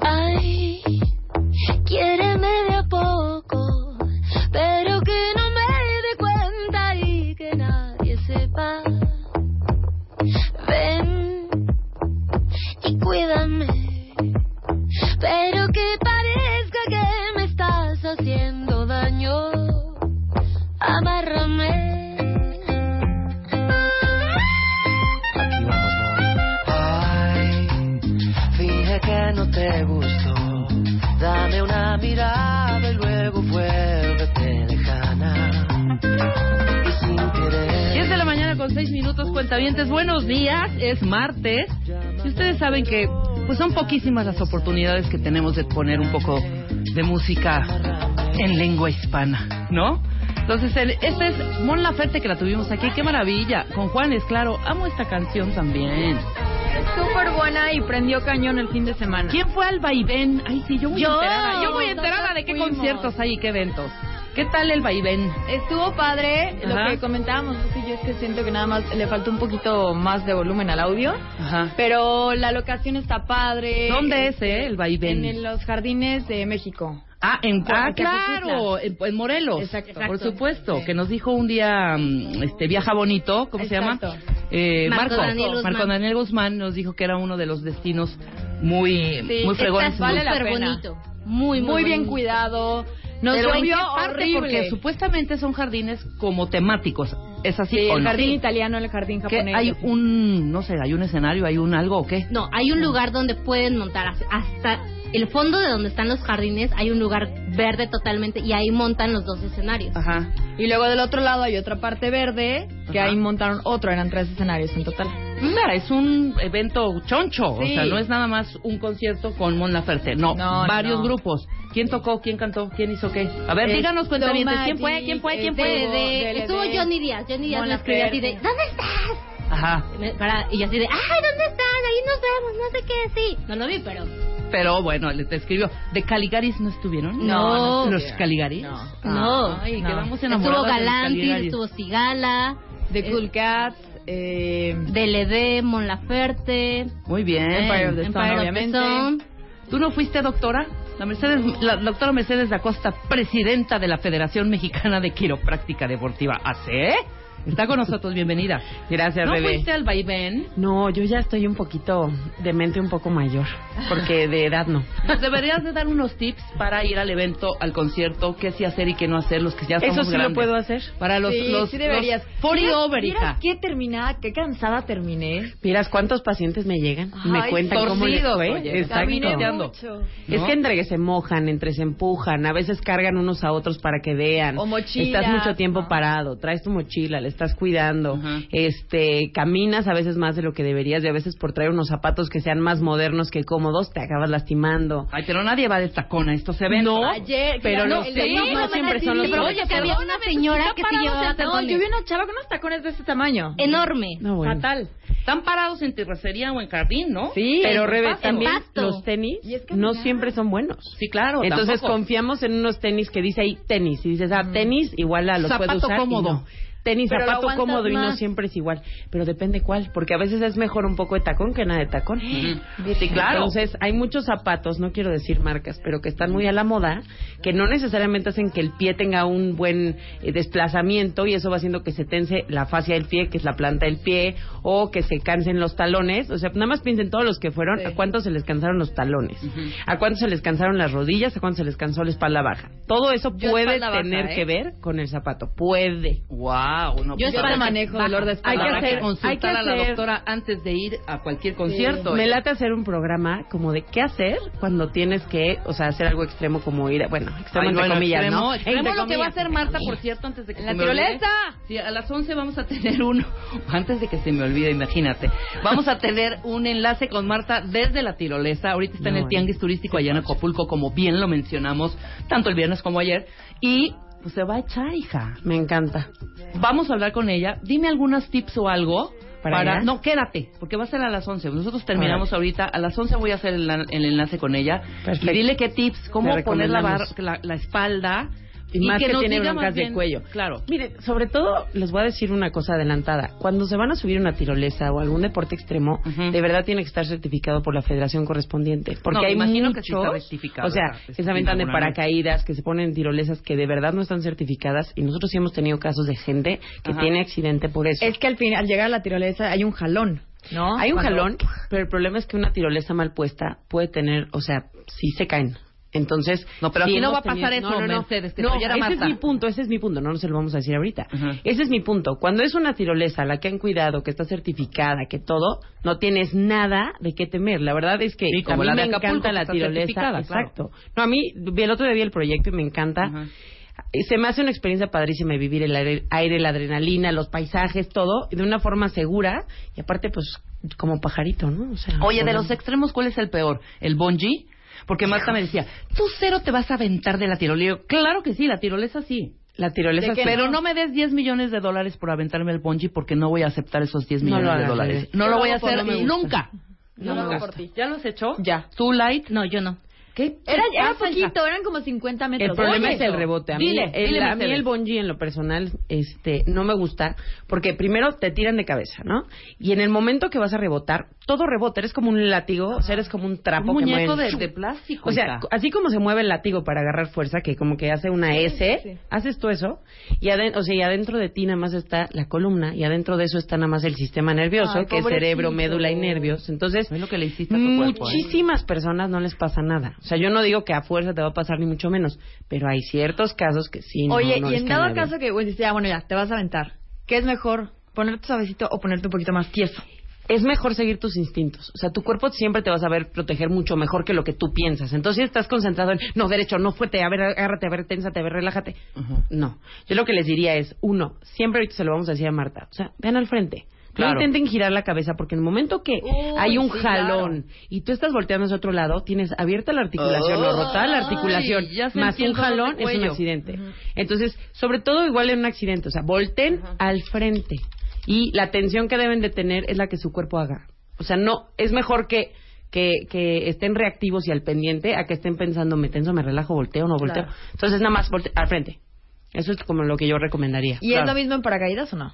Ay, quiéreme de a poco, pero que no me dé cuenta y que nadie sepa. Ven y cuídame, pero que parezca que me estás haciendo daño. Amárrame. Que no te gustó. Dame una mirada y luego vuélvete lejana. Y sin querer. 10 de la mañana con 6 minutos, cuentavientes. Buenos días, es martes. Y ustedes saben que pues son poquísimas las oportunidades que tenemos de poner un poco de música en lengua hispana, ¿no? Entonces, el- esta es Mon Laferte que la tuvimos aquí. ¡Qué maravilla! Con Juanes, claro. Amo esta canción también. Súper buena y prendió cañón el fin de semana. ¿Quién fue al vaivén? Ay, sí, yo muy Yo. enterada. Yo muy enterada de qué fuimos. conciertos hay y qué eventos. ¿Qué tal el vaivén? Estuvo padre, Ajá. lo que comentábamos, y yo es que siento que nada más le faltó un poquito más de volumen al audio, Ajá. pero la locación está padre. ¿Dónde es, eh, el vaivén? En los jardines de México. Ah, en, ah, claro, en, en Morelos. Exacto. Por supuesto, Sí. que nos dijo un día, mm, este, viaja bonito, ¿cómo Exacto. se llama? Eh, Marco Daniel Guzmán. Marco Daniel Guzmán nos dijo que era uno de los destinos muy, Sí, muy fregones. está- vale la Súper pena. bonito. Muy, muy, Muy bien bonito. cuidado. Nos Pero ¿en llovió qué parte? horrible. Porque supuestamente son jardines como temáticos. ¿Es así Sí, o el no? jardín italiano, el jardín ¿Qué? japonés. ¿Hay un, no sé, hay un escenario, hay un algo o qué? No, hay un lugar donde pueden montar hasta- hasta el fondo de donde están los jardines. Hay un lugar verde totalmente y ahí montan los dos escenarios. Ajá. Y luego del otro lado hay otra parte verde, que Ajá. ahí montaron otro, eran tres escenarios en total. Mira, es un evento choncho, o sea, no es nada más un concierto con Mon Laferte, no, No, varios no. grupos. ¿Quién tocó? ¿Quién cantó? ¿Quién hizo qué? A ver, Eh, díganos cuentavientes, ¿quién fue? ¿Quién fue? ¿Quién fue? De- de- estuvo Johnny Díaz. Johnny Díaz me escribió así de. ¿dónde estás? Ajá, Para, y así de, ay, ¿dónde están? Ahí nos vemos, no sé qué, sí. No lo vi, pero... pero bueno, le te escribió. ¿De Caligaris no estuvieron? No. ¿Los Caligaris? No. No. Ay, No. quedamos Estuvo enamorados Galantis, estuvo Cigala, The Cool Cats, eh, DLD, Mon Laferte, Muy bien. Empire of the Sun, Empire of the obviamente. Sun. ¿Tú no fuiste doctora? La, Mercedes, la doctora Mercedes da Costa, presidenta de la Federación Mexicana de Quiropráctica Deportiva. ¿Hace? Está con nosotros, bienvenida. Gracias, ¿No bebé. fuiste al vaivén? No, yo ya estoy un poquito de mente un poco mayor, porque de edad no. Nos deberías de dar unos tips para ir al evento, al concierto, qué sí hacer y qué no hacer, los que ya somos Eso sí grandes. lo puedo hacer. Para los, sí, los, sí deberías. los 40 ¿Vieras- over, hija. qué terminada, qué cansada terminé? Miras cuántos pacientes me llegan, me cuentan cómo les torcidos, fue. oye, Exacto. Es ¿no? que entre que se mojan, entre se empujan, a veces cargan unos a otros para que vean. O mochilas, Estás mucho tiempo ¿no? parado, traes tu mochila, le estás cuidando. Este, caminas a veces más de lo que deberías y a veces por traer unos zapatos que sean más modernos que cómodos te acabas lastimando. Ay, pero nadie va de tacón a estos eventos. No, Ayer, pero claro, los el tenis no siempre son los. Oye, Oye, había una señora que se llevaba No, tacones. yo vi una chava con unos tacones de este tamaño. Enorme. No, bueno. Fatal. Están parados en terracería o en jardín, ¿no? Sí. Pero Rebe, también pasto. los tenis no siempre son buenos. Sí, claro. Entonces tampoco. confiamos en unos tenis que dice ahí tenis y dices, ah, tenis igual a los puedo usar. y cómodo. Tenis, Pero zapato cómodo y no más. siempre es igual. Pero depende cuál, porque a veces es mejor un poco de tacón que nada de tacón. Sí, claro. Entonces, hay muchos zapatos, no quiero decir marcas, pero que están muy a la moda, que no necesariamente hacen que el pie tenga un buen eh, desplazamiento y eso va haciendo que se tense la fascia del pie, que es la planta del pie, o que se cansen los talones. O sea, nada más piensen todos los que fueron, Sí. a cuántos se les cansaron los talones, a cuántos se les cansaron las rodillas, a cuántos se les cansó la espalda baja. Todo eso Yo puede baja, tener ¿eh? que ver con el zapato. Puede. Wow, no, Yo pues, espalda habrá que- manejo dolor de espalda. Hay que hacer- consultar a la doctora antes de ir a cualquier concierto. Me late hacer un programa como de qué hacer cuando tienes que, o sea, hacer algo extremo como ir, a- bueno, extremo Ay, entre bueno, comillas, extremo, ¿no? extremo Entre lo que va a hacer Marta, por cierto, antes de que En se la me olvide. tirolesa. Sí, a las 11 vamos a tener uno, antes de que se me olvide, imagínate. Vamos a tener un enlace con Marta desde la tirolesa. Ahorita está en No, el tianguis turístico allá en Acapulco, como bien lo mencionamos, tanto el viernes como ayer. Y pues se va a echar, hija. Me encanta. Vamos a hablar con ella. Dime algunos tips o algo. ¿Para no, quédate, porque va a ser a las 11. Nosotros terminamos ahorita, a las 11 voy a hacer el, el enlace con ella. Perfecto. Y dile qué tips, cómo poner la, bar- la espalda. Y, más que, tiene broncas más de bien- cuello. Claro. Mire, sobre todo les voy a decir una cosa adelantada. Cuando se van a subir una tirolesa o algún deporte extremo, de verdad tiene que estar certificado por la federación correspondiente. Porque No, hay imagino muchos, que sí está rectificado, o sea, que se aventan de paracaídas, que se ponen en tirolesas que de verdad no están certificadas. Y nosotros sí hemos tenido casos de gente que Ajá. tiene accidente por eso. Es que al fin, al llegar a la tirolesa hay un jalón, ¿no? Hay un Cuando- jalón, pero el problema es que una tirolesa mal puesta puede tener, o sea, sí se caen. Entonces, No, pero aquí no va a pasar tenido- eso, no, no. Mercedes, que No, ese es mi punto, ese es mi punto, no, no se lo vamos a decir ahorita. Ese es mi punto. Cuando es una tirolesa, la que han cuidado, que está certificada, que todo, no tienes nada de qué temer. La verdad es que Sí, a como mí la me Acapulco, encanta la tirolesa. claro. Exacto. No, a mí, vi- el otro día vi el proyecto y me encanta. Eh, Se me hace una experiencia padrísima vivir el aire, aire, la adrenalina, los paisajes, todo, de una forma segura y aparte, pues, como pajarito, ¿no? O sea, Oye, de los extremos, ¿cuál es el peor? ¿El bungee? Porque Marta me decía, tú cero te vas a aventar de la tirolesa. Claro que sí, la tirolesa sí. La tirolesa. Pero no me des 10 millones de dólares por aventarme el bungee porque no voy a aceptar esos 10 No millones lo de dólares. No Yo lo voy a hacer no me nunca. No me Nunca. gusta. ¿Ya lo has hecho? Ya. ¿Tú, Light? No, yo no. ¿Qué? Era, ¿Qué era poquito, eran como 50 metros. El problema es el rebote. A mí, Dile, el, dile, a mí el bungee en lo personal este, no me gusta porque primero te tiran de cabeza, ¿no? Y en el momento que vas a rebotar, todo rebota. Eres como un látigo, o sea, eres como un trapo Un que muñeco mueve- de, de plástico. O sea, así como se mueve el látigo para agarrar fuerza, que como que hace una S, sí. haces tú eso, y, aden- o sea, y adentro de ti nada más está la columna, y adentro de eso está nada más el sistema nervioso, Ay, que es cerebro, médula y nervios. Entonces, Ve lo que le hiciste a tu cuerpo, ¿eh? muchísimas personas no les pasa nada. O sea, yo no digo que a fuerza te va a pasar ni mucho menos, pero hay ciertos casos que sí. no- Oye, no y en dado bien. caso que, dices, ya, bueno, ya, te vas a aventar. ¿Qué es mejor? ¿Ponerte suavecito o ponerte un poquito más tieso? es mejor seguir tus instintos. O sea, tu cuerpo siempre te va a saber proteger mucho mejor que lo que tú piensas. Entonces, si estás concentrado en, no, derecho, no fuerte, a ver, agárrate, a ver, ténsate, a ver, relájate. No. Yo lo que les diría es, uno, siempre ahorita se lo vamos a decir a Marta, o sea, vean al frente. Claro. No intenten girar la cabeza porque en el momento que Uy, hay un sí, jalón y tú estás volteando hacia otro lado, tienes abierta la articulación o rotada la articulación, Ay, más un jalón es un accidente. Entonces, sobre todo igual en un accidente, o sea, volten al frente y la tensión que deben de tener es la que su cuerpo haga. O sea, no, es mejor que, que, que estén reactivos y al pendiente a que estén pensando, me tenso, me relajo, volteo, no volteo. Claro. Entonces, nada más volte- al frente. Eso es como lo que yo recomendaría. ¿Y es lo mismo en paracaídas o no?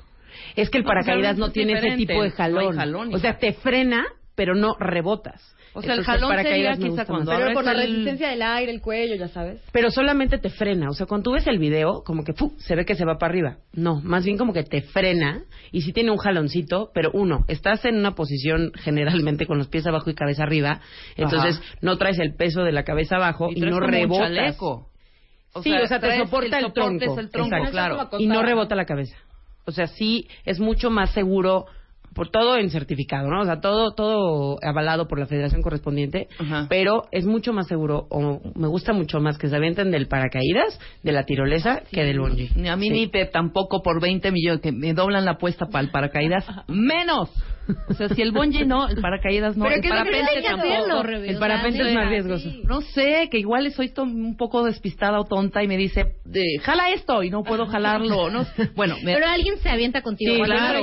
Es que el No, paracaídas no tiene ese tipo de No jalón. o sea, te frena, pero no rebotas. O sea, el Entonces, jalón sería quizá cuando. Pero la el- resistencia del aire, el cuello, ya sabes. Pero solamente te frena. O sea, cuando tú ves el video, como que ¡fu! se ve que se va para arriba. No, más bien como que te frena y sí tiene un jaloncito, pero uno, estás en una posición generalmente con los pies abajo y cabeza arriba, entonces Ajá. no traes el peso de la cabeza abajo y, no rebotas. chaleco. sí, o sea, te soporta el, tronco. es el tronco, Exacto. claro. Y no rebota la cabeza. O sea, sí es mucho más seguro por todo en certificado, ¿no? O sea, todo todo avalado por la federación correspondiente, Ajá. pero es mucho más seguro o me gusta mucho más que se avienten del paracaídas, de la tirolesa que del bungee. Ni a mí Sí. ni Pep tampoco por 20 millones que me doblan la apuesta para el paracaídas. Menos. O sea, si el bungee no, el paracaídas no, Pero el ¿qué es lo que parapente tampoco. hacerlo, El parapente es más riesgoso. No sé, que igual soy un poco despistada o tonta y me dice, de, jala esto y no puedo jalarlo. No, bueno, me- Pero alguien se avienta contigo. Sí, Cuando claro,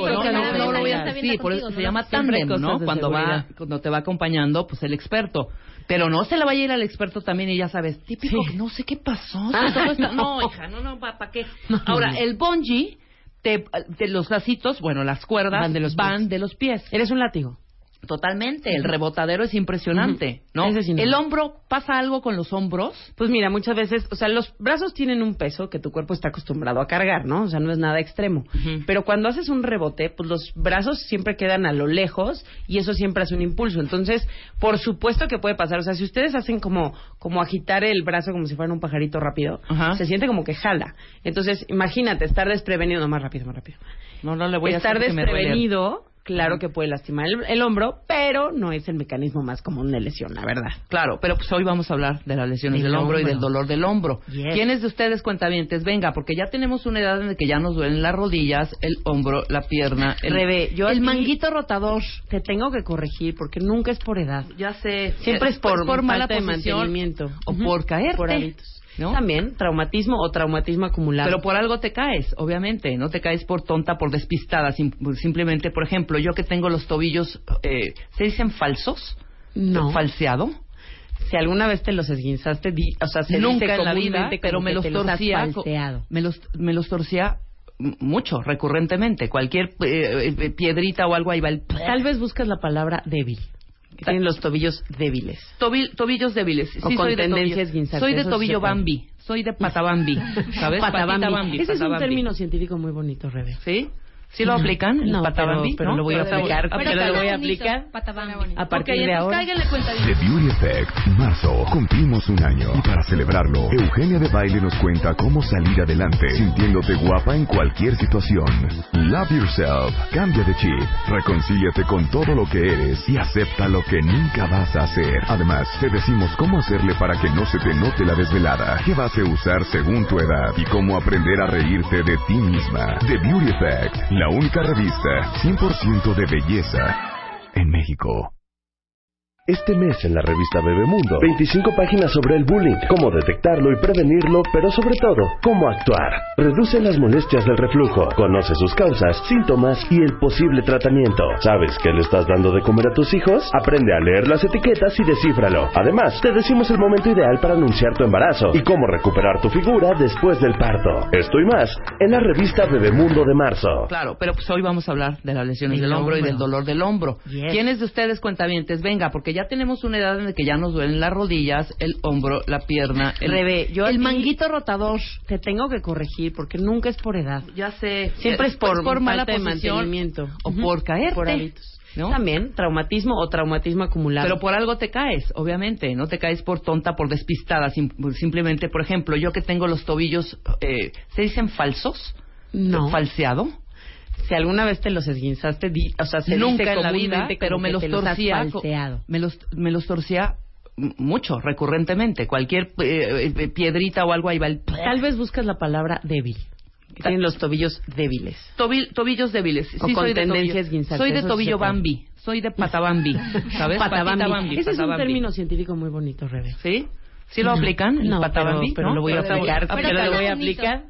no, lo voy a Sí, por eso se llama tándem, ¿no? Cuando va, cuando te va acompañando, pues el experto. Pero no se le vaya a ir al experto también y ya sabes, típico, Sí. que no sé qué pasó. Ah, todo está- no. no, hija, no, no, ¿para qué? Ahora, el bungee, te, te- los lacitos, bueno, las cuerdas Van de los pies. de los pies. Eres un látigo. Totalmente, el rebotadero es impresionante. ¿no? Ese sí no. El hombro, ¿pasa algo con los hombros? Pues mira, muchas veces, o sea, los brazos tienen un peso que tu cuerpo está acostumbrado a cargar, ¿no? O sea, no es nada extremo. Pero cuando haces un rebote, pues los brazos siempre quedan a lo lejos y eso siempre hace un impulso. Entonces, por supuesto que puede pasar. O sea, si ustedes hacen como, como agitar el brazo como si fuera un pajarito rápido, se siente como que jala. Entonces, imagínate estar desprevenido, no, más rápido, más rápido. No, no le voy a estar me duele. desprevenido, claro que puede lastimar el, el hombro, pero no es el mecanismo más común de lesión, la verdad. Claro, pero pues hoy vamos a hablar de las lesiones Del del hombro, y hombro. del dolor del hombro. Yes. ¿Quiénes de ustedes cuentavientes? Venga, porque ya tenemos una edad en la que ya nos duelen las rodillas, el hombro, la pierna, el, Rebe, yo el manguito rotador. Te tengo que corregir porque nunca es por edad. Ya sé. Siempre es por, mala falta de posición mantenimiento. o por caerte. Por hábitos. ¿No? También, traumatismo o traumatismo acumulado. Pero por algo te caes, obviamente. No te caes por tonta, por despistada. sim- simplemente, por ejemplo, yo que tengo los tobillos, eh, ¿se dicen falsos? no. ¿Falseado? si alguna vez te los esguinzaste, di- o sea, se Nunca dice en la vida, pero me los torcía. me, los, me los torcía mucho, recurrentemente. Cualquier eh, eh, piedrita o algo ahí va el... Tal vez buscas la palabra débil. Que tienen los tobillos débiles. Tobil- tobillos débiles. O Sí, con soy de tendencia tobillo- a esguinzarte, Soy de tobillo. Bambi. Soy de patabambi. ¿Sabes? Patabambi. Ese es un término científico muy bonito, Rebe. ¿Sí? ¿Sí lo aplican? ¿El No, patabambi? pero- pero ¿no? lo voy a aplicar, pero pero lo voy a aplicar Patabambi. a partir Ok, de ahora. cuenta The Beauty Effect, marzo, cumplimos un año. Y para celebrarlo, Eugenia de Baile nos cuenta cómo salir adelante, sintiéndote guapa en cualquier situación. Love yourself, cambia de chip, reconcíliate con todo lo que eres y acepta lo que nunca vas a hacer. Además, te decimos cómo hacerle para que no se te note la desvelada, qué base usar según tu edad y cómo aprender a reírte de ti misma. The Beauty Effect, la única revista 100% de belleza en México. Este mes en la revista Bebemundo, 25 páginas sobre el bullying, cómo detectarlo y prevenirlo, pero sobre todo, cómo actuar. Reduce las molestias del reflujo, conoce sus causas, síntomas y el posible tratamiento. ¿Sabes qué le estás dando de comer a tus hijos? Aprende a leer las etiquetas y descífralo. Además, te decimos el momento ideal para anunciar tu embarazo y cómo recuperar tu figura después del parto. Esto y más en la revista Bebemundo de marzo. Claro, pero pues hoy vamos a hablar de las lesiones Del del hombro y del dolor del hombro. Yes. ¿Quiénes de ustedes cuentavientes? Venga, porque ya tenemos una edad en la que ya nos duelen las rodillas, el hombro, la pierna, el, Rebe, yo el manguito rotador. Te tengo que corregir porque nunca es por edad. Ya sé. Siempre es por, mala falta de posición mantenimiento. o por caerte. Por hábitos. ¿no? También, traumatismo o traumatismo acumulado. Pero por algo te caes, obviamente. No te caes por tonta, por despistada. sim- simplemente, por ejemplo, yo que tengo los tobillos, eh, ¿se dicen falsos? no. ¿Falseado? Si alguna vez te los esguinzaste, di- o sea, se Nunca dice en la vida, pero me los torcía. me los, me los torcía mucho, recurrentemente. Cualquier eh, eh, piedrita o algo ahí va el... Tal vez buscas la palabra débil. Tienen los tobillos débiles. Tobil- tobillos débiles. O Sí, con soy de tobillo, soy de tobillo. Bambi. Soy de patabambi. ¿Sabes? Patabambi. Ese es un término científico muy bonito, Rebe. ¿Sí? ¿Sí lo aplican? ¿El No, patabambi? pero- pero ¿no? lo voy a aplicar, pero pero lo voy a aplicar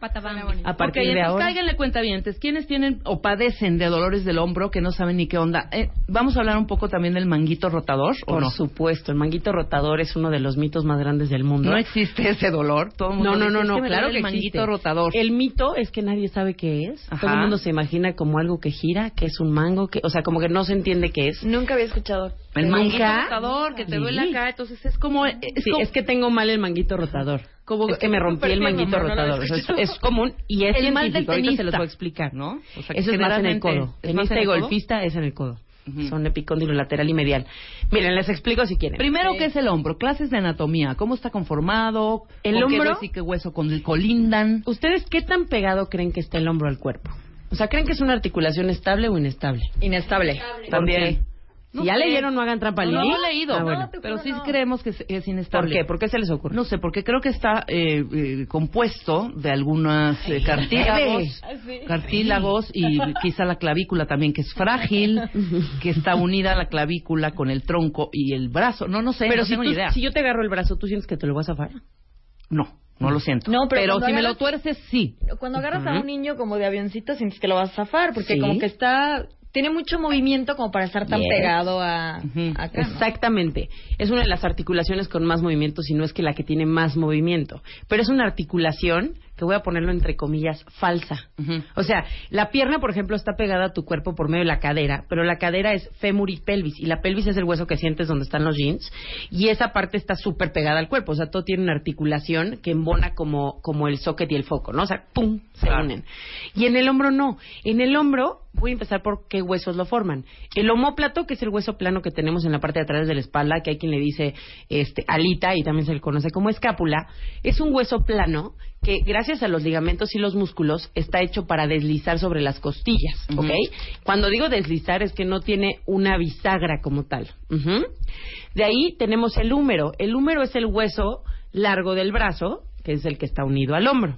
a partir Ok, de ahora. cáiganle cuentavientes. ¿Quiénes tienen o padecen de dolores del hombro que no saben ni qué onda? Eh, Vamos a hablar un poco también del manguito rotador, ¿o Por no? supuesto, el manguito rotador es uno de los mitos más grandes del mundo. No existe ese dolor. Todo el mundo No, no, no, "Es no, que claro que el manguito existe. rotador. El mito es que nadie sabe qué es. Ajá. Todo el mundo se imagina como algo que gira, que es un mango, que, o sea, como que no se entiende qué es. Nunca había escuchado. El manguito rotador que te duele acá, entonces es como es sí, como- es que tengo mal el manguito rotador. Como- es que me rompí el manguito mamá, no rotador. había O sea, es, es común y es El mal del. Ahorita se los tenista. voy a explicar. ¿no? O sea, Eso es más en el codo. ¿es Tenista en y el codo? golfista es en el codo. Son epicóndilo lateral y medial. Miren, les explico si quieren. Primero, ¿qué es el hombro? Clases de anatomía. ¿Cómo está conformado? El ¿Con qué hombro- hueso y qué hueso con- colindan? ¿Ustedes qué tan pegado creen que está el hombro al cuerpo? O sea, ¿creen que es una articulación estable o inestable? Inestable. También. Si ya leyeron, no hagan trampa, No, no lo he leído, Ah, bueno. pero sí creemos que es, es inestable. ¿Por qué? ¿Por qué se les ocurre? No sé, porque creo que está eh, eh, compuesto de algunas eh, cartílagos, cartílagos y quizá la clavícula también, que es frágil, que está unida la clavícula con el tronco y el brazo. No, no sé, Pero no si, tengo tú- ni idea. si yo te agarro el brazo, ¿tú sientes que te lo vas a zafar? No, no lo siento. No, pero si me lo tuerces, sí. Cuando agarras a un niño como de avioncito, sientes que lo vas a zafar, porque Sí. como que está... Tiene mucho movimiento como para estar tan Yes. pegado a... Acá, ¿no? Exactamente. Es una de las articulaciones con más movimiento, si no es que la que tiene más movimiento. Pero es una articulación que voy a ponerlo entre comillas, falsa. O sea, la pierna, por ejemplo, está pegada a tu cuerpo por medio de la cadera, pero la cadera es fémur y pelvis, y la pelvis es el hueso que sientes donde están los jeans, y esa parte está súper pegada al cuerpo, o sea, todo tiene una articulación que embona como, como el socket y el foco, ¿no? O sea, ¡pum! se unen. Y en el hombro no. En el hombro, voy a empezar por qué huesos lo forman. El homóplato, que es el hueso plano que tenemos en la parte de atrás de la espalda, que hay quien le dice este, alita y también se le conoce como escápula, es un hueso plano que gracias a los ligamentos y los músculos está hecho para deslizar sobre las costillas, ¿ok? Cuando digo deslizar es que no tiene una bisagra como tal. Ujú. De ahí tenemos el húmero. El húmero es el hueso largo del brazo, que es el que está unido al hombro.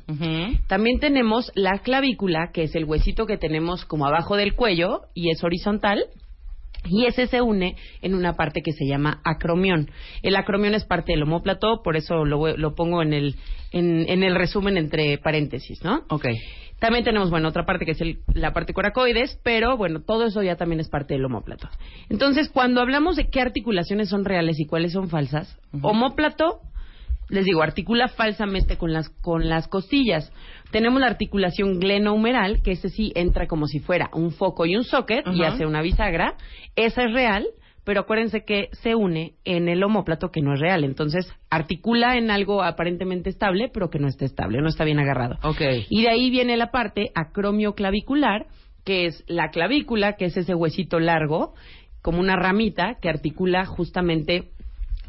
También tenemos la clavícula, que es el huesito que tenemos como abajo del cuello y es horizontal. Y ese se une en una parte que se llama acromión. El acromión es parte del homóplato, por eso lo, lo pongo en el, en, en el resumen entre paréntesis, ¿no? Ok. También tenemos, bueno, otra parte que es el- la parte coracoides, pero bueno, todo eso ya también es parte del homóplato. Entonces, cuando hablamos de qué articulaciones son reales y cuáles son falsas, homóplato, les digo, articula falsamente con las, con las costillas. Tenemos la articulación glenohumeral, que ese sí entra como si fuera un foco y un socket y hace una bisagra. Esa es real, pero acuérdense que se une en el homóplato que no es real. Entonces, articula en algo aparentemente estable, pero que no está estable, no está bien agarrado. Ok. Y de ahí viene la parte acromioclavicular, que es la clavícula, que es ese huesito largo, como una ramita que articula justamente.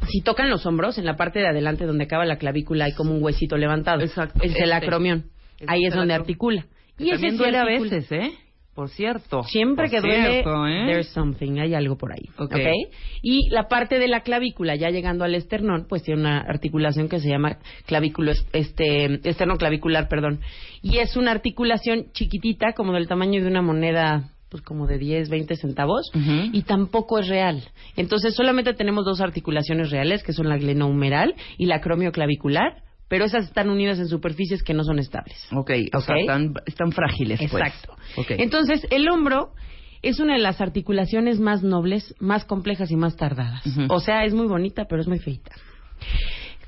Si tocan los hombros, en la parte de adelante donde acaba la clavícula hay como un huesito levantado. Exacto. Es el Este. acromión. Este Ahí es donde articula. Que Y ese sí duele a veces, ¿eh? Por cierto. Siempre Por que duele, cierto, ¿eh? there's something, hay algo por ahí. Ok. ¿ok? Y la parte de la clavícula, ya llegando al esternón, pues tiene una articulación que se llama clavículo, este, esterno clavicular, perdón. Y es una articulación chiquitita, como del tamaño de una moneda pues como de 10, 20 centavos, y tampoco es real. Entonces solamente tenemos dos articulaciones reales, que son la glenohumeral y la acromioclavicular, pero esas están unidas en superficies que no son estables. Ok, o sea, están, están frágiles, pues. Exacto. Entonces, el hombro es una de las articulaciones más nobles, más complejas y más tardadas. O sea, es muy bonita, pero es muy feita.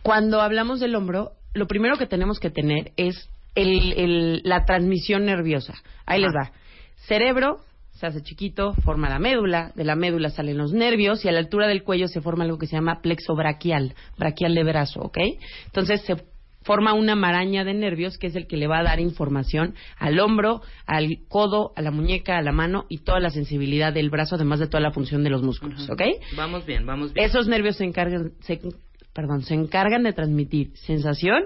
Cuando hablamos del hombro, lo primero que tenemos que tener es el- el- la transmisión nerviosa. Ahí les va. Cerebro se hace chiquito, forma la médula, de la médula salen los nervios y a la altura del cuello se forma algo que se llama plexo braquial, braquial de brazo, ¿ok? Entonces se forma una maraña de nervios que es el que le va a dar información al hombro, al codo, a la muñeca, a la mano y toda la sensibilidad del brazo, además de toda la función de los músculos, ¿ok? Vamos bien, vamos bien. Esos nervios se encargan, se, perdón, se encargan de transmitir sensación,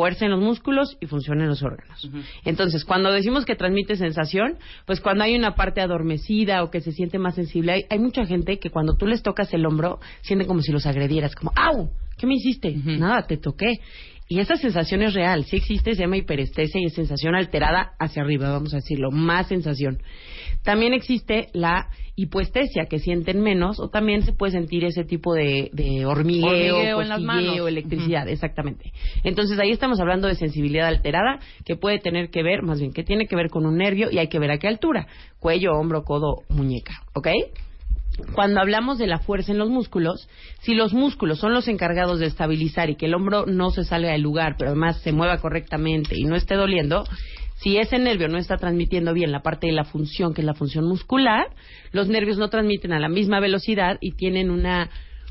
fuerza en los músculos y función en los órganos. Entonces, cuando decimos que transmite sensación, pues cuando hay una parte adormecida o que se siente más sensible, hay, hay mucha gente que cuando tú les tocas el hombro, sienten como si los agredieras, como, ¡au! ¿Qué me hiciste? Nada, te toqué. Y esa sensación es real, sí existe, se llama hiperestesia y es sensación alterada hacia arriba, vamos a decirlo, más sensación. También existe la hipoestesia, que sienten menos, o también se puede sentir ese tipo de, de hormigueo, Hormigueo en las manos. electricidad, exactamente. Entonces ahí estamos hablando de sensibilidad alterada, que puede tener que ver, más bien, que tiene que ver con un nervio y hay que ver a qué altura, cuello, hombro, codo, muñeca, ¿ok? Cuando hablamos de la fuerza en los músculos, si los músculos son los encargados de estabilizar y que el hombro no se salga del lugar, pero además se mueva correctamente y no esté doliendo, si ese nervio no está transmitiendo bien la parte de la función, que es la función muscular, los nervios no transmiten a la misma velocidad y tienen una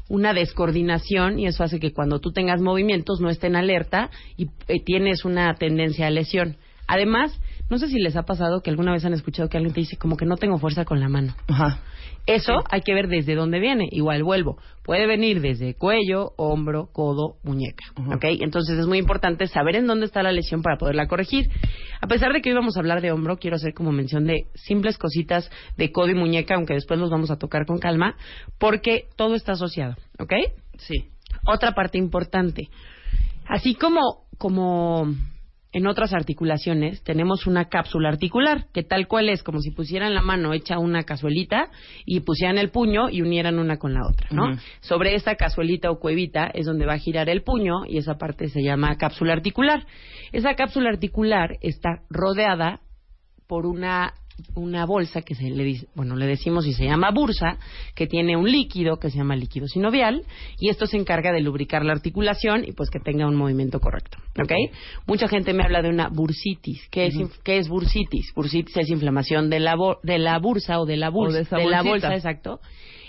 una descoordinación y eso hace que cuando tú tengas movimientos no estén alerta y eh, tienes una tendencia a lesión. Además, no sé si les ha pasado que alguna vez han escuchado que alguien te dice como que no tengo fuerza con la mano. Ajá. Eso hay que ver desde dónde viene. Igual vuelvo. Puede venir desde cuello, hombro, codo, muñeca. ¿Ok? Entonces es muy importante saber en dónde está la lesión para poderla corregir. A pesar de que hoy vamos a hablar de hombro, quiero hacer como mención de simples cositas de codo y muñeca, aunque después los vamos a tocar con calma, porque todo está asociado. ¿Ok? Sí. Otra parte importante. Así como, como en otras articulaciones, tenemos una cápsula articular, que tal cual es como si pusieran la mano hecha una cazuelita y pusieran el puño y unieran una con la otra, ¿no? Sobre esta cazuelita o cuevita es donde va a girar el puño y esa parte se llama cápsula articular. Esa cápsula articular está rodeada por una una bolsa que se le dice, bueno, le decimos y se llama bursa, que tiene un líquido que se llama líquido sinovial y esto se encarga de lubricar la articulación y pues que tenga un movimiento correcto, ¿ok? Mucha gente me habla de una bursitis. ¿Qué es, inf- qué es bursitis? Bursitis es inflamación de la, bo- de la bursa o de la O bursa, de esa la bolsa, exacto.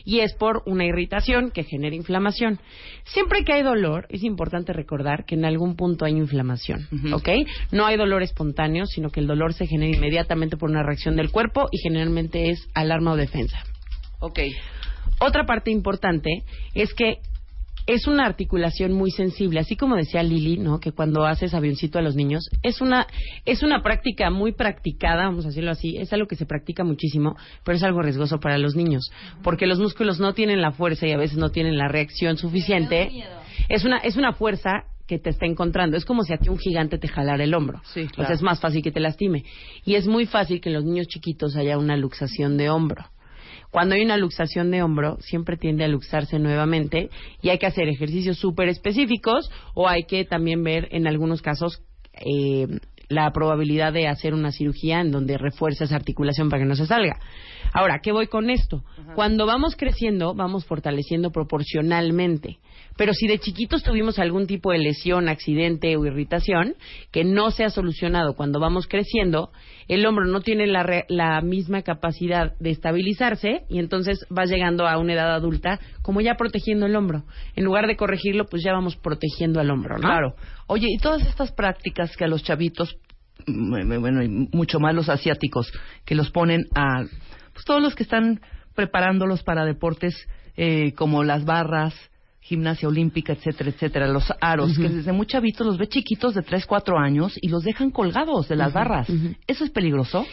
Y es por una irritación que genera inflamación. Siempre que hay dolor, es importante recordar que en algún punto hay inflamación, ¿ok? No hay dolor espontáneo, sino que el dolor se genera inmediatamente por una reacción del cuerpo y generalmente es alarma o defensa. Ok. Otra parte importante es que es una articulación muy sensible, así como decía Lili, ¿no? Que cuando haces avioncito a los niños es una es una práctica muy practicada, vamos a decirlo así, es algo que se practica muchísimo, pero es algo riesgoso para los niños, porque los músculos no tienen la fuerza y a veces no tienen la reacción suficiente. Es una es una fuerza que te está encontrando. Es como si a ti un gigante te jalara el hombro. Sí, O claro. sea, es más fácil que te lastime. Y es muy fácil que en los niños chiquitos haya una luxación de hombro. Cuando hay una luxación de hombro, siempre tiende a luxarse nuevamente y hay que hacer ejercicios súper específicos o hay que también ver en algunos casos eh, la probabilidad de hacer una cirugía en donde refuerza esa articulación para que no se salga. Ahora, ¿qué voy con esto? Cuando vamos creciendo, vamos fortaleciendo proporcionalmente. Pero si de chiquitos tuvimos algún tipo de lesión, accidente o irritación que no se ha solucionado cuando vamos creciendo, el hombro no tiene la, re- la misma capacidad de estabilizarse y entonces va llegando a una edad adulta como ya protegiendo el hombro. En lugar de corregirlo, pues ya vamos protegiendo al hombro, ¿no? Claro. Oye, y todas estas prácticas que a los chavitos, mm, bueno, y mucho más los asiáticos, que los ponen a, pues todos los que están preparándolos para deportes eh, como las barras, gimnasia olímpica, etcétera, etcétera, los aros, que desde muy chavitos los ve chiquitos de 3, 4 años y los dejan colgados de las barras. ¿Eso es peligroso?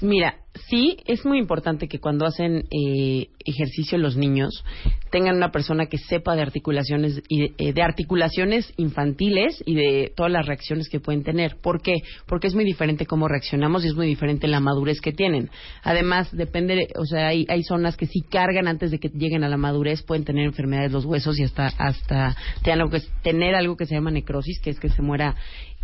Mira, sí, es muy importante que cuando hacen eh, ejercicio los niños tengan una persona que sepa de articulaciones y de, eh, de articulaciones infantiles y de todas las reacciones que pueden tener. ¿Por qué? Porque es muy diferente cómo reaccionamos y es muy diferente la madurez que tienen. Además, depende, o sea, hay, hay zonas que si cargan antes de que lleguen a la madurez pueden tener enfermedades de los huesos y hasta hasta tengan algo que- tener algo que se llama necrosis, que es que se muera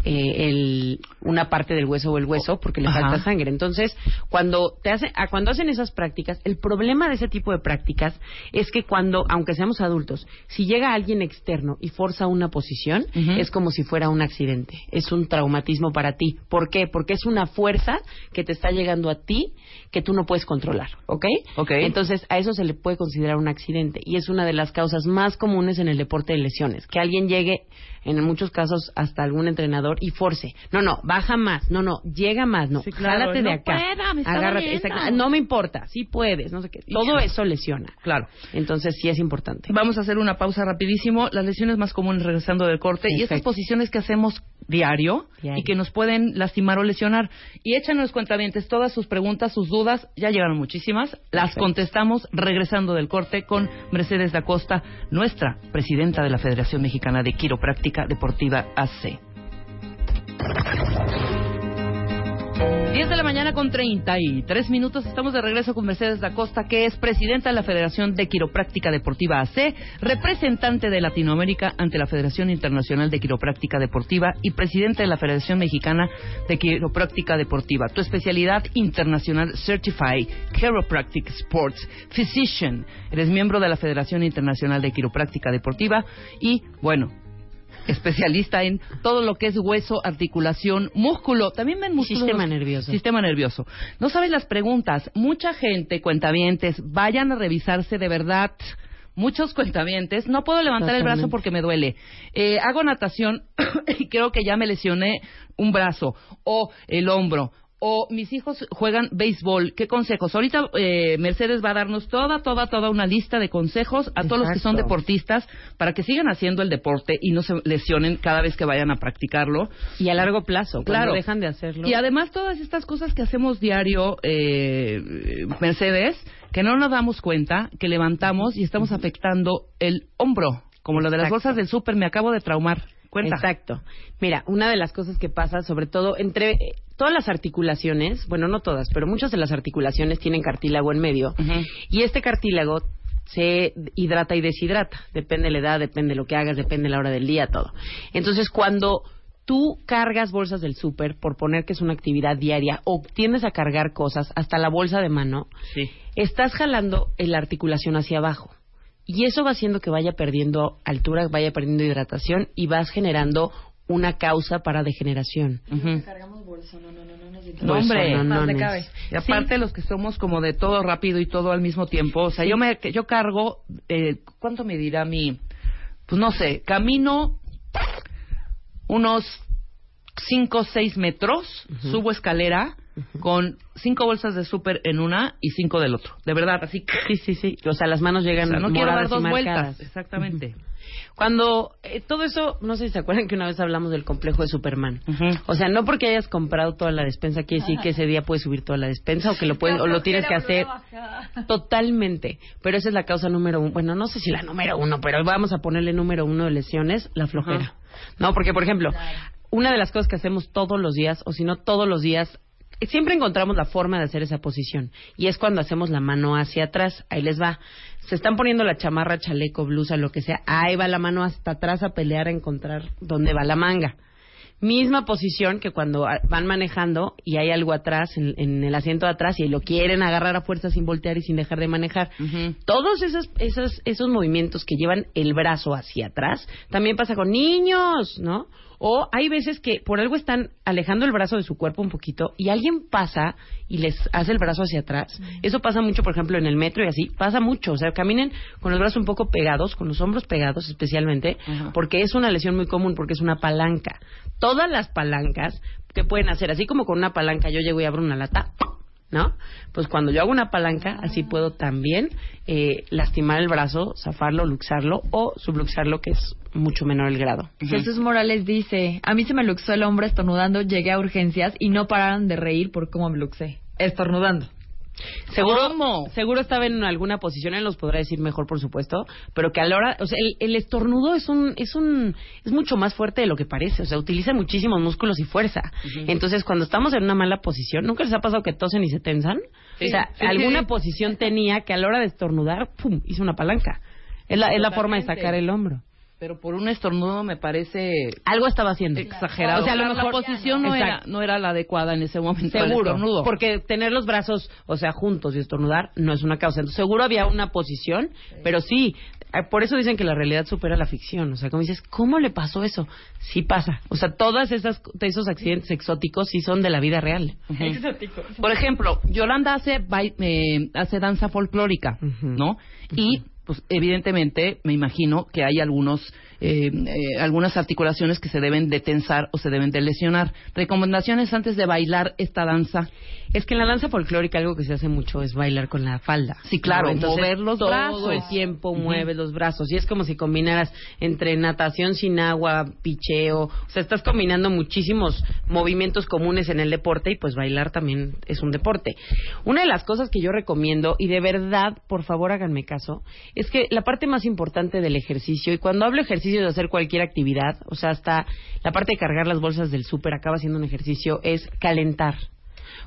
eh, el, una parte del hueso o el hueso porque le Ajá. falta sangre. Entonces, cuando te hace, a cuando hacen esas prácticas, el problema de ese tipo de prácticas es que cuando, aunque seamos adultos, si llega alguien externo y forza una posición, es como si fuera un accidente, es un traumatismo para ti. ¿Por qué? Porque es una fuerza que te está llegando a ti que tú no puedes controlar, ¿ok? Entonces, a eso se le puede considerar un accidente y es una de las causas más comunes en el deporte de lesiones, que alguien llegue en muchos casos hasta algún entrenador y force. No, no, baja más. No, no, llega más. No, Sí, claro, jálate de no acá. pueda, me está Agárrate. No me importa, sí puedes, no sé qué. Todo eso lesiona. Claro. Entonces, sí es importante. Vamos a hacer una pausa rapidísimo. Las lesiones más comunes regresando del corte y estas posiciones que hacemos diario, Diario. y que nos pueden lastimar o lesionar. Y échanos cuentavientes todas sus preguntas, sus dudas. Ya llegaron muchísimas. Las Perfecto. contestamos regresando del corte con Mercedes da Costa, nuestra presidenta de la Federación Mexicana de Quiropráctica Deportiva AC. 10 de la mañana con 33 minutos. Estamos de regreso con Mercedes da Costa, que es presidenta de la Federación de Quiropráctica Deportiva AC, representante de Latinoamérica ante la Federación Internacional de Quiropráctica Deportiva y presidenta de la Federación Mexicana de Quiropráctica Deportiva. Tu especialidad internacional Certified Chiropractic Sports Physician. Eres miembro de la Federación Internacional de Quiropráctica Deportiva y, bueno, especialista en todo lo que es hueso, articulación, músculo. También ven músculos. Sistema nervioso. Sistema nervioso. No sabes las preguntas. Mucha gente, cuentavientes, vayan a revisarse de verdad. Muchos cuentavientes, no puedo levantar el brazo porque me duele. Eh, hago natación y creo que ya me lesioné un brazo o el hombro. O mis hijos juegan béisbol. ¿Qué consejos? Ahorita eh, Mercedes va a darnos toda, toda, toda una lista de consejos a todos los que son deportistas para que sigan haciendo el deporte y no se lesionen cada vez que vayan a practicarlo. Y a largo plazo, Claro. dejan de hacerlo. Y además todas estas cosas que hacemos diario, eh, Mercedes, que no nos damos cuenta, que levantamos y estamos afectando el hombro, como lo de las Exacto. bolsas del súper, me acabo de traumar. Cuenta. Exacto. Mira, una de las cosas que pasa, sobre todo entre todas las articulaciones, bueno, no todas, pero muchas de las articulaciones tienen cartílago en medio. Y este cartílago se hidrata y deshidrata. Depende de la edad, depende de lo que hagas, depende de la hora del día, todo. Entonces, cuando tú cargas bolsas del súper, por poner que es una actividad diaria, o tiendes a cargar cosas, hasta la bolsa de mano, Sí. estás jalando la articulación hacia abajo. Y eso va haciendo que vaya perdiendo altura, vaya perdiendo hidratación y vas generando una causa para degeneración. Cargamos no, no, no, no, nos No, hombre, no, no, cabe. Y aparte los que somos como de todo rápido y todo al mismo tiempo, o sea, yo me yo cargo eh, ¿cuánto me dirá mi pues no sé, camino unos 5 o 6 metros, subo escalera con cinco bolsas de súper en una y cinco del otro. De verdad, así que Sí, sí, sí. O sea, las manos o llegan sea, no quiero dar moradas y dos marcadas. vueltas, exactamente. Cuando eh, todo eso, no sé si se acuerdan que una vez hablamos del complejo de Superman. O sea, no porque hayas comprado toda la despensa quiere decir que ese día puedes subir toda la despensa o que lo puedes o lo tienes que hacer totalmente. Pero esa es la causa número uno. Bueno, no sé si la número uno, pero vamos a ponerle número uno de lesiones, la flojera. No, porque por ejemplo, una de las cosas que hacemos todos los días, o si no todos los días, siempre encontramos la forma de hacer esa posición. Y es cuando hacemos la mano hacia atrás. Ahí les va. Se están poniendo la chamarra, chaleco, blusa, lo que sea. Ahí va la mano hasta atrás a pelear a encontrar dónde va la manga. Misma posición que cuando ah, van manejando y hay algo atrás, en, en el asiento de atrás, y lo quieren agarrar a fuerza sin voltear y sin dejar de manejar. Todos esos, esos, esos movimientos que llevan el brazo hacia atrás, también pasa con niños, ¿no? O hay veces que por algo están alejando el brazo de su cuerpo un poquito y alguien pasa y les hace el brazo hacia atrás. Eso pasa mucho, por ejemplo, en el metro y así. Pasa mucho. O sea, caminen con los brazos un poco pegados, con los hombros pegados especialmente, Ajá. porque es una lesión muy común, porque es una palanca. Todas las palancas que pueden hacer, así como con una palanca yo llego y abro una lata, ¿no? Pues cuando yo hago una palanca, así puedo también eh, lastimar el brazo, zafarlo, luxarlo o subluxarlo, que es mucho menor el grado. Jesús Morales dice, a mí se me luxó el hombro estornudando, llegué a urgencias y no pararon de reír por cómo me luxé. Estornudando. Seguro, ¿Cómo? seguro estaba en alguna posición, él los podrá decir mejor, por supuesto, pero que a la hora, o sea, el, el estornudo es un, es un, es mucho más fuerte de lo que parece, o sea, utiliza muchísimos músculos y fuerza. Entonces, cuando estamos en una mala posición, ¿nunca les ha pasado que tosen y se tensan? Sí. O sea, Sí, alguna sí. posición tenía que a la hora de estornudar, pum, hizo una palanca. Es la, es la forma de sacar el hombro. Pero por un estornudo me parece Algo estaba haciendo. exagerado. O sea, a lo la posición no era, no era la adecuada en ese momento. Seguro, estornudo. porque tener los brazos, o sea, juntos y estornudar no es una causa. Entonces, seguro había una posición, pero sí, eh, por eso dicen que la realidad supera la ficción. O sea, como dices, ¿cómo le pasó eso? Sí pasa. O sea, todas esas esos accidentes exóticos sí son de la vida real. Ujú. Por ejemplo, Yolanda hace, eh, hace danza folclórica, Ujú. ¿no? Y, pues, evidentemente, me imagino que hay algunos, eh, eh, algunas articulaciones que se deben de tensar o se deben de lesionar. Recomendaciones antes de bailar esta danza. Es que en la danza folclórica algo que se hace mucho es bailar con la falda. Sí, claro, ¿no? Entonces, mover los todo brazos. el tiempo mueves los brazos y es como si combinaras entre natación sin agua, picheo, o sea, estás combinando muchísimos movimientos comunes en el deporte y pues bailar también es un deporte. Una de las cosas que yo recomiendo y de verdad, por favor, háganme caso, es que la parte más importante del ejercicio y cuando hablo ejercicio de hacer cualquier actividad, o sea, hasta la parte de cargar las bolsas del súper acaba siendo un ejercicio es calentar.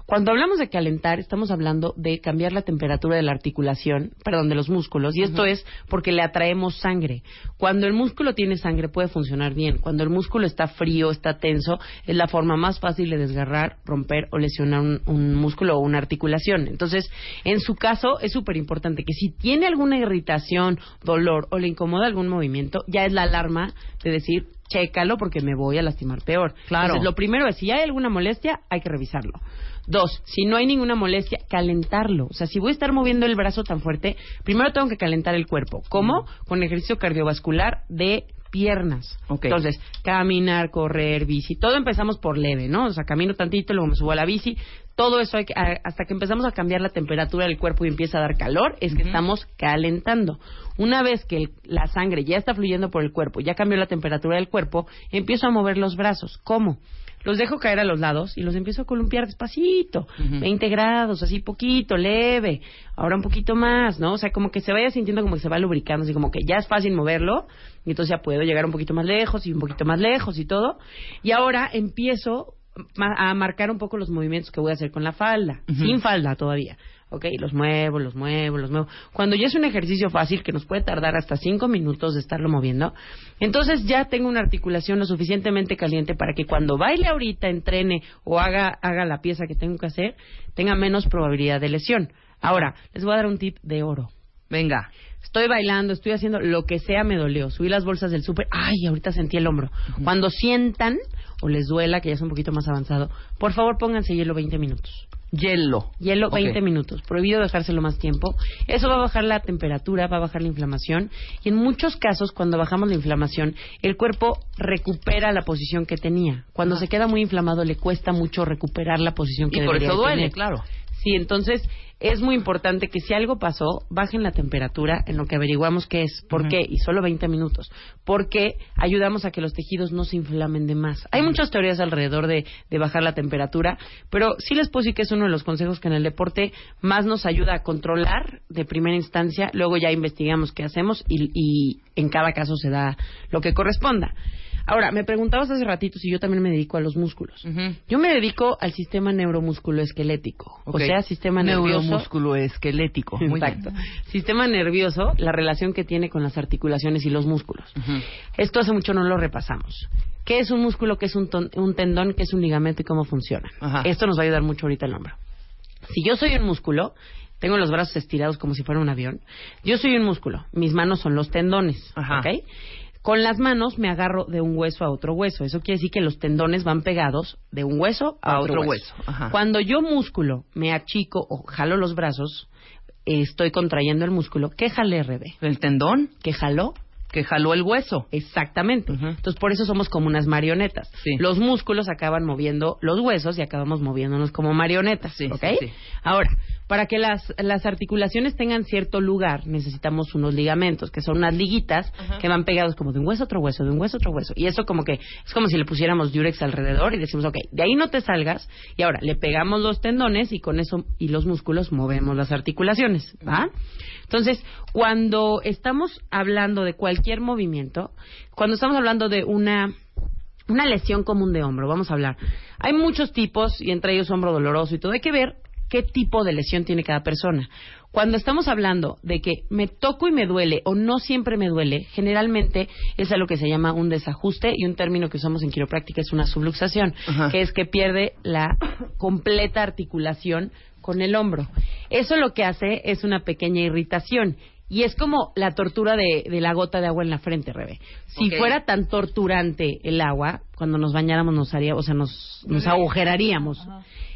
Cuando hablamos de calentar, estamos hablando de cambiar la temperatura de la articulación, perdón, de los músculos, y esto es porque le atraemos sangre. Cuando el músculo tiene sangre puede funcionar bien. Cuando el músculo está frío, está tenso, es la forma más fácil de desgarrar, romper o lesionar un, un músculo o una articulación. Entonces, en su caso, es súper importante que si tiene alguna irritación, dolor o le incomoda algún movimiento, ya es la alarma de decir, chécalo porque me voy a lastimar peor. Claro. Entonces, lo primero es, si hay alguna molestia, hay que revisarlo. Dos, si no hay ninguna molestia, calentarlo. O sea, si voy a estar moviendo el brazo tan fuerte, primero tengo que calentar el cuerpo. ¿Cómo? Con ejercicio cardiovascular de piernas. Entonces, caminar, correr, bici, todo empezamos por leve, ¿no? O sea, camino tantito, luego me subo a la bici. Todo eso hay que- hasta que empezamos a cambiar la temperatura del cuerpo y empieza a dar calor, es que estamos calentando. Una vez que el- la sangre ya está fluyendo por el cuerpo, ya cambió la temperatura del cuerpo, empiezo a mover los brazos. ¿Cómo? Los dejo caer a los lados y los empiezo a columpiar despacito, Ujú. 20 grados, así poquito, leve, ahora un poquito más, ¿no? O sea, como que se vaya sintiendo como que se va lubricando, así como que ya es fácil moverlo, y entonces ya puedo llegar un poquito más lejos y un poquito más lejos y todo. Y ahora empiezo a marcar un poco los movimientos que voy a hacer con la falda, sin falda todavía. ¿Ok? Los muevo, los muevo, los muevo. Cuando ya es un ejercicio fácil que nos puede tardar hasta cinco minutos de estarlo moviendo, entonces ya tengo una articulación lo suficientemente caliente para que cuando baile ahorita, entrene o haga, haga la pieza que tengo que hacer, tenga menos probabilidad de lesión. Ahora, les voy a dar un tip de oro. Venga. Estoy bailando, estoy haciendo lo que sea, me dolió. Subí las bolsas del súper, ay, ahorita sentí el hombro. Cuando sientan o les duela, que ya es un poquito más avanzado, por favor pónganse hielo 20 minutos. Hielo. Hielo Ok. 20 minutos. Prohibido dejárselo más tiempo. Eso va a bajar la temperatura, va a bajar la inflamación. Y en muchos casos, cuando bajamos la inflamación, el cuerpo recupera la posición que tenía. Cuando se queda muy inflamado, le cuesta mucho recuperar la posición que Y por debería eso de duele, tener. claro. Sí, entonces es muy importante que si algo pasó, bajen la temperatura en lo que averiguamos qué es, por qué, y solo 20 minutos, porque ayudamos a que los tejidos no se inflamen de más. Hay muchas teorías alrededor de, de bajar la temperatura, pero sí les puedo decir que es uno de los consejos que en el deporte más nos ayuda a controlar de primera instancia, luego ya investigamos qué hacemos y, y en cada caso se da lo que corresponda. Ahora, me preguntabas hace ratito si yo también me dedico a los músculos. Yo me dedico al sistema neuromusculoesquelético, Ok. o sea, sistema nervioso. Neuromusculo esquelético. Muy bien. Exacto. Sistema nervioso, la relación que tiene con las articulaciones y los músculos. Esto hace mucho no lo repasamos. ¿Qué es un músculo? ¿Qué es un, ton- un tendón? ¿Qué es un ligamento? ¿Y cómo funciona? Ajá. Esto nos va a ayudar mucho ahorita el hombro. Si yo soy un músculo, tengo los brazos estirados como si fuera un avión. Yo soy un músculo. Mis manos son los tendones. Ajá. ¿ok? Con las manos me agarro de un hueso a otro hueso. Eso quiere decir que los tendones van pegados de un hueso a, A otro, otro hueso. hueso. Ajá. Cuando yo músculo me achico o jalo los brazos, eh, estoy contrayendo el músculo. ¿Qué jalé, Rebe? El tendón ¿Qué jaló? Que jaló el hueso. Exactamente. Entonces, por eso somos como unas marionetas. Sí. Los músculos acaban moviendo los huesos y acabamos moviéndonos como marionetas. Sí, ¿ok? sí, sí. Ahora, para que las, las articulaciones tengan cierto lugar, necesitamos unos ligamentos, que son unas liguitas que van pegados como de un hueso a otro hueso, de un hueso a otro hueso. Y eso como que es como si le pusiéramos diurex alrededor y decimos, ok, de ahí no te salgas. Y ahora, le pegamos los tendones y con eso y los músculos movemos las articulaciones. ¿va? Entonces, cuando estamos hablando de cualquier movimiento, cuando estamos hablando de una una lesión común de hombro, vamos a hablar. Hay muchos tipos y entre ellos hombro doloroso y todo. Hay que ver qué tipo de lesión tiene cada persona. Cuando estamos hablando de que me toco y me duele o no siempre me duele, generalmente es a lo que se llama un desajuste y un término que usamos en quiropráctica es una subluxación, Ajá. que es que pierde la completa articulación con el hombro. Eso lo que hace es una pequeña irritación. Y es como la tortura de, de la gota de agua en la frente, Rebe. Si fuera tan torturante el agua, cuando nos bañáramos nos haría, o sea, nos, nos agujeraríamos.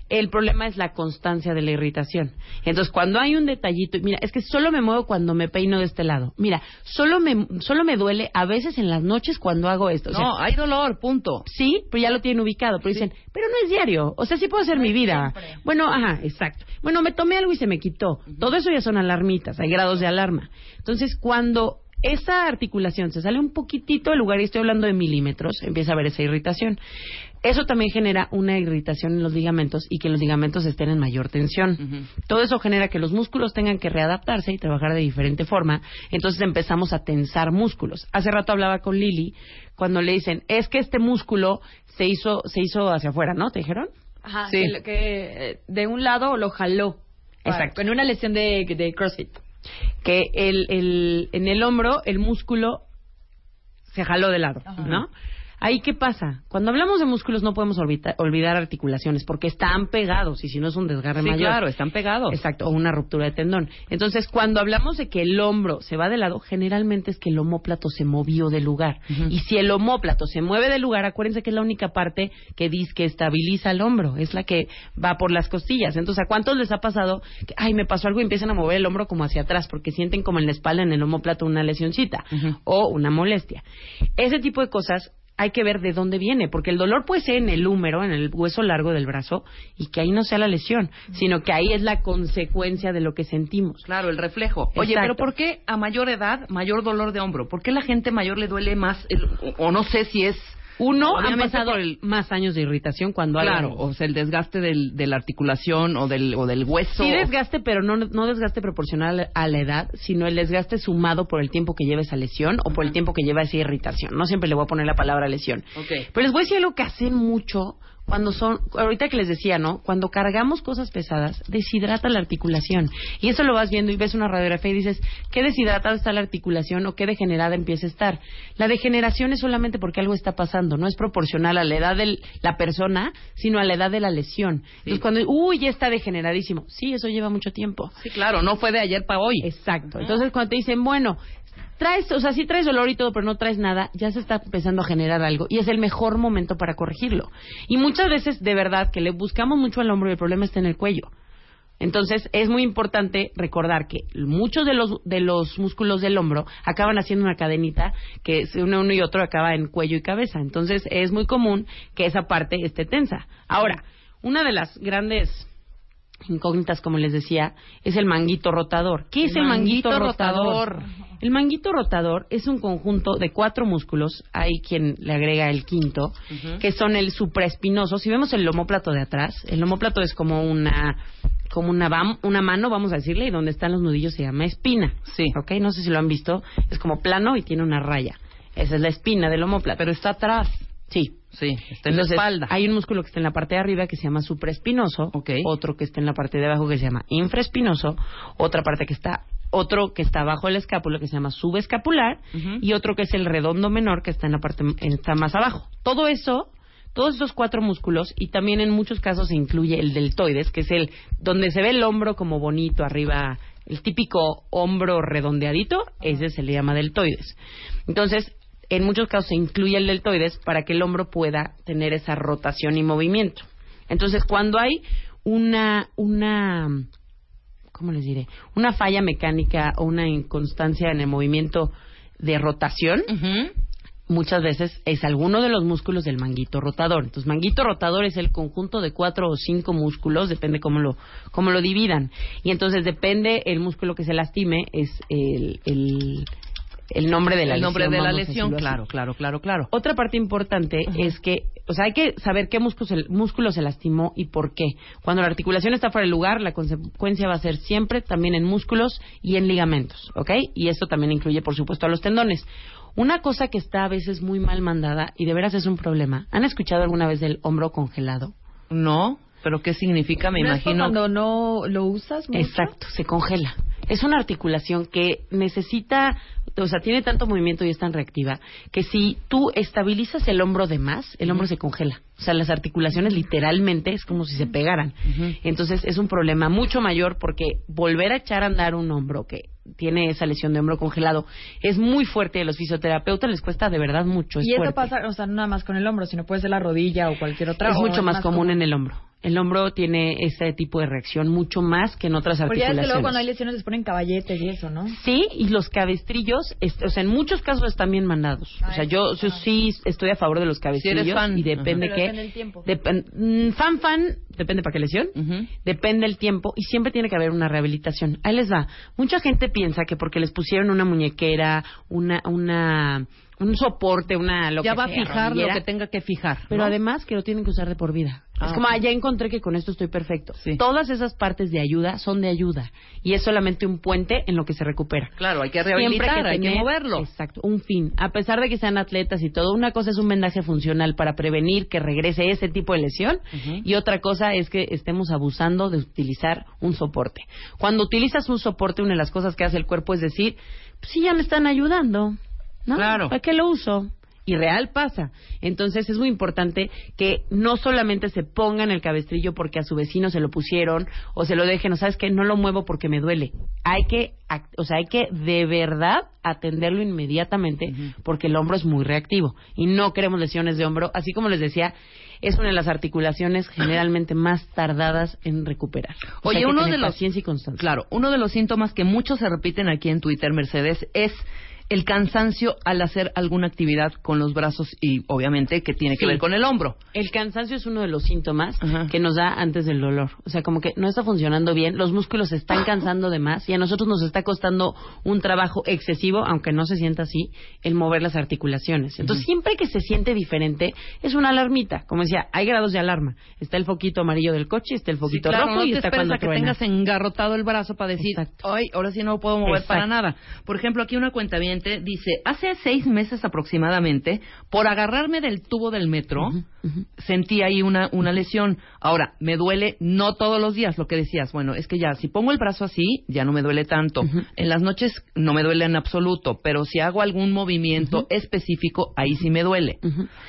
El problema es la constancia de la irritación. Entonces, cuando hay un detallito, mira, es que solo me muevo cuando me peino de este lado. Mira, solo me, solo me duele a veces en las noches cuando hago esto. O sea, No, hay dolor, punto. Sí, pero ya lo tienen ubicado. Pero dicen, pero no es diario. O sea, sí puedo hacer mi vida. Bueno, ajá, exacto. Bueno, me tomé algo y se me quitó. Todo eso ya son alarmitas, hay grados de alarma. Entonces, cuando esa articulación se sale un poquitito del lugar, y estoy hablando de milímetros, empieza a haber esa irritación. Eso también genera una irritación en los ligamentos y que los ligamentos estén en mayor tensión. Todo eso genera que los músculos tengan que readaptarse y trabajar de diferente forma. Entonces empezamos a tensar músculos. Hace rato hablaba con Lili cuando le dicen, es que este músculo se hizo, se hizo hacia afuera, ¿no? ¿Te dijeron? Ajá, Sí. que, lo- que, eh, de un lado lo jaló. Exacto. En una lesión de, de CrossFit. que el, el, en el hombro el músculo se jaló de lado, ¿no? Ahí, ¿qué pasa? Cuando hablamos de músculos no podemos olvida- olvidar articulaciones porque están pegados y si no es un desgarre Sí, mayor. claro, están pegados. Exacto, o una ruptura de tendón. Entonces, cuando hablamos de que el hombro se va de lado, generalmente es que el homóplato se movió del lugar. Y si el homóplato se mueve del lugar, acuérdense que es la única parte que dice que estabiliza el hombro, es la que va por las costillas. Entonces, ¿a cuántos les ha pasado que, ay, me pasó algo y empiezan a mover el hombro como hacia atrás porque sienten como en la espalda, en el homóplato, una lesioncita o una molestia? Ese tipo de cosas hay que ver de dónde viene, porque el dolor puede ser en el húmero, en el hueso largo del brazo, y que ahí no sea la lesión, sino que ahí es la consecuencia de lo que sentimos. Claro, el reflejo. Oye, pero ¿por qué a mayor edad, mayor dolor de hombro? ¿Por qué la gente mayor le duele más? el- o no sé si es... Uno, han obviamente pasado por el- más años de irritación cuando Claro, algo... o sea, el desgaste del, de la articulación o del, o del hueso. Sí desgaste, pero no, no desgaste proporcional a la edad, sino el desgaste sumado por el tiempo que lleva esa lesión o por el tiempo que lleva esa irritación. No siempre le voy a poner la palabra lesión. Ok. Pero les voy a decir algo que hacen mucho cuando son, ahorita que les decía, ¿no? Cuando cargamos cosas pesadas, deshidrata la articulación. Y eso lo vas viendo y ves una radiografía y dices, ¿qué deshidratada está la articulación o qué degenerada empieza a estar? La degeneración es solamente porque algo está pasando, no es proporcional a la edad de la persona, sino a la edad de la lesión. Entonces, cuando, uy, ya está degeneradísimo. Sí, eso lleva mucho tiempo. Sí, claro, no fue de ayer para hoy. Exacto. Entonces, cuando te dicen, bueno, traes, o sea, sí traes dolor y todo, pero no traes nada, ya se está empezando a generar algo y es el mejor momento para corregirlo. Y muchas veces, de verdad, que le buscamos mucho al hombro y el problema está en el cuello. Entonces, es muy importante recordar que muchos de los, de los músculos del hombro acaban haciendo una cadenita que uno y otro acaba en cuello y cabeza. Entonces, es muy común que esa parte esté tensa. Ahora, una de las grandes incógnitas, como les decía, es el manguito rotador. ¿Qué es el manguito, manguito rotador? rotador. El manguito rotador es un conjunto de cuatro músculos, hay quien le agrega el quinto, que son el supraespinoso. Si vemos el homóplato de atrás, el homóplato es como una como una, una mano, vamos a decirle, y donde están los nudillos se llama espina. Sí. ¿Ok? No sé si lo han visto. Es como plano y tiene una raya. Esa es la espina del homóplato. Pero está atrás. Sí. Sí, está en la espalda. Hay un músculo que está en la parte de arriba que se llama supraespinoso, Ok. otro que está en la parte de abajo que se llama infraespinoso, otra parte que está otro que está abajo del escápulo que se llama subescapular y otro que es el redondo menor que está en la parte está más abajo. Todo eso, todos esos cuatro músculos y también en muchos casos se incluye el deltoides, que es el donde se ve el hombro como bonito arriba, el típico hombro redondeadito, ese se le llama deltoides. Entonces, en muchos casos se incluye el deltoides para que el hombro pueda tener esa rotación y movimiento. Entonces, cuando hay una, una, ¿cómo les diré? Una falla mecánica o una inconstancia en el movimiento de rotación, muchas veces es alguno de los músculos del manguito rotador. Entonces, manguito rotador es el conjunto de cuatro o cinco músculos, depende cómo lo, cómo lo dividan. Y entonces depende el músculo que se lastime, es el, el, el nombre de la el lesión. nombre de la lesión, claro, claro, claro, claro. Otra parte importante es que, o sea, hay que saber qué músculo se, músculo se lastimó y por qué. Cuando la articulación está fuera del lugar, la consecuencia va a ser siempre también en músculos y en ligamentos, ¿ok? Y esto también incluye, por supuesto, a los tendones. Una cosa que está a veces muy mal mandada y de veras es un problema. ¿Han escuchado alguna vez del hombro congelado? No, pero ¿qué significa? Me ¿No es por imagino. cuando no lo usas mucho? Exacto, se congela. Es una articulación que necesita, o sea, tiene tanto movimiento y es tan reactiva que si tú estabilizas el hombro de más, el hombro se congela. O sea, las articulaciones literalmente es como si se pegaran. Entonces es un problema mucho mayor porque volver a echar a andar un hombro que tiene esa lesión de hombro congelado es muy fuerte a los fisioterapeutas les cuesta de verdad mucho. Es y fuerte. pasa, o sea, no nada más con el hombro, sino puede ser la rodilla o cualquier otra. es mucho más común en el hombro. El hombro tiene ese tipo de reacción mucho más que en otras Porque ya es articulaciones. que luego cuando hay lesiones les ponen caballetes y eso, ¿no? Sí, y los cabestrillos, es- o sea, en muchos casos están bien mandados. Ah, o sea, yo, yo sí estoy a favor de los cabestrillos. Si eres fan. Y depende qué. depende del tiempo. Depen- mm, fan, fan, depende para qué lesión. Depende el tiempo y siempre tiene que haber una rehabilitación. Ahí les va. Mucha gente piensa que porque les pusieron una muñequera, una, una, un soporte, una lo ya que va a fijar lo que tenga que fijar. pero ¿no? además que lo tienen que usar de por vida. Ah, es como, ah, ya encontré que con esto estoy perfecto. Sí. Todas esas partes de ayuda son de ayuda. Y es solamente un puente en lo que se recupera. Claro, hay que rehabilitar, hay que moverlo. Exacto, un fin. A pesar de que sean atletas y todo, una cosa es un vendaje funcional para prevenir que regrese ese tipo de lesión y otra cosa es que estemos abusando de utilizar un soporte. Cuando utilizas un soporte, una de las cosas que hace el cuerpo es decir, pues sí, ya me están ayudando, ¿no? Claro. ¿Para qué lo uso? Y real pasa. Entonces es muy importante que no solamente se pongan el cabestrillo porque a su vecino se lo pusieron o se lo dejen, o sabes que no lo muevo porque me duele. Hay que, o sea, hay que de verdad atenderlo inmediatamente porque el hombro es muy reactivo y no queremos lesiones de hombro. Así como les decía, es una de las articulaciones generalmente más tardadas en recuperar. O Oye, uno de los y constancia. Claro, uno de los síntomas que muchos se repiten aquí en Twitter, Mercedes, es el cansancio al hacer alguna actividad con los brazos y obviamente que tiene que Sí. ver con el hombro. El cansancio es uno de los síntomas Ajá. que nos da antes del dolor. O sea, como que no está funcionando bien, los músculos se están cansando de más y a nosotros nos está costando un trabajo excesivo, aunque no se sienta así, el mover las articulaciones. Entonces, siempre que se siente diferente, es una alarmita. Como decía, hay grados de alarma. Está el foquito amarillo del coche, está el foquito Sí, claro, rojo no y te está cuando a que truena. tengas engarrotado el brazo para decir, Exacto. ay, ahora sí no puedo mover Exacto. para nada. Por ejemplo, aquí una cuenta dice, hace seis meses aproximadamente, por agarrarme del tubo del metro, sentí ahí una, una lesión. Ahora, me duele no todos los días, lo que decías. Bueno, es que ya, si pongo el brazo así, ya no me duele tanto. En las noches no me duele en absoluto, pero si hago algún movimiento específico, ahí sí me duele.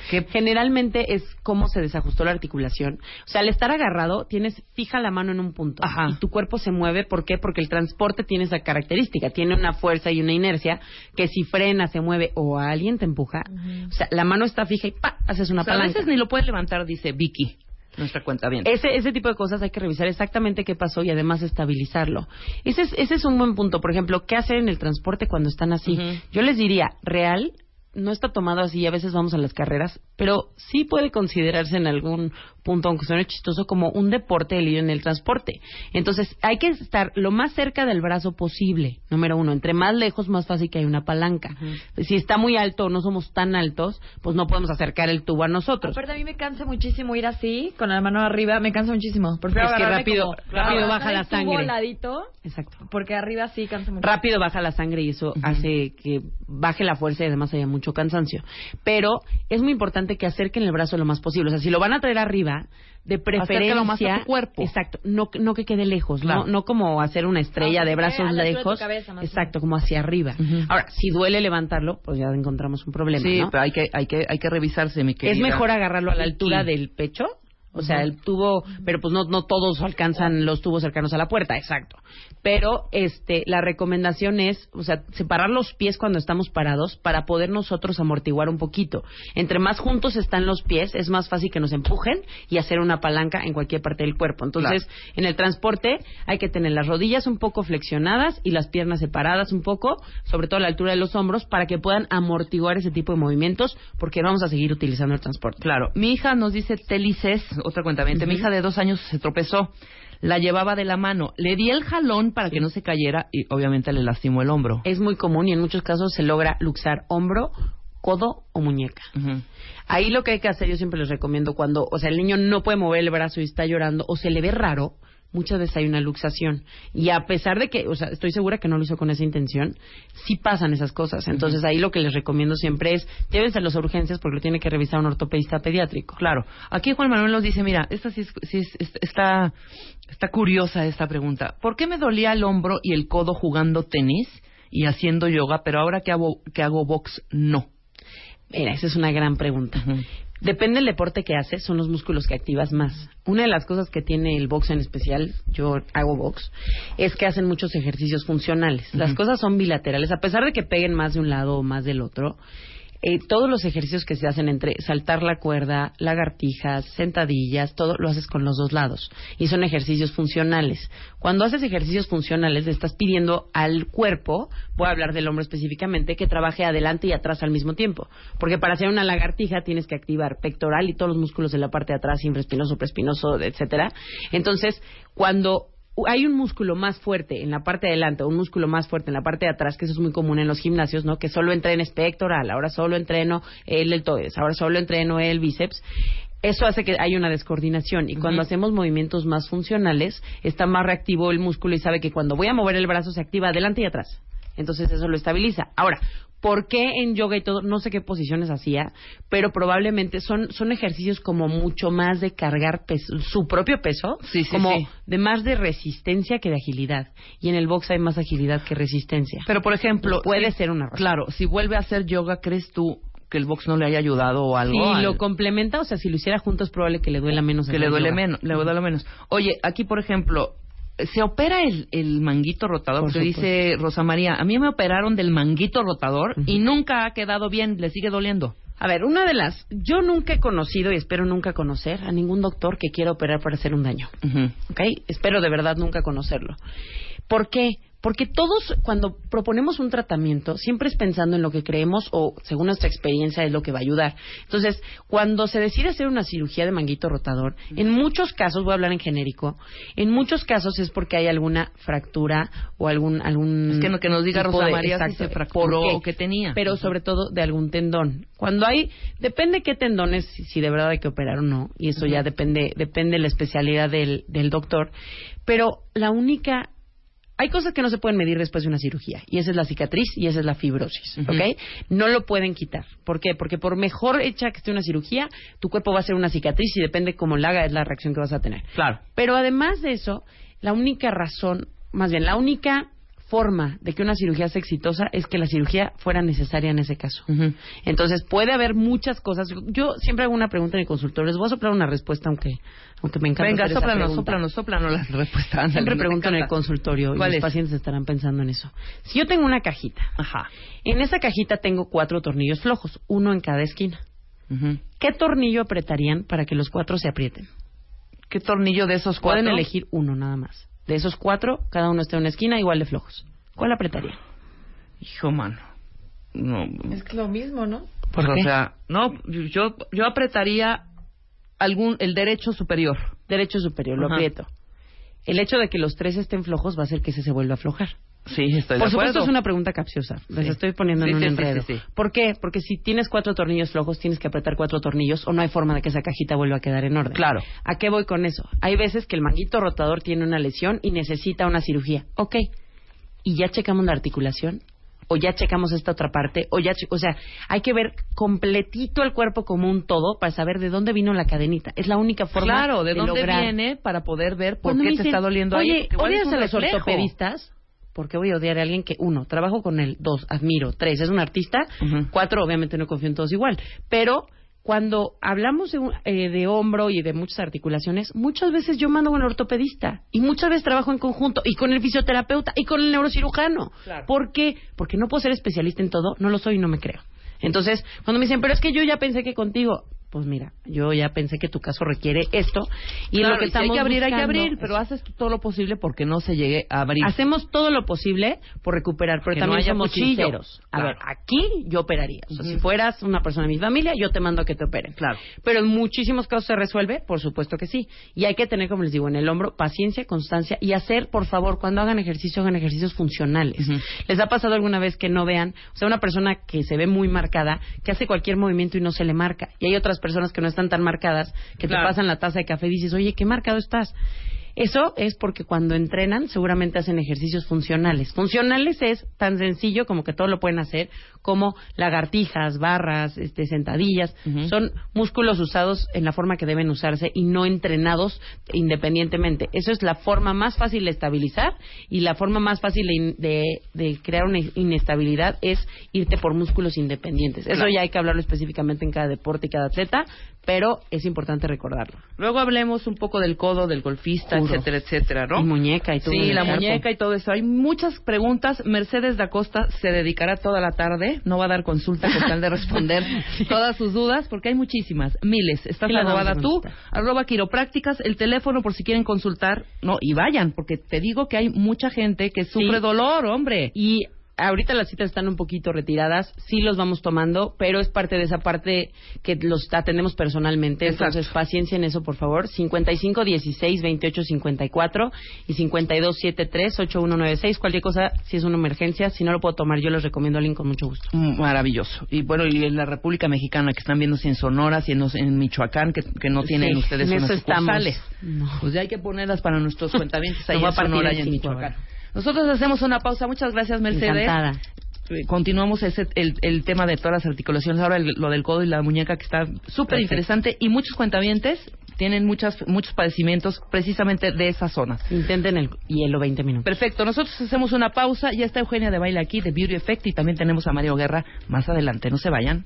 Que generalmente es cómo se desajustó la articulación. O sea, al estar agarrado, tienes fija la mano en un punto y tu cuerpo se mueve. ¿Por qué? Porque el transporte tiene esa característica, tiene una fuerza y una inercia que si frena, se mueve o alguien te empuja, o sea, la mano está fija y ¡pa! haces una O sea, a palanca. veces ni lo puedes levantar, dice Vicky, nuestra cuenta bien. Ese, ese tipo de cosas hay que revisar exactamente qué pasó y además estabilizarlo. Ese es, ese es un buen punto. Por ejemplo, ¿qué hacer en el transporte cuando están así? Yo les diría, real, no está tomado así, a veces vamos a las carreras, pero sí puede considerarse en algún punto, aunque suene chistoso, como un deporte el ir en el transporte. Entonces, hay que estar lo más cerca del brazo posible, número uno. Entre más lejos, más fácil que hay una palanca. Si está muy alto o no somos tan altos, pues no podemos acercar el tubo a nosotros. Aparte, a mí me cansa muchísimo ir así, con la mano arriba, me cansa muchísimo. Prefiero Es que rápido- como- rápido baja la tubo sangre. ladito, Exacto. porque arriba sí cansa mucho. rápido baja la sangre y eso hace que baje la fuerza y además haya mucho cansancio. Pero es muy importante que acerquen el brazo lo más posible. O sea, si lo van a traer arriba, de preferencia... Más a tu cuerpo. Exacto, no, no que quede lejos, Claro. no, no como hacer una estrella de brazos de lejos. cabeza, más o exacto, como hacia arriba. Ahora, si duele levantarlo, pues ya encontramos un problema, sí, ¿no? pero hay que, hay que, hay que revisarse, mi querida. Es mejor agarrarlo a la altura del pecho. O sea, el tubo, pero pues no, no todos alcanzan los tubos cercanos a la puerta, exacto. Pero este, la recomendación es, o sea, separar los pies cuando estamos parados para poder nosotros amortiguar un poquito. Entre más juntos están los pies, es más fácil que nos empujen y hacer una palanca en cualquier parte del cuerpo. Entonces, en el transporte hay que tener las rodillas un poco flexionadas y las piernas separadas un poco, sobre todo a la altura de los hombros, para que puedan amortiguar ese tipo de movimientos, porque vamos a seguir utilizando el transporte. Claro, mi hija nos dice Telices, otra cuenta mi hija de dos años se tropezó, la llevaba de la mano, le di el jalón para que no se cayera y obviamente le lastimó el hombro. Es muy común y en muchos casos se logra luxar hombro, codo o muñeca. Ahí lo que hay que hacer, yo siempre les recomiendo cuando, o sea, el niño no puede mover el brazo y está llorando o se le ve raro, muchas veces hay una luxación. Y a pesar de que, o sea, estoy segura que no lo hizo con esa intención, sí pasan esas cosas. Entonces ahí lo que les recomiendo siempre es, llévense a las urgencias porque lo tiene que revisar un ortopedista pediátrico. Claro. Aquí Juan Manuel nos dice, mira, esta sí, es- sí es- es- está, está curiosa esta pregunta. ¿Por qué me dolía el hombro y el codo jugando tenis y haciendo yoga, pero ahora que hago, que hago box, no? Mira, esa es una gran pregunta. Depende del deporte que haces, son los músculos que activas más. Una de las cosas que tiene el box en especial, yo hago box, es que hacen muchos ejercicios funcionales. Las cosas son bilaterales, a pesar de que peguen más de un lado o más del otro. Eh, todos los ejercicios que se hacen entre saltar la cuerda, lagartijas, sentadillas, todo lo haces con los dos lados. Y son ejercicios funcionales. Cuando haces ejercicios funcionales, le estás pidiendo al cuerpo, voy a hablar del hombro específicamente, que trabaje adelante y atrás al mismo tiempo. Porque para hacer una lagartija tienes que activar pectoral y todos los músculos de la parte de atrás, infraespinoso, preespinoso, etcétera. Entonces, cuando hay un músculo más fuerte en la parte de adelante, un músculo más fuerte en la parte de atrás, que eso es muy común en los gimnasios, ¿no? Que solo entrenes pectoral, ahora solo entreno el deltoides, ahora solo entreno el bíceps. Eso hace que haya una descoordinación y cuando hacemos movimientos más funcionales está más reactivo el músculo y sabe que cuando voy a mover el brazo se activa adelante y atrás. Entonces eso lo estabiliza. Ahora, ¿por qué en yoga y todo? No sé qué posiciones hacía, pero probablemente son, son ejercicios como mucho más de cargar peso, su propio peso, Sí, sí, como sí. de más de resistencia que de agilidad. Y en el box hay más agilidad que resistencia. Pero, por ejemplo... puede si- ser una razón. Claro, si vuelve a hacer yoga, ¿crees tú que el box no le haya ayudado o algo? Al- lo complementa, o sea, si lo hiciera juntos, es probable que le duela menos. que le duele yoga. menos, le duele menos. Oye, aquí por ejemplo, se opera el, el manguito rotador, Por porque dice Rosa María, a mí me operaron del manguito rotador y nunca ha quedado bien, le sigue doliendo. A ver, una de las... Yo nunca he conocido y espero nunca conocer a ningún doctor que quiera operar para hacer un daño. ¿ok? Espero de verdad nunca conocerlo. ¿Por qué? Porque todos, cuando proponemos un tratamiento, siempre es pensando en lo que creemos o, según nuestra experiencia, es lo que va a ayudar. Entonces, cuando se decide hacer una cirugía de manguito rotador, en muchos casos, voy a hablar en genérico, en muchos casos es porque hay alguna fractura o algún... algún Es que no- que nos diga Rosa de- María si exacto, se fracturó o qué tenía. Pero sobre todo de algún tendón. Cuando hay, depende qué tendones, si, si de verdad hay que operar o no, y eso ya depende, depende de la especialidad del, del doctor. Pero la única hay cosas que no se pueden medir después de una cirugía, y esa es la cicatriz y esa es la fibrosis, ¿ok? No lo pueden quitar. ¿Por qué? Porque por mejor hecha que esté una cirugía, tu cuerpo va a ser una cicatriz y depende cómo la haga es la reacción que vas a tener. Claro. Pero además de eso, la única razón, más bien, la única forma de que una cirugía sea exitosa es que la cirugía fuera necesaria en ese caso. Entonces, puede haber muchas cosas. Yo siempre hago una pregunta en el consultorio. Les voy a soplar una respuesta, aunque, aunque me encanta. Venga, hacer esa sóplanos, pregunta. sóplanos, sóplanos la respuesta. ándale, Siempre pregunto en el consultorio y ¿Cuál los es? pacientes estarán pensando en eso. Si yo tengo una cajita, Ajá. en esa cajita tengo cuatro tornillos flojos, uno en cada esquina. ¿Qué tornillo apretarían para que los cuatro se aprieten? ¿Qué tornillo de esos cuatro? Pueden elegir uno nada más. De esos cuatro, cada uno está en una esquina igual de flojos. ¿Cuál apretaría? Hijo, mano. No. Es que lo mismo, ¿no? Pues, ¿Por o sea, no, yo, yo apretaría algún, el derecho superior. Derecho superior, lo aprieto. El hecho de que los tres estén flojos va a hacer que ese se vuelva a aflojar. Sí, estoy Por de supuesto acuerdo. es una pregunta capciosa. Les Sí. estoy poniendo Sí, en un sí, enredo. sí, sí. ¿Por qué? Porque si tienes cuatro tornillos flojos, tienes que apretar cuatro tornillos o no hay forma de que esa cajita vuelva a quedar en orden. Claro. ¿A qué voy con eso? Hay veces que el manguito rotador tiene una lesión y necesita una cirugía. Ok. ¿Y ya checamos la articulación? ¿O ya checamos esta otra parte? ¿O ya o sea, hay que ver completito el cuerpo como un todo para saber de dónde vino la cadenita. Es la única forma Claro, de, dónde lograr viene para poder ver por cuando qué te dicen, está doliendo Oye, ahí. Igual es ¿odias un a los reflejo. ortopedistas? Porque voy a odiar a alguien que, uno, trabajo con él, dos, admiro, tres, es un artista, cuatro, obviamente no confío en todos igual. Pero cuando hablamos de, eh, de hombro y de muchas articulaciones, muchas veces yo mando con el ortopedista y muchas veces trabajo en conjunto y con el fisioterapeuta y con el neurocirujano. Claro. ¿Por qué? Porque no puedo ser especialista en todo, no lo soy y no me creo. Entonces, cuando me dicen, pero es que yo ya pensé que contigo, pues mira, yo ya pensé que tu caso requiere esto y Claro, lo que y si hay estamos que abrir, hay que abrir, pero haces todo lo posible porque no se llegue a abrir. Hacemos todo lo posible por recuperar, pero Que no también haya somos cuchillo. sinceros. A Claro. ver, aquí yo operaría. O sea, si fueras una persona de mi familia, yo te mando a que te operen. Claro. Pero en muchísimos casos se resuelve, por supuesto que sí. Y hay que tener, como les digo, en el hombro paciencia, constancia y hacer, por favor, cuando hagan ejercicio, hagan ejercicios funcionales. ¿Les ha pasado alguna vez que no vean, o sea, una persona que se ve muy marcada, que hace cualquier movimiento y no se le marca? Y hay otras personas que no están tan marcadas, que Claro. te pasan la taza de café y dices, oye, qué marcado estás. Eso es porque cuando entrenan seguramente hacen ejercicios funcionales. Funcionales es tan sencillo como que todo lo pueden hacer, como lagartijas, barras, este, sentadillas. Son músculos usados en la forma que deben usarse y no entrenados independientemente. Eso es la forma más fácil de estabilizar y la forma más fácil de, in- de- de crear una inestabilidad es irte por músculos independientes. Eso Claro. ya hay que hablarlo específicamente en cada deporte y cada atleta, pero es importante recordarlo. Luego hablemos un poco del codo, del golfista, Juro. etcétera, etcétera, ¿no? Y muñeca y todo. Sí, la muñeca y todo eso. Hay muchas preguntas. Mercedes da Costa se dedicará toda la tarde. No va a dar consulta con tal de responder todas sus dudas, porque hay muchísimas, miles. Estás arrobada tú, arroba quiroprácticas, el teléfono por si quieren consultar. No, y vayan, porque te digo que hay mucha gente que sufre Sí. dolor, hombre. Y ahorita las citas están un poquito retiradas, sí los vamos tomando, pero es parte de esa parte que los atendemos personalmente. Exacto. Entonces, paciencia en eso, por favor. 55 16 28 54 y 52 73 8196. Cualquier cosa, si es una emergencia, si no lo puedo tomar, yo les recomiendo a alguien con mucho gusto. Mm, Maravilloso. Y bueno, y en la República Mexicana, que están viendo si en Sonora, si en, en Michoacán, que, que no tienen Sí, ustedes en unas eso estamos. No. Pues ya hay que ponerlas para nuestros cuentavientes ahí voy en Sonora y en Michoacán. ahora. Nosotros hacemos una pausa. Muchas gracias, Mercedes. Encantada. Eh, Continuamos ese, el, el tema de todas las articulaciones. Ahora el- lo del codo y la muñeca, que está súper interesante. Y muchos cuentavientes tienen muchas, muchos padecimientos precisamente de esa zona. Intenten el hielo 20 minutos. Perfecto, nosotros hacemos una pausa. Ya está Eugenia de Baile aquí, de Beauty Effect, y también tenemos a Mario Guerra más adelante. No se vayan.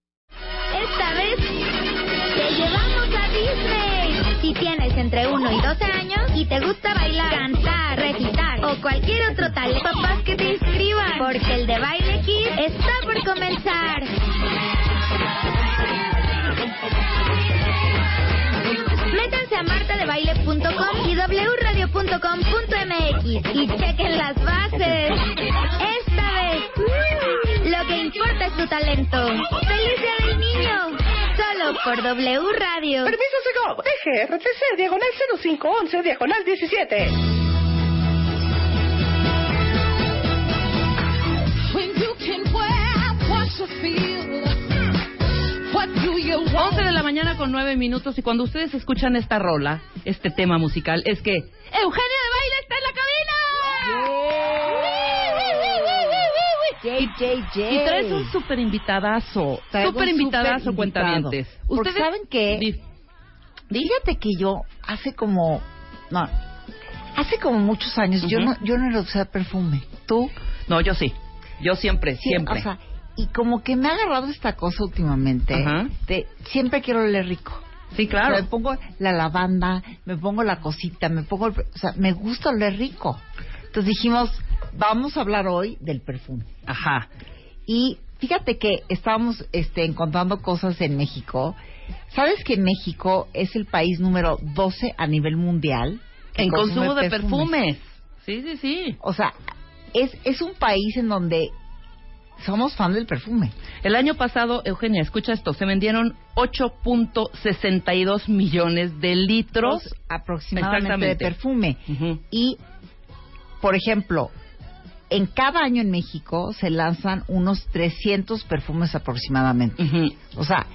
Esta vez te llevamos a Disney. Si tienes entre 1 y 12 años y te gusta bailar, cantar, recitar o cualquier otro talento, papás que te inscriban, porque el de Baile Kids está por comenzar. Métanse a martadebaile.com y wradio.com.mx y chequen las bases. Esta vez, lo que importa es tu talento. ¡Feliz Día del Niño! Solo por W Radio. Permiso Segov, DGRTC, diagonal 0511, diagonal 17. 11 de la mañana con 9 minutos y cuando ustedes escuchan esta rola, este tema musical, es que Eugenia de Baile está en la cabina. JJJ. Y traes un super invitadazo, un invitadazo, súper cuentavientes. Porque ¿saben qué? Fíjate que yo hace como... No, hace como muchos años yo no yo no era usar perfume. ¿Tú? No, yo sí. Yo siempre, Sí, siempre. O sea, y como que me ha agarrado esta cosa últimamente Ajá. de siempre quiero oler rico. Sí, claro. O sea, me pongo la lavanda, me pongo la cosita, me pongo... el- o sea, me gusta oler rico. Entonces dijimos, vamos a hablar hoy del perfume. Ajá. Y fíjate que estábamos este, encontrando cosas en México. ¿Sabes que México es el país número 12 a nivel mundial? En consumo de perfumes? perfumes. Sí, sí, sí. O sea, es, es un país en donde somos fan del perfume. El año pasado, Eugenia, escucha esto, se vendieron 8.62 millones de litros aproximadamente de perfume. Y, por ejemplo, en cada año en México se lanzan unos 300 perfumes aproximadamente. O sea,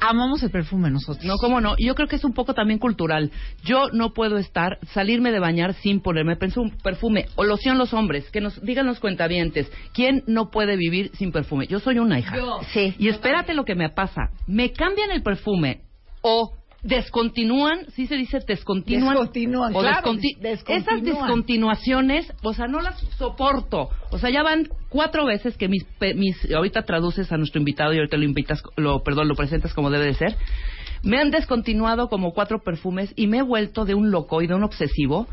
amamos el perfume nosotros. No, cómo no. Yo creo que es un poco también cultural. Yo no puedo estar, salirme de bañar sin ponerme perfu- perfume. O loción los hombres, que nos digan los cuentavientes. ¿Quién no puede vivir sin perfume? Yo soy una hija. Sí. Y espérate lo que me pasa. Me cambian el perfume o descontinúan, sí se dice descontinúan. Descontinúan, o claro, desconti- descontinúan. Esas descontinuaciones, o sea, no las soporto. O sea, ya van cuatro veces que mis, mis ahorita traduces a nuestro invitado y ahorita lo invitas, lo, perdón, lo presentas como debe de ser. Me han descontinuado como cuatro perfumes y me he vuelto de un loco y de un obsesivo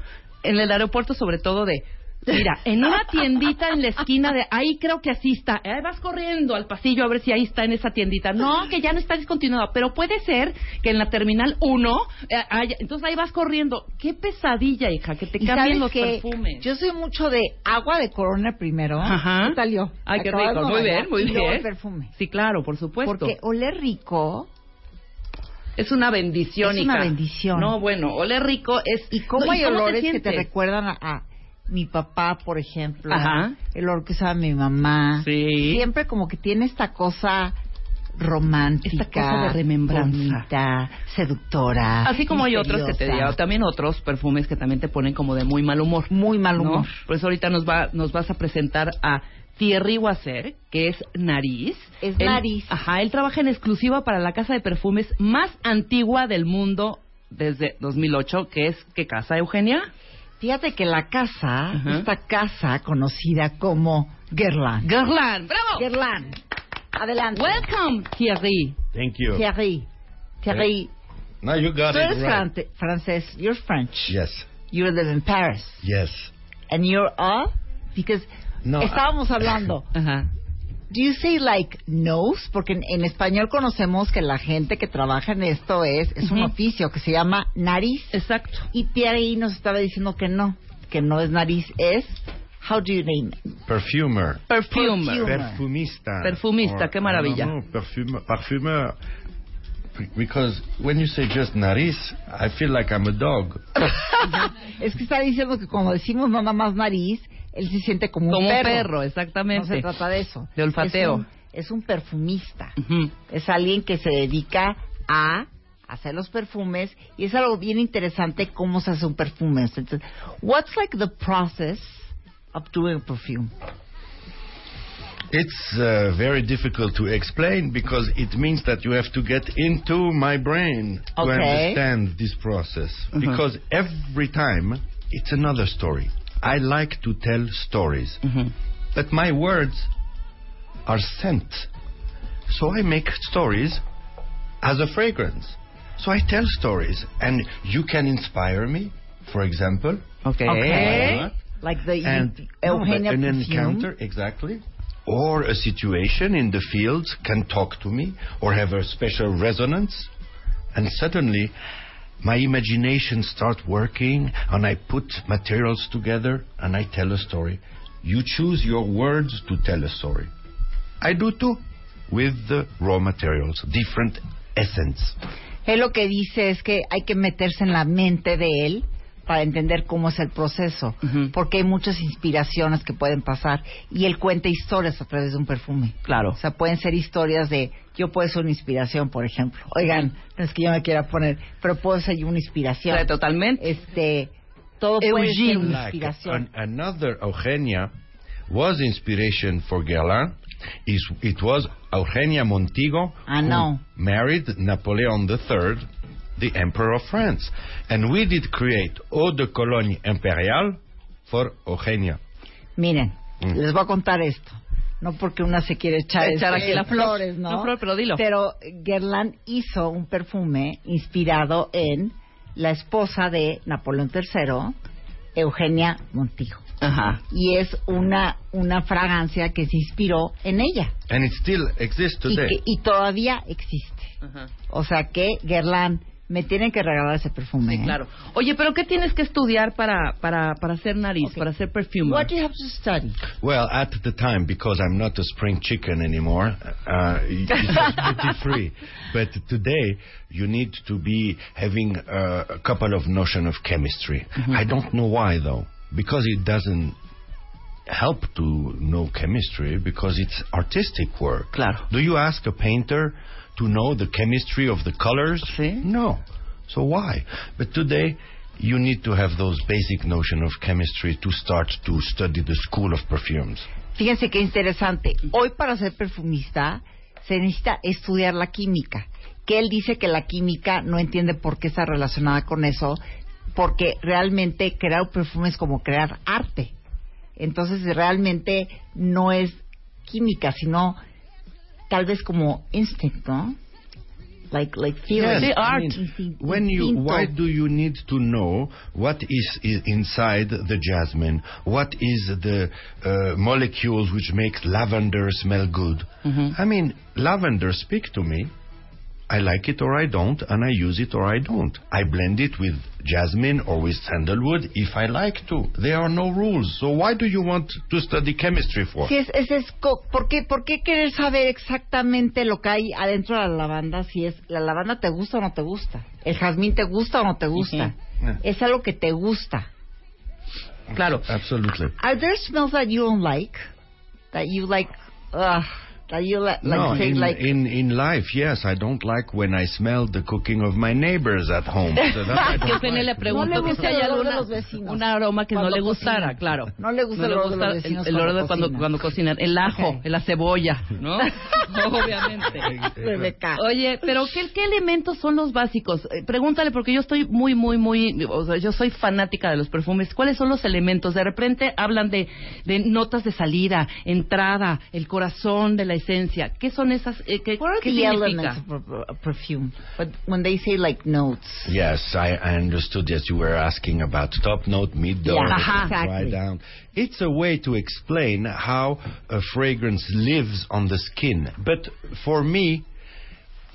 en el aeropuerto sobre todo de Mira, en una tiendita en la esquina de ahí creo que así está. Ahí vas corriendo al pasillo a ver si ahí está en esa tiendita. No, que ya no está descontinuado, pero puede ser que en la terminal 1 entonces ahí vas corriendo. Qué pesadilla, hija, que te cambien los perfumes. yo soy mucho de agua de corona primero. Ajá. ¿Qué tal yo? Ay, qué rico. Muy bien, muy bien. perfume. Sí, claro, por supuesto. Porque oler rico es una bendición, Es una hija. bendición. No, bueno, oler rico es y cómo No, hay olores que te recuerdan a, a mi papá, por ejemplo. Ajá. El olor que usaba mi mamá. Sí. Siempre como que tiene esta cosa romántica, Esta cosa de remembranza. bonita, seductora. Así como hay otros que te digo, también otros perfumes que también te ponen como de muy mal humor. Muy mal ¿no? humor. Por eso ahorita nos va, nos vas a presentar a Thierry Wasser, que es nariz. Es Él- nariz. Ajá, él trabaja en exclusiva para la casa de perfumes más antigua del mundo desde 2008, que es ¿qué casa, Eugenia? Fíjate que la casa, esta casa conocida como Guerlain. Guerlain, bravo. Guerlain. Adelante. Welcome, Thierry. Thank you. Thierry. Thierry. No, you got Tú it eres right. francés. You're French. Yes. You live in Paris. Yes. And you're a... Because No, estábamos hablando. Ajá. Do you say like nose? Porque en, en español conocemos que la gente que trabaja en esto es, es un oficio que se llama nariz. Exacto. Y Thierry nos estaba diciendo que no, que no es nariz, es... How do you name it? Perfumer. Perfumer. Perfumista. Perfumista, qué maravilla. No, no, perfume, parfumeur. Because when you say just nariz, I feel like I'm a dog. Es que está diciendo que como decimos no nada más nariz, él se siente como, Como un un perro. perro, exactamente. No se trata de eso. De olfateo. Es un, es un perfumista. Ujú. Es alguien que se dedica a hacer los perfumes y es algo bien interesante cómo se hace un perfume. Entonces, what's like the process of doing a perfume? It's uh, very difficult to explain because it means that you have to get into my brain to Okay. understand this process. Mhm. Because every time it's another story. I like to tell stories. Ujú. But my words are scent. So I make stories as a fragrance. So I tell stories and you can inspire me, for example. Okay. Okay. Like the And Eugenia an perfume. encounter, exactly. Or a situation in the fields can talk to me or have a special resonance. And suddenly my imagination starts working and I put materials together and I tell a story. You choose your words to tell a story. I do too with the raw materials, different essence. Él lo que dice es que hay que meterse en la mente de él para entender cómo es el proceso, porque hay muchas inspiraciones que pueden pasar y él cuenta historias a través de un perfume. Claro. O sea, pueden ser historias de yo puedo ser una inspiración, por ejemplo. Oigan, no es que yo me quiera poner, pero puedo ser yo una inspiración. Sí, totalmente. Este, todo puede ser una Like inspiración. an- another Eugenia was inspiration for. Is it was Eugenia Montigo I who know. married Napoleon III, the Emperor of France, and we did create Eau de Cologne Impériale for Eugenia. Miren, Mm. les voy a contar esto. No porque una se quiere echar, Echar este, aquí la flor. flores, ¿no? Pero dilo. Pero Guerlain hizo un perfume inspirado en la esposa de Napoleón III, Eugenia Montijo. Ajá. Y es una, una fragancia que se inspiró en ella And it still exists y, today. que, y todavía existe. O sea que Guerlain me tienen que regalar ese perfume. Sí, ¿eh? claro. Oye, pero ¿qué tienes que estudiar para, para, para hacer nariz, para ser perfumer? What do you have to study? Well, at the time, because I'm not a spring chicken anymore, uh, it was pretty free. But today, you need to be having uh, a couple of notion of chemistry. I don't know why, though, because it doesn't help to know chemistry because it's artistic work. Claro. Do you ask a painter to know the chemistry of the colors? No. So why? But today, you need to have those basic notion of chemistry to start to study the school of perfumes. Fíjense qué interesante. Hoy para ser perfumista se necesita estudiar la química. Que él dice que la química no entiende por qué está relacionada con eso, porque realmente crear un perfume es como crear arte. Entonces realmente no es química, sino tal vez como instinct, ¿no? Like, like feeling. Yes, I mean, when you, why do you need to know what is, inside the jasmine? What is the uh, molecules which makes lavender smell good? I mean, lavender speak to me. I like it or I don't, and I use it or I don't. I blend it with jasmine or with sandalwood if I like to. There are no rules. So why do you want to study chemistry for? Sí, es, es, es co- ¿por, qué, ¿Por qué querer saber exactamente lo que hay adentro de la lavanda si es la lavanda te gusta o no te gusta? ¿El jazmín te gusta o no te gusta? Ujú. Es algo que te gusta. Claro. Absolutely. Are there smells that you don't like? That you like, ugh, that you li- like, no, say, in, like, in in life, yes, I don't like when I smell the cooking of my neighbors at home. So que Fene le like. preguntó No le que si hay el olor de alguna, los vecinos un aroma que no le gustara, claro. No le gusta el olor de los gusta vecinos el, el olor de cuando cuando, cocinan. cuando cocinan. El ajo, Ok. la cebolla, ¿no? Obviamente. Rebeca. Oye, pero ¿qué, qué elementos son los básicos? Eh, pregúntale, porque yo estoy muy, muy, muy... O sea, yo soy fanática de los perfumes. ¿Cuáles son los elementos? De repente hablan de, de notas de salida, entrada, el corazón de la esencia. ¿Qué son esas? eh, ¿Qué, what are qué the significa? elements of per- a perfume? But when they say like notes, Yes, I, I understood that you were asking about top note, mid note, Yeah, dry exactly. down. It's a way to explain how a fragrance lives on the skin. But for me,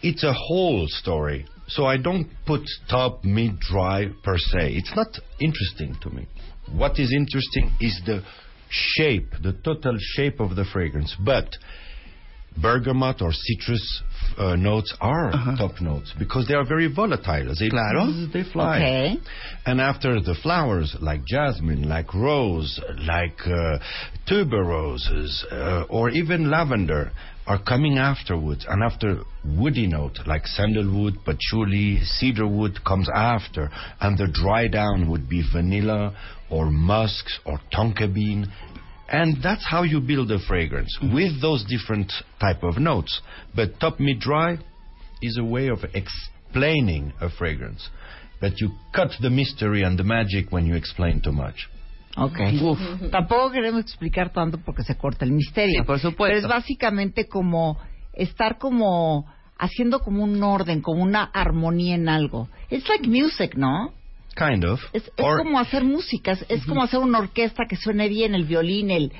it's a whole story. So I don't put top, mid, dry per se. It's not interesting to me. What is interesting is the shape, the total shape of the fragrance. But bergamot or citrus uh, notes are top notes because they are very volatile. They, they fly. Okay. And after the flowers like jasmine, like rose, like uh, tuberoses, uh, or even lavender are coming afterwards. And after woody note like sandalwood, patchouli, cedarwood comes after. And the dry down would be vanilla or musks or tonka bean. And that's how you build a fragrance with those different type of notes. But top mid dry is a way of explaining a fragrance. But you cut the mystery and the magic when you explain too much. Okay. Tampoco queremos explicar tanto porque se corta el misterio. Sí, por supuesto. Pero es básicamente como estar como haciendo como un orden, como una armonía en algo. It's like music, ¿no? Kind of. Es, es or como hacer música, es, como hacer una orquesta que suene bien, el violín, el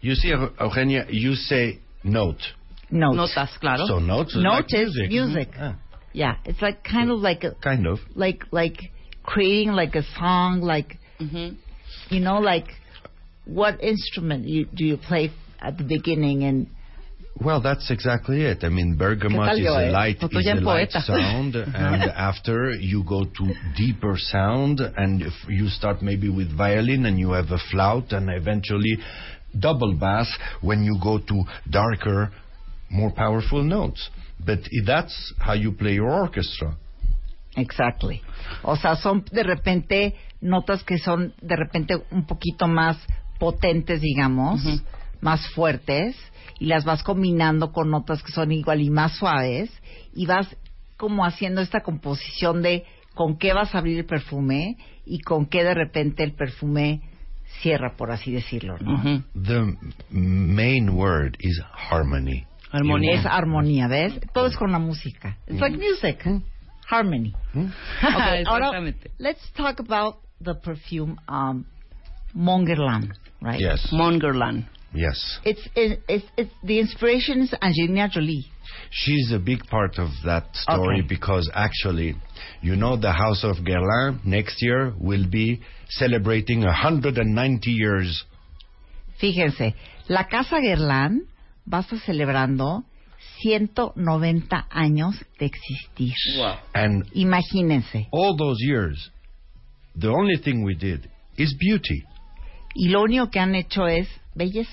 you see, Eu- Eugenia, you say note. note. Notas, claro. So notes is Note like is music. music. Ah. Yeah, it's like kind of like a, Kind of. like like creating like a song, like you know, like what instrument you do you play at the beginning and Well, that's exactly it. I mean, ¿Qué bergamot tal is a eh? light, is a light sound, and after you go to deeper sound, and if you start maybe with violin, and you have a flout, and eventually double bass when you go to darker, more powerful notes. But that's how you play your orchestra. Exactly. O sea, son de repente notas que son de repente un poquito más potentes, digamos, más fuertes, y las vas combinando con notas que son igual y más suaves, y vas como haciendo esta composición de con qué vas a abrir el perfume y con qué de repente el perfume cierra, por así decirlo, ¿no? The m- main word is harmony. Armonía. Es armonía, ¿ves? Todo es con la música. It's like music. Harmony. Okay, ahora, let's talk about the perfume um, Mongerland, right? Yes. Mongerland. Yes. It's, it's, it's, it's the inspiration is Angelina Jolie. She's a big part of that story Okay. because actually, you know, the House of Guerlain next year will be celebrating 190 years. Fíjense, la Casa Guerlain va a estar celebrando 190 años de existir. And Imagínense. all those years, the only thing we did is beauty. Y lo único que han hecho es belleza.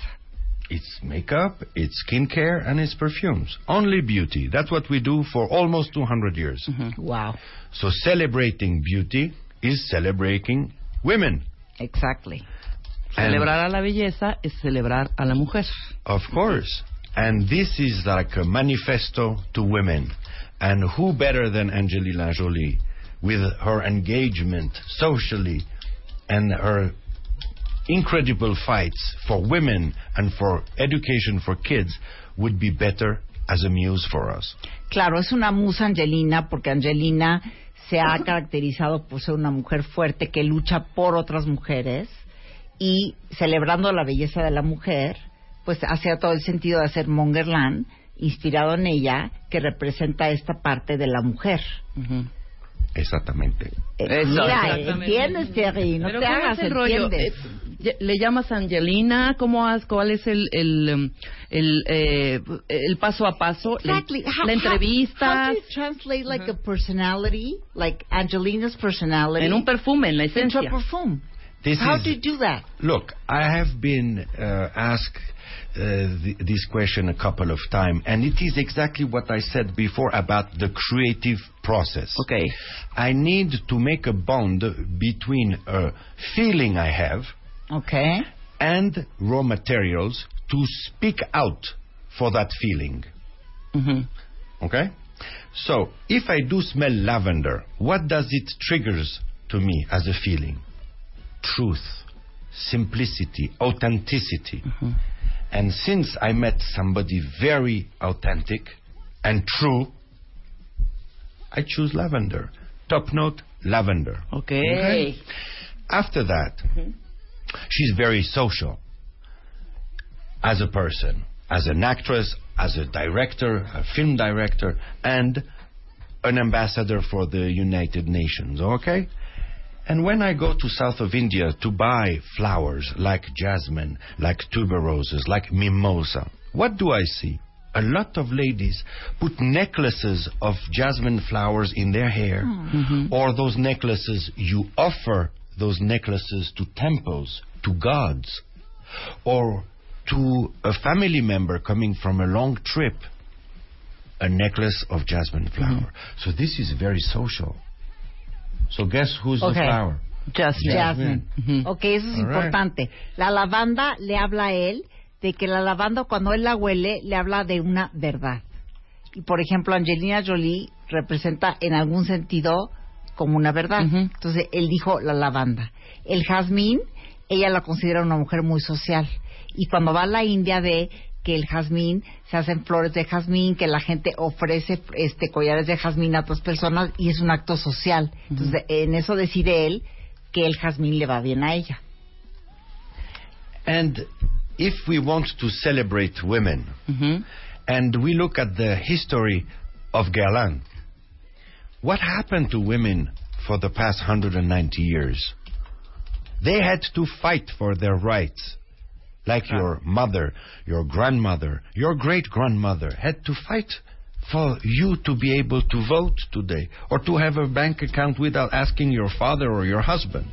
It's makeup, it's skincare, and it's perfumes. Only beauty. That's what we do for almost 200 years. Mm-hmm. Wow. So celebrating beauty is celebrating women. Exactly. And- Celebrar a la belleza es celebrar a la mujer. Of course. And this is like a manifesto to women. And who better than Angelina Jolie with her engagement socially and her incredible fights for women and for education for kids would be better as a muse for us. Claro, es una musa Angelina porque Angelina se ha caracterizado por ser una mujer fuerte que lucha por otras mujeres y celebrando la belleza de la mujer, pues hace todo el sentido de hacer Mongerland inspirado en ella que representa esta parte de la mujer. Exactamente. Eh, Eso, mira, exactamente. entiendes, Terry, no Pero te ¿cómo hagas, es el rollo? entiendes. Eh, ¿Le llamas Angelina? ¿Cómo has, ¿Cuál es el, el, um, el, eh, el paso a paso? ¿La- Exactly. ¿La, How- how- entrevista? How do you translate like a personality, like Angelina's personality, En un perfume, en la into esencia. a perfume? This How is- do you do that? Look, I have been uh, asked uh, Uh, th- this question a couple of times, and it is exactly what I said before about the creative process. Okay. I need to make a bond between a feeling I have Okay. and raw materials to speak out for that feeling. Ujú. Okay? So, if I do smell lavender, what does it triggers to me as a feeling? Truth, simplicity, authenticity. Mm-hmm. And since I met somebody very authentic and true, I choose lavender. Top note, lavender. Okay. After that, mm-hmm. she's very social as a person, as an actress, as a director, a film director, and an ambassador for the United Nations, okay? And when I go to south of India to buy flowers like jasmine, like tuberoses, like mimosa, what do I see? A lot of ladies put necklaces of jasmine flowers in their hair, hmm. mm-hmm. or those necklaces, you offer those necklaces to temples, to gods, or to a family member coming from a long trip, a necklace of jasmine flower. Hmm. So this is very social. So guess who's Okay. the flower? Jasmine. Jasmine. Ok, eso es All right. importante. La lavanda le habla a él de que la lavanda cuando él la huele le habla de una verdad. Y por ejemplo, Angelina Jolie representa en algún sentido como una verdad. Entonces él dijo la lavanda. El jazmín, ella la considera una mujer muy social. Y cuando va a la India ve que el jazmín se hacen flores de jazmín, que la gente ofrece este collares de jazmín a otras personas y es un acto social. Entonces en eso decide él que el jazmín le va bien a ella. And if we want to celebrate women, Ujú. and we look at the history of Guerlain, what happened to women for the past 190 years? They had to fight for their rights. Like ah. your mother, your grandmother, your great grandmother had to fight for you to be able to vote today or to have a bank account without asking your father or your husband.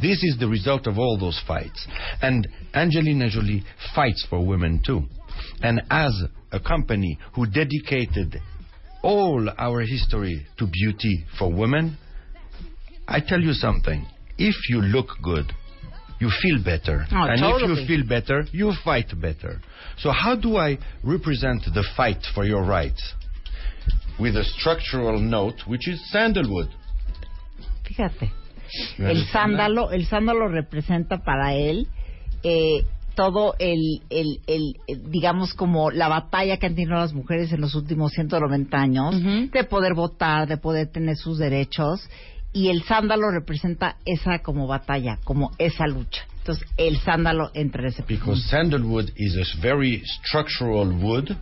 This is the result of all those fights. And Angelina Jolie fights for women too. And as a company who dedicated all our history to beauty for women, I tell you something. If you look good, you feel better. Oh, and if totally. you feel better, you fight better. So how do I represent the fight for your rights? With a structural note, which is sandalwood. Fíjate. El sándalo, el sándalo representa para él eh, todo el, el, el, digamos, como la batalla que han tenido las mujeres en los últimos 190 años de poder votar, de poder tener sus derechos. Y el sándalo representa esa como batalla, como esa lucha. Entonces, el sándalo entra en ese Because sandalwood is a very structural wood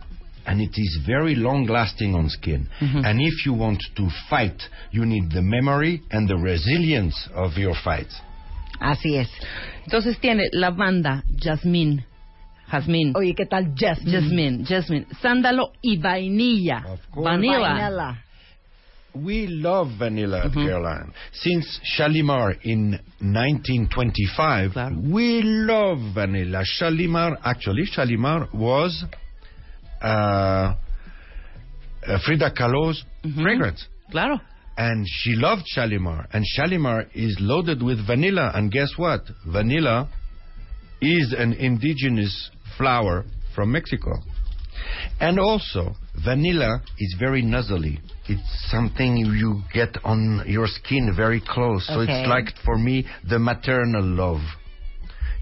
and it is very long lasting on skin. And if you want to fight, you need the memory and the resilience of your fight. Así es. Entonces tiene lavanda, jazmín, jazmín. Oye, ¿qué tal jasmine? Jasmine, jasmine, sándalo y vainilla. Vanilla. Vanilla. We love vanilla at Guerlain. Since Shalimar in 1925, we love vanilla. Shalimar, actually, Shalimar was uh, uh, Frida Kahlo's fragrance. Claro. And she loved Shalimar. And Shalimar is loaded with vanilla. And guess what? Vanilla is an indigenous flower from Mexico. And also, vanilla is very nuzzly. It's something you get on your skin very close. So Okay. it's like, for me, the maternal love.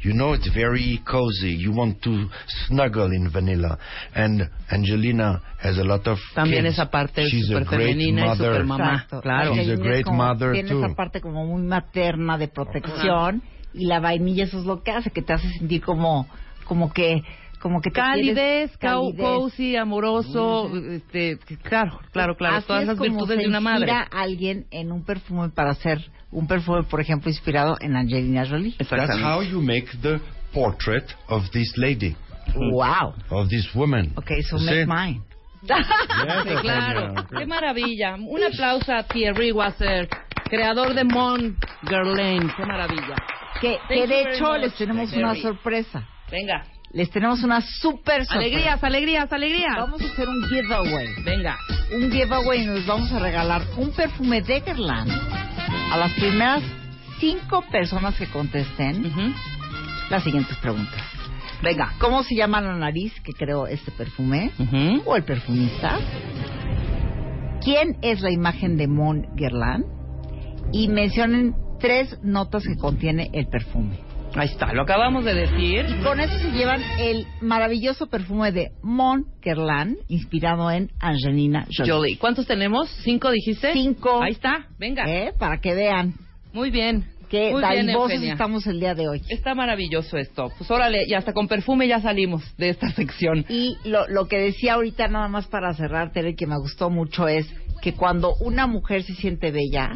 You know, it's very cozy. You want to snuggle in vanilla. And Angelina has a lot of También kids. esa parte She's a súper great femenina y mother. súper mamá. Exacto. Claro. She's a Tiene great como- mother, Tiene too. esa parte como muy materna de protección y la vainilla eso es lo que hace que te hace sentir como como que como que te Calidez, calidez. cozy, amoroso, este, claro, claro, claro, Así todas es las como virtudes se de una madre. inspira a alguien en un perfume para hacer un perfume, por ejemplo, inspirado en Angelina Jolie. That's how you make the portrait of this lady. Wow. Of this woman. Okay, so make mine. Sí, claro. Qué maravilla. Un aplauso a Thierry Wasser, creador de Mon Guerlain. Qué maravilla. Que, Thank que de hecho much, les tenemos una Thierry. sorpresa. Venga. Les tenemos una super sorpresa. Alegrías, alegrías, alegrías. Vamos a hacer un giveaway. Venga. Un giveaway y nos vamos a regalar un perfume de Guerlain a las primeras cinco personas que contesten las siguientes preguntas. Venga, ¿cómo se llama la nariz que creó este perfume? ¿O el perfumista? ¿Quién es la imagen de Mon Guerlain? Y mencionen tres notas que contiene el perfume. Ahí está, lo acabamos de decir. Y con eso se llevan el maravilloso perfume de Mon Guerlain, inspirado en Angelina Jolie. Jolie. ¿Cuántos tenemos? ¿Cinco dijiste? Cinco. Ahí está, venga. ¿Eh? Para que vean Muy bien. que Muy bien, Eugenia. estamos el día de hoy. Está maravilloso esto. Pues órale, y hasta con perfume ya salimos de esta sección. Y lo, lo que decía ahorita, nada más para cerrar, Tere, que me gustó mucho, es que cuando una mujer se siente bella,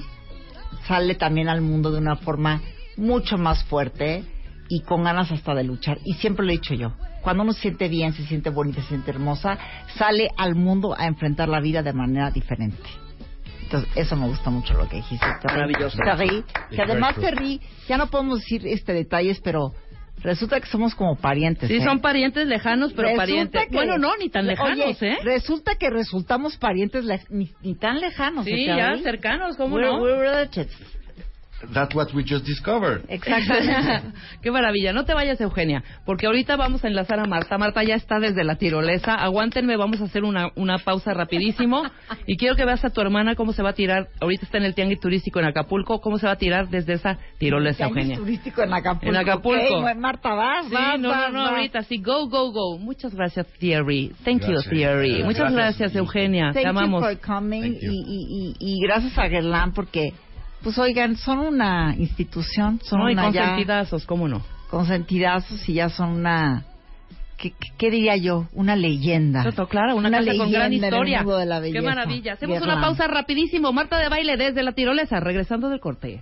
sale también al mundo de una forma mucho más fuerte y con ganas hasta de luchar. Y siempre lo he dicho yo, cuando uno se siente bien, se siente bonita, se siente hermosa, sale al mundo a enfrentar la vida de manera diferente. Entonces, eso me gusta mucho lo que dijiste. Maravilloso. Terry, que además. Terry, ya no podemos decir este detalles, pero resulta que somos como parientes. Sí, ¿eh? son parientes lejanos, pero Resulta parientes. que- Bueno, no, ni tan lejanos, Oye, ¿eh? Resulta que resultamos parientes le- ni, ni tan lejanos. Sí, ¿eh, ya cercanos, ¿cómo We're- no? we're. That's what we just discovered. Exactamente. Qué maravilla. No te vayas, Eugenia, porque ahorita vamos a enlazar a Marta. Marta ya está desde la tirolesa. Aguántenme, vamos a hacer una, una pausa rapidísimo. Y quiero que veas a tu hermana cómo se va a tirar. Ahorita está en el tianguis turístico en Acapulco. ¿Cómo se va a tirar desde esa tirolesa, Tianguis Eugenia? turístico en Acapulco. En Acapulco. Ok, Marta, vas, Sí, vas, no, vas, no, no, vas. ahorita sí. Go, go, go. Muchas gracias, Thierry. Thank Gracias. you, Thierry. Muchas Gracias. gracias, Eugenia. Thank Te amamos. you for coming Thank you. y, y, y, y gracias a Guerlain porque, pues oigan, son una institución, son No, y una ya consentidazos, ¿cómo no? consentidazos y ya son una ¿qué, qué, qué diría yo? Una leyenda. Toto, claro, una, con gran leyenda en el historia. mundo de la Qué maravilla. Hacemos una pausa rapidísimo. Marta de baile desde la tirolesa, regresando del corte.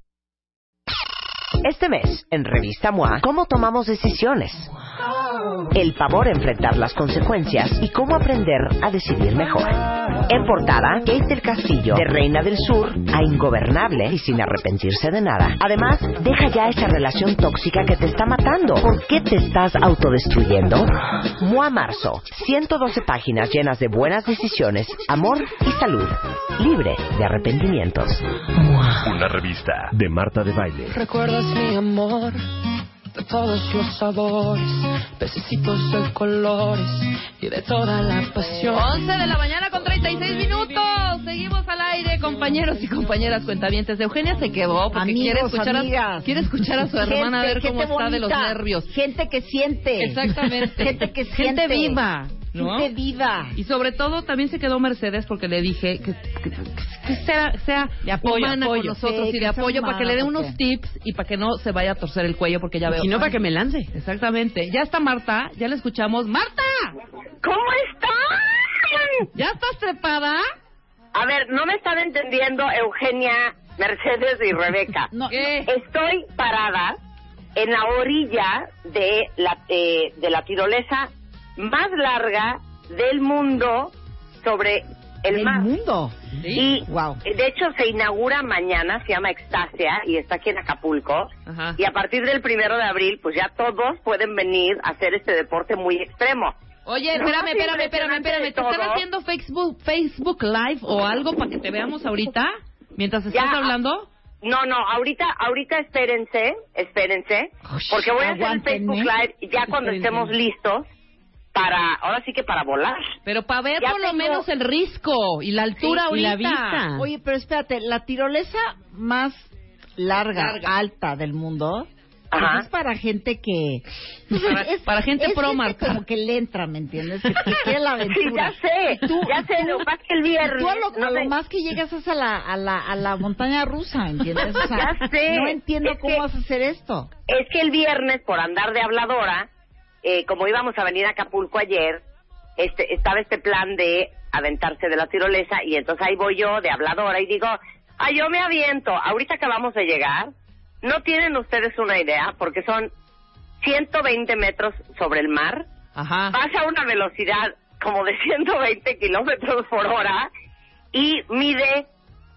Este mes, en Revista MOA, ¿cómo tomamos decisiones? El pavor a enfrentar las consecuencias y cómo aprender a decidir mejor. En portada, Kate del Castillo, de Reina del Sur a ingobernable y sin arrepentirse de nada. Además, deja ya esa relación tóxica que te está matando. ¿Por qué te estás autodestruyendo? MOA Marzo, 112 páginas llenas de buenas decisiones, amor y salud, libre de arrepentimientos. Una revista de Marta de Baile. Recuerdas mi amor de todos los sabores, pececitos de colores y de toda la pasión. 11 de la mañana con 36 minutos. Seguimos al aire, compañeros y compañeras cuentavientes. Eugenia se quedó porque Amigos, quiere, escuchar a, quiere escuchar a su hermana a ver cómo está de los bonita. nervios. Gente que siente. Exactamente. gente que siente. Gente viva. ¿No? Viva. Y sobre todo también se quedó Mercedes porque le dije que, que- que sea, sea De apoyo, humana apoyo. con nosotros Sí, y de apoyo para que le dé unos tips y para que no se vaya a torcer el cuello porque ya veo. Si no, para que me lance. Exactamente. Ya está Marta, ya la escuchamos. ¡Marta! ¿Cómo están? ¿Ya estás trepada? A ver, no me están entendiendo Eugenia, Mercedes y Rebeca. ¿Qué? Estoy parada en la orilla de la, eh, de la tirolesa más larga del mundo sobre el El mar. mundo. Y Wow. de hecho se inaugura mañana, se llama Extasia y está aquí en Acapulco. Ajá. Y a partir del primero de abril, pues ya todos pueden venir a hacer este deporte muy extremo. Oye, espérame, espérame, espérame, espérame. ¿Te están haciendo Facebook, Facebook Live o algo para que te veamos ahorita? Mientras estás Ya, hablando. No, no, ahorita, ahorita espérense, espérense, porque voy a hacer el. Facebook Live ya cuando estemos listos para, ahora sí que para volar. Pero para ver Ya por lo menos el risco y la altura Sí, y la vista. Oye, pero espérate, la tirolesa más larga, Larga. alta del mundo, pues es para gente que... Para- para gente es pro, gente Marta. como que le entra, ¿me entiendes? Que, que quiere la Sí, aventura. ya sé, ya sé, lo es que el viernes... Tú a lo, no a lo sé- más que llegas es a la, a la, a la montaña rusa, ¿entiendes? O sea, Ya sé. no entiendo Es cómo que- vas a hacer esto. Es que el viernes, por andar de habladora, eh, como íbamos a venir a Acapulco ayer, este, estaba este plan de aventarse de la tirolesa y entonces ahí voy yo de habladora y digo, ah, yo me aviento. Ahorita acabamos de llegar, no tienen ustedes una idea porque son 120 metros sobre el mar, Ajá. vas a una velocidad como de 120 kilómetros por hora y mide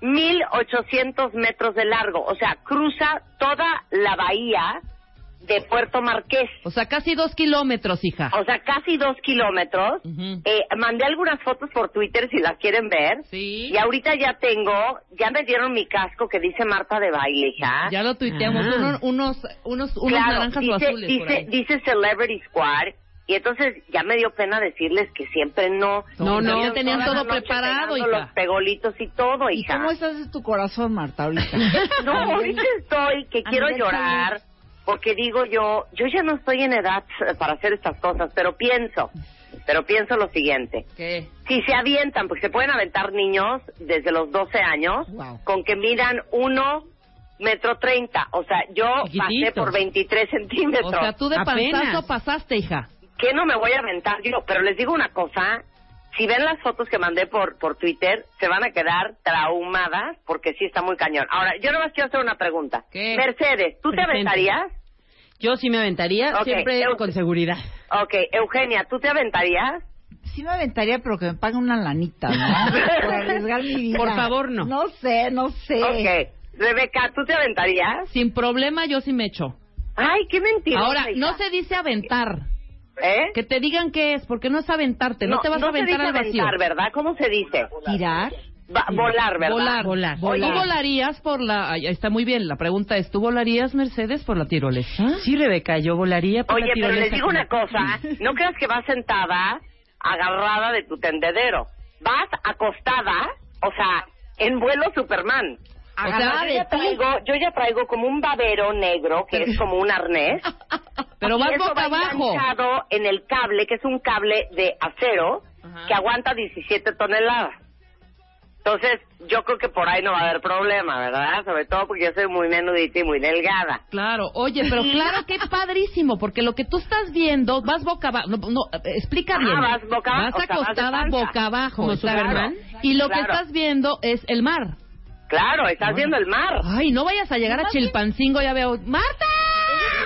1800 metros de largo, o sea, cruza toda la bahía de Puerto Marqués. O sea, casi dos kilómetros, hija. O sea, casi dos kilómetros. Eh, mandé algunas fotos por Twitter si las quieren ver. Sí. Y ahorita ya tengo, ya me dieron mi casco que dice Marta de baile, hija. Ya lo tuiteamos. Ah. Uno- unos, unos, unos Claro, naranjas dice, o azules. por dice, ahí. dice Celebrity Squad. Y entonces ya me dio pena decirles que siempre no. No, no, ya tenían todo preparado, hija. los pegolitos y todo, ¿Y hija. cómo estás de tu corazón, Marta, ahorita? No, ahorita estoy que quiero llorar porque digo yo, yo ya no estoy en edad eh, para hacer estas cosas, pero pienso, pero pienso lo siguiente. ¿Qué? Si se avientan, porque se pueden aventar niños desde los 12 años Wow. con que midan uno metro treinta. O sea, yo pasé por 23 centímetros. O sea, tú de panzazo pasaste, hija. ¿Qué no me voy a aventar yo? Pero les digo una cosa, si ven las fotos que mandé por, por Twitter, se van a quedar traumadas porque sí está muy cañón. Ahora, yo nomás quiero hacer una pregunta. ¿Qué? Mercedes, ¿tú te aventarías? Yo sí me aventaría, siempre eu- con seguridad. Ok, Eugenia, ¿tú te aventarías? Sí me aventaría, pero que me paguen una lanita, ¿no? Por arriesgar mi vida. Por favor, no. No sé, no sé. Ok. Rebeca, ¿tú te aventarías? Sin problema, yo sí me echo. Ay, qué mentira. Ahora, no se dice aventar. ¿Eh? Que te digan qué es, porque no es aventarte. No, te vas a se aventar dice al vacío. aventar, ¿verdad? ¿Cómo se dice? ¿Tirar? Va- volar, ¿verdad? Volar, volar. Oye, ¿Tú volarías por la... ahí Está muy bien, la pregunta es, ¿tú volarías, Mercedes, por la tirolesa? Sí, Rebeca, yo volaría por Oye, la pero tirolesa. les digo una cosa, no creas que vas sentada, agarrada de tu tendedero. Vas acostada, o sea, en vuelo Superman. Yo ya ti. traigo, yo ya traigo como un babero negro, que es como un arnés. Pero y vas eso boca va abajo. enganchado en el cable, que es un cable de acero, que aguanta 17 toneladas. Entonces, yo creo que por ahí no va a haber problema, ¿verdad? Sobre todo porque yo soy muy menudita y muy delgada. Claro, oye, pero claro que padrísimo, porque lo que tú estás viendo, vas boca abajo, no, no, Ah, vas boca abajo, Vas o sea, acostada boca abajo. Y lo Claro. que estás viendo es el mar. Claro, estás viendo el mar. Ay, no vayas a llegar a Chilpancingo, ya veo. ¡Marta!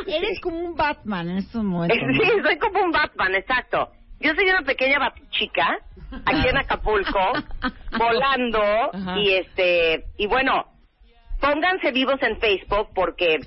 Eres como un Batman en estos momentos. Sí, soy como un Batman, exacto. Yo soy una pequeña chica aquí en Acapulco, volando Ajá. y este y bueno, pónganse vivos en Facebook porque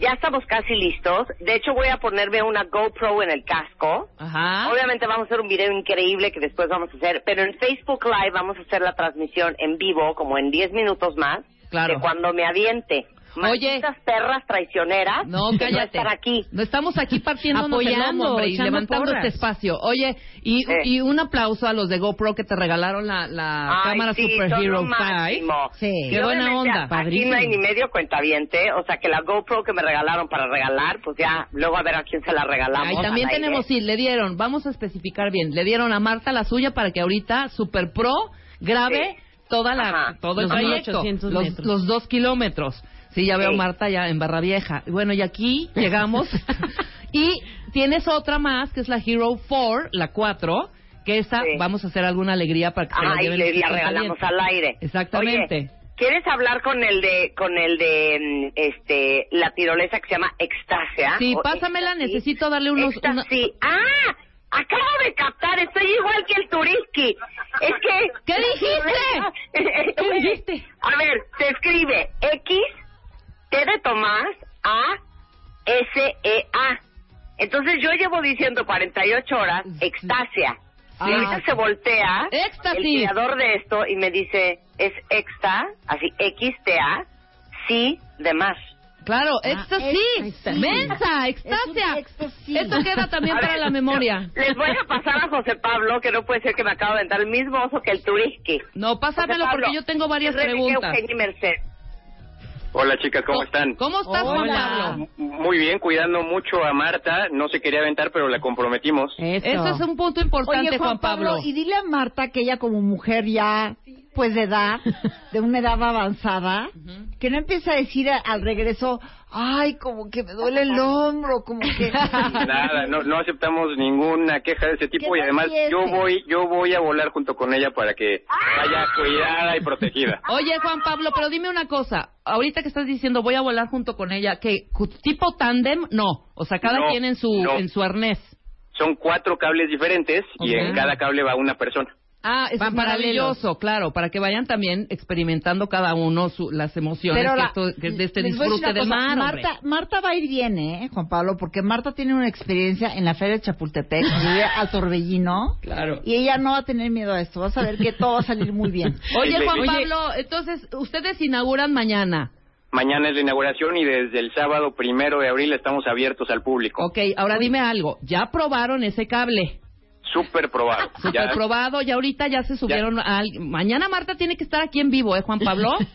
ya estamos casi listos. De hecho, voy a ponerme una GoPro en el casco. Ajá. Obviamente vamos a hacer un video increíble que después vamos a hacer, pero en Facebook Live vamos a hacer la transmisión en vivo como en 10 minutos más Claro. de cuando me aviente. Oye. Malditas perras traicioneras. No, que cállate. están aquí. No estamos aquí partiéndonos el Apoyando, lomo, hombre, y levantando porras. este espacio. Oye, y, y un aplauso a los de GoPro que te regalaron la, la Ay, cámara sí, Super son Hero lo 5. máximo. Qué Y buena onda. Aquí Padrísimo. no hay ni medio cuentaviente, o sea que la GoPro que me regalaron para regalar, pues ya, luego a ver a quién se la regalamos. Ahí también tenemos, sí, le dieron, vamos a especificar bien, le dieron a Marta la suya para que ahorita Super Pro grabe toda la, todo el Los trayecto, 1800 los, los dos kilómetros. Sí, ya veo Sí. Marta ya en Barra Vieja. Bueno, y aquí llegamos. y tienes otra más, que es la Hero 4, la 4, que esta vamos a hacer alguna alegría para que se la lleven le la regalamos al aire. Exactamente. Oye, ¿quieres hablar con el de, con el de, mm, este, la tirolesa que se llama Extasia? Sí, pásamela, necesito darle unos... una- Ecstasy. ¡Ah! Acabo de captar, estoy igual que el Turiski. Es que... ¿Qué dijiste? ¿Qué dijiste? A ver, se escribe X, T de Tomás, A, S, E, A. Entonces yo llevo diciendo 48 horas, Extasia. Y Sí. ahorita se voltea Éxtasis. el creador de esto y me dice, es exta, así X, T, A, sí, de más. Claro, Ah, éxtasis. éxtasis. Mensa, extasia. Esto queda también A para ver, la memoria. Les voy a pasar a José Pablo, que no puede ser que me acabo de dar el mismo oso que el Turiski. No, pásamelo Pablo, porque yo tengo varias es preguntas. Eugenia y Merced. Hola chicas, ¿cómo están? ¿Cómo estás, Juan. Pablo? Muy bien, cuidando mucho a Marta. No se quería aventar, pero la comprometimos. Eso es un punto importante, Oye, Juan, Pablo, y dile a Marta que ella como mujer ya, pues de edad, de una edad avanzada, que no empiece a decir a- al regreso, ay, como que me duele el hombro, como que... Nada, no, no aceptamos ninguna queja de ese tipo ¿Qué y además yo voy yo voy a volar junto con ella para que vaya cuidada y protegida. Oye, Juan Pablo, pero dime una cosa. Ahorita que estás diciendo voy a volar junto con ella, ¿qué? cu- ¿Tipo tándem? No. O sea, cada No, quien en su, no. en su arnés. Son cuatro cables diferentes y en cada cable va una persona. Ah, eso Van es maravilloso, claro, para que vayan también experimentando cada uno su- las emociones Pero que la- esto- que de este disfrute del mar, hombre. Marta, Marta va a ir bien, ¿eh, Juan Pablo? Porque Marta tiene una experiencia en la Feria de Chapultepec, vive al Torbellino. Claro. Y ella no va a tener miedo a esto. Vas a ver que todo va a salir muy bien. Oye, Juan Oye. Pablo, entonces ustedes inauguran mañana. Mañana es la inauguración y desde el sábado primero de abril estamos abiertos al público. Ok, ahora dime algo. ¿Ya probaron ese cable? Súper probado. Super Ya- probado, y ahorita ya se subieron al... Mañana Marta tiene que estar aquí en vivo, ¿eh, Juan Pablo?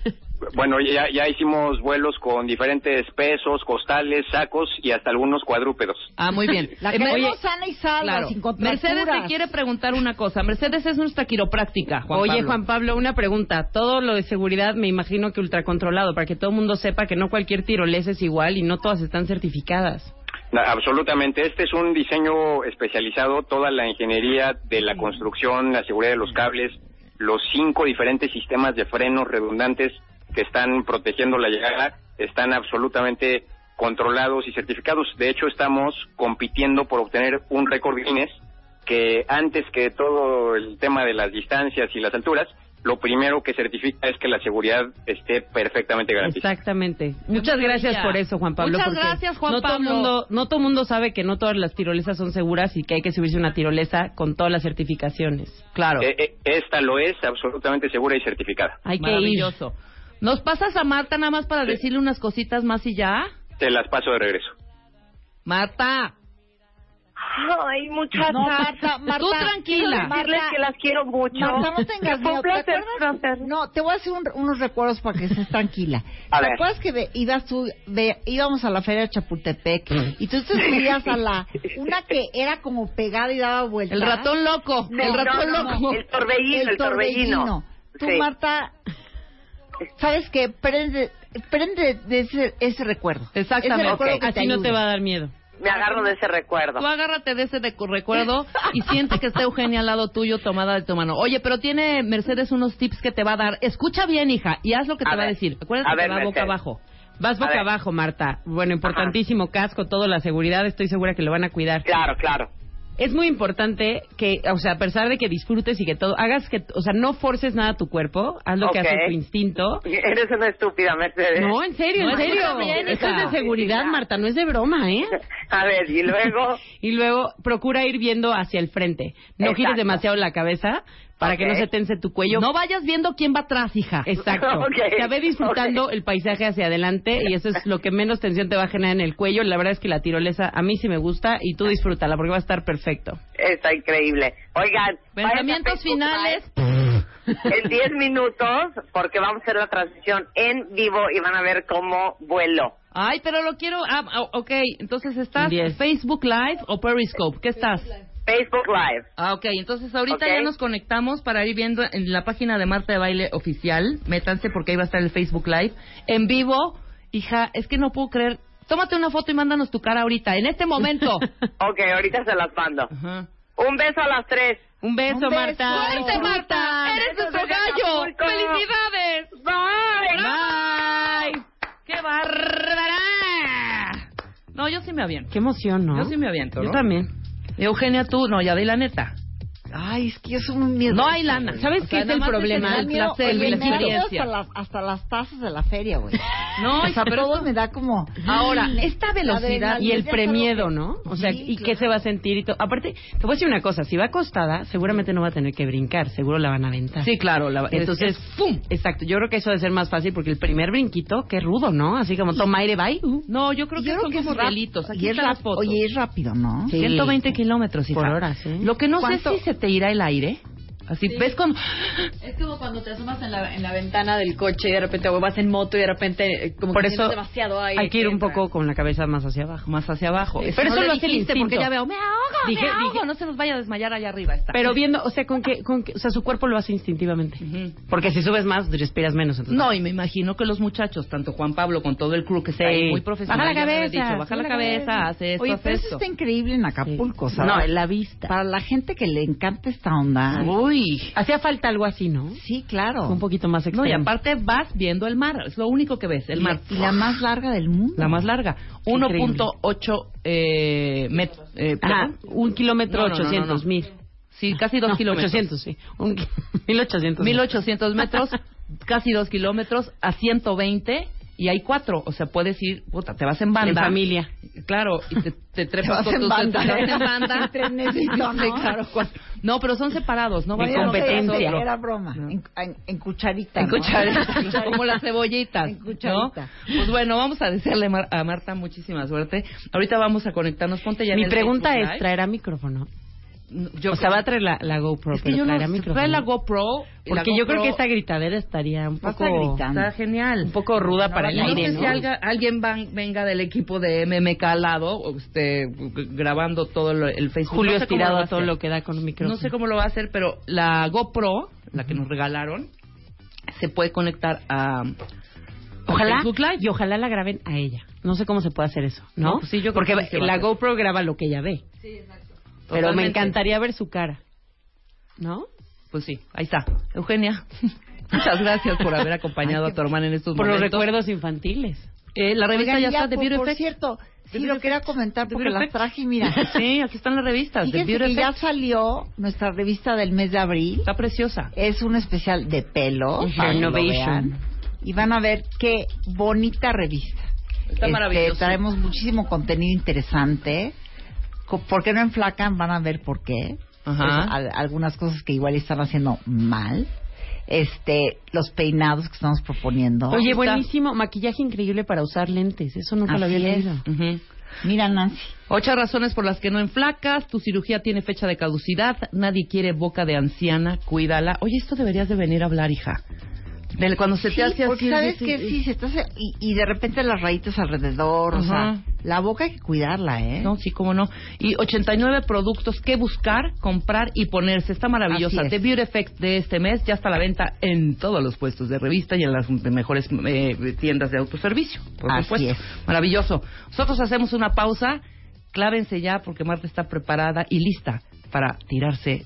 Bueno, ya, ya hicimos vuelos con diferentes pesos, costales, sacos y hasta algunos cuadrúpedos. Ah, muy bien. La Eh, me- queremos sana y salva, Claro. sin. Mercedes te quiere preguntar una cosa. Mercedes es nuestra quiropráctica, Juan Oye, Pablo. Juan Pablo, una pregunta. Todo lo de seguridad me imagino que ultracontrolado, para que todo el mundo sepa que no cualquier tirolesa es igual y no todas están certificadas. Absolutamente. Este es un diseño especializado, toda la ingeniería de la construcción, la seguridad de los cables, los cinco diferentes sistemas de frenos redundantes que están protegiendo la llegada, están absolutamente controlados y certificados. De hecho, estamos compitiendo por obtener un récord Guinness que antes que todo el tema de las distancias y las alturas, lo primero que certifica es que la seguridad esté perfectamente garantizada. Exactamente. Muchas gracias por eso, Juan Pablo. Muchas gracias, Juan no Todo Pablo. mundo, no todo el mundo sabe que no todas las tirolesas son seguras y que hay que subirse a una tirolesa con todas las certificaciones. Claro. Eh, eh, esta lo es absolutamente segura y certificada. Hay que ir. Maravilloso. ¿Nos pasas a Marta nada más para decirle unas cositas más y ya? Te las paso de regreso. Marta. Ay, muchachas. No, Marta, Marta, Tú tranquila. Decirles que las quiero mucho. Marta, no tengas Fue miedo. un ¿Te placer acuerdas? conocer. No, te voy a hacer un- unos recuerdos para que estés tranquila. A ¿Te ver. acuerdas que ve- ibas tú, ve- íbamos a la feria de Chapultepec y tú te subías a la una que era como pegada y daba vueltas? El ratón loco. No, el ratón no, no, loco. El torbellino, el torbellino. Tú, Sí. Marta, ¿sabes qué? Prende, prende de ese, ese recuerdo. Exactamente. Ese recuerdo Ok. que Así no ayude. te va a dar miedo. Me agarro de ese recuerdo. Tú agárrate de ese de- recuerdo y siente que está Eugenia al lado tuyo tomada de tu mano. Oye, pero tiene Mercedes unos tips que te va a dar. Escucha bien, hija, y haz lo que A te va a decir. Acuérdate A que ver, va boca Mercedes. abajo. Vas boca abajo, Marta. Bueno, importantísimo casco, todo la seguridad, estoy segura que lo van a cuidar. Claro, claro. Es muy importante que, o sea, a pesar de que disfrutes y que todo, hagas que, o sea, no forces nada a tu cuerpo, haz lo que hace tu instinto. Eres una estúpida, Mercedes. No, en serio, No, en serio. Esto es de seguridad, Marta, no es de broma, ¿eh? A ver, y luego... Y luego procura ir viendo hacia el frente. No gires demasiado la cabeza para que no se tense tu cuello. No vayas viendo quién va atrás, hija. Exacto. Ok, Ya ve disfrutando el paisaje hacia adelante y eso es lo que menos tensión te va a generar en el cuello. La verdad es que la tirolesa a mí sí me gusta y tú disfrútala porque va a estar perfecto. Está increíble. Oigan, Pensamientos finales. En 10 minutos, porque vamos a hacer la transmisión en vivo y van a ver cómo vuelo. Ay, pero lo quiero. Ah, ah, ok, entonces estás Diez. Facebook Live o Periscope. ¿Qué estás? Facebook Live. Ah, ok, entonces ahorita Ok. ya nos conectamos para ir viendo en la página de Marta de Baile oficial. Métanse porque ahí va a estar el Facebook Live. En vivo, hija, es que no puedo creer. Tómate una foto y mándanos tu cara ahorita, en este momento. Ok, ahorita se las mando. Ajá. Un beso a las tres. Un beso, Un beso. Marta. ¡Suerte, Marta! ¡Eres nuestro gallo! Acapulco. ¡Felicidades! Bye. ¡Bye! ¡Qué bárbara! No, yo sí me aviento. Qué emoción, ¿no? Yo sí me aviento, Yo ¿no? también. Eugenia, tú, no, ya di la neta. Ay, es que yo soy muy miedosa. No hay lana. ¿Sabes O qué sea, es el problema? es el miedo, placer, la miedo experiencia. hasta, las, hasta las tazas de la feria, güey. No, o sea, pero todo me da como... Ahora, esta velocidad Y el premiedo. ¿no? O sea, Sí, ¿y qué se va a sentir? y todo? Aparte, te voy a decir una cosa, si va acostada, seguramente no va a tener que brincar, seguro la van a aventar. Sí, claro. La, Entonces, ¡pum! Exacto, yo creo que eso debe ser más fácil porque el primer brinquito, qué rudo, ¿no? Así como toma aire, bye. uh. No, yo creo que Yo creo son que es como rap- delitos. Aquí y es. Oye, es rápido, ¿no? Sí. 120 kilómetros, hija. Por hora, sí. Lo que no sé ¿Cuánto? si se te irá el aire. Así, ¿ves con...? Es como cuando te asomas en la, en la ventana del coche y de repente o vas en moto y de repente eh, como Por que eso demasiado aire. hay que ir un entra. poco con la cabeza más hacia abajo. Más hacia abajo. Sí, pero no eso lo hace el dijiste, porque instinto. ya veo, me ahogo, Dije- me ahogo. dije- No se nos vaya a desmayar allá arriba. Está. Pero viendo, o sea, con que, con que- o sea, su cuerpo lo hace instintivamente. Porque si subes más, respiras menos. Entonces. No, y me imagino que los muchachos, tanto Juan Pablo con todo el crew que está Sí. ahí muy profesional, Baja la cabeza, dicho, baja la cabeza, hace esto, Oye, hace pero eso está increíble en Acapulco, Sí. ¿sabes? No, en la vista. Para la gente que le encanta esta onda. Uy. Hacía falta algo así, ¿no? Sí, claro. Un poquito más No, extremo. y aparte vas viendo el mar, es lo único que ves, el Y- mar. Y la más larga del mundo. La más larga. Increíble. 1.8 eh, metros. Eh, un kilómetro No, no, no, ochocientos no. mil. Sí, casi dos No, kilómetros. 800, sí. Un ki- 1800. 1800 metros, casi dos kilómetros, a 120 y hay cuatro. O sea, puedes ir, puta, te vas en banda. En familia. Claro, y te, te trepas Te vas con en tus banda. te vas en banda. En trenecito, ¿no? Sí, claro, cuatro. No, pero son separados, no En vayan competencia. Era broma. En, en- en cucharita. En ¿no? cucharita, como las cebollitas. En cucharita. ¿no? Pues bueno, vamos a desearle a Marta muchísima suerte. Ahorita vamos a conectarnos. Ponte ya en Mi el pregunta Facebook es, Live. ¿traerá micrófono? Yo o sea, va a traer la, la GoPro, Es que pero yo no trae la GoPro. y la Porque yo creo que esta gritadera estaría un poco... gritando. Está genial. Un poco ruda para el no aire, sé ¿no? si alga- alguien van- venga del equipo de MMK al lado, o esté g- grabando todo lo- el Facebook. Julio No sé estirado a todo lo que da con un micrófono. No sé cómo lo va a hacer, pero la GoPro, la que nos regalaron, se puede conectar a, Ojalá, Facebook Live. y ojalá la graben a ella. No sé cómo se puede hacer eso, ¿no? No, pues sí, yo creo Porque sí la. GoPro graba lo que ella ve. Pero me encantaría ver su cara. ¿No? Pues sí, ahí está. Eugenia, muchas gracias por haber acompañado a tu hermana en estos Por los momentos. recuerdos infantiles. Eh, la revista Oigan, ya está de por, Beauty por cierto, The sí lo quería comentar The porque las traje y mira. Sí, aquí están las revistas. de Fíjense Beauty que ya salió nuestra revista del mes de abril. Está preciosa. Es un especial de pelo. Ujú. para que lo Innovation. vean. Y van a ver qué bonita revista. Está Este, maravilloso. Traemos muchísimo contenido interesante. ¿Por qué no enflacan? Van a ver por qué. Ajá. Algunas cosas que igual están haciendo mal. Este, los peinados que estamos proponiendo. Oye, buenísimo. Maquillaje increíble para usar lentes. Eso nunca lo había leído. Mira, Nancy. Ocho razones por las que no enflacas. Tu cirugía tiene fecha de caducidad. Nadie quiere boca de anciana. Cuídala. Oye, esto deberías de venir a hablar, hija. Del- Cuando se te Sí, hace así. sabes sí, que sí, sí, se te hace, y, y de repente las rayitas alrededor, o Ajá. sea, la boca hay que cuidarla, ¿eh? No, sí, cómo no. Y 89 productos que buscar, comprar y ponerse. Está maravillosa. Es. The Beauty Effect de este mes ya está a la venta en todos los puestos de revista y en las mejores eh, tiendas de autoservicio. Por Así supuesto. es. Maravilloso. Nosotros hacemos una pausa. Clávense ya porque Marta está preparada y lista para tirarse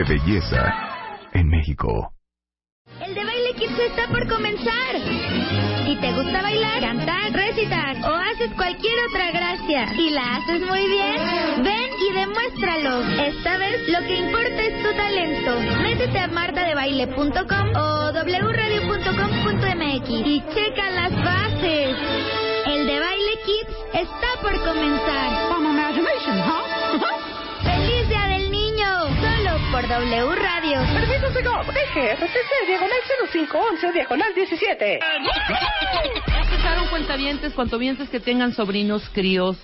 belleza en México. El de Baile Kids está por comenzar. Si te gusta bailar, cantar, recitar o haces cualquier otra gracia y la haces muy bien, ven y demuéstralo. Esta vez lo que importa es tu talento. Métete a martadebaile.com o wradio.com.mx y checa las bases. El de Baile Kids está por comenzar. Por W Radio. Permiso SEGOV, eje RTC, diagonal 0511, diagonal 17. ¿Ya escucharon cuentavientes, cuantovientes que tengan sobrinos, críos,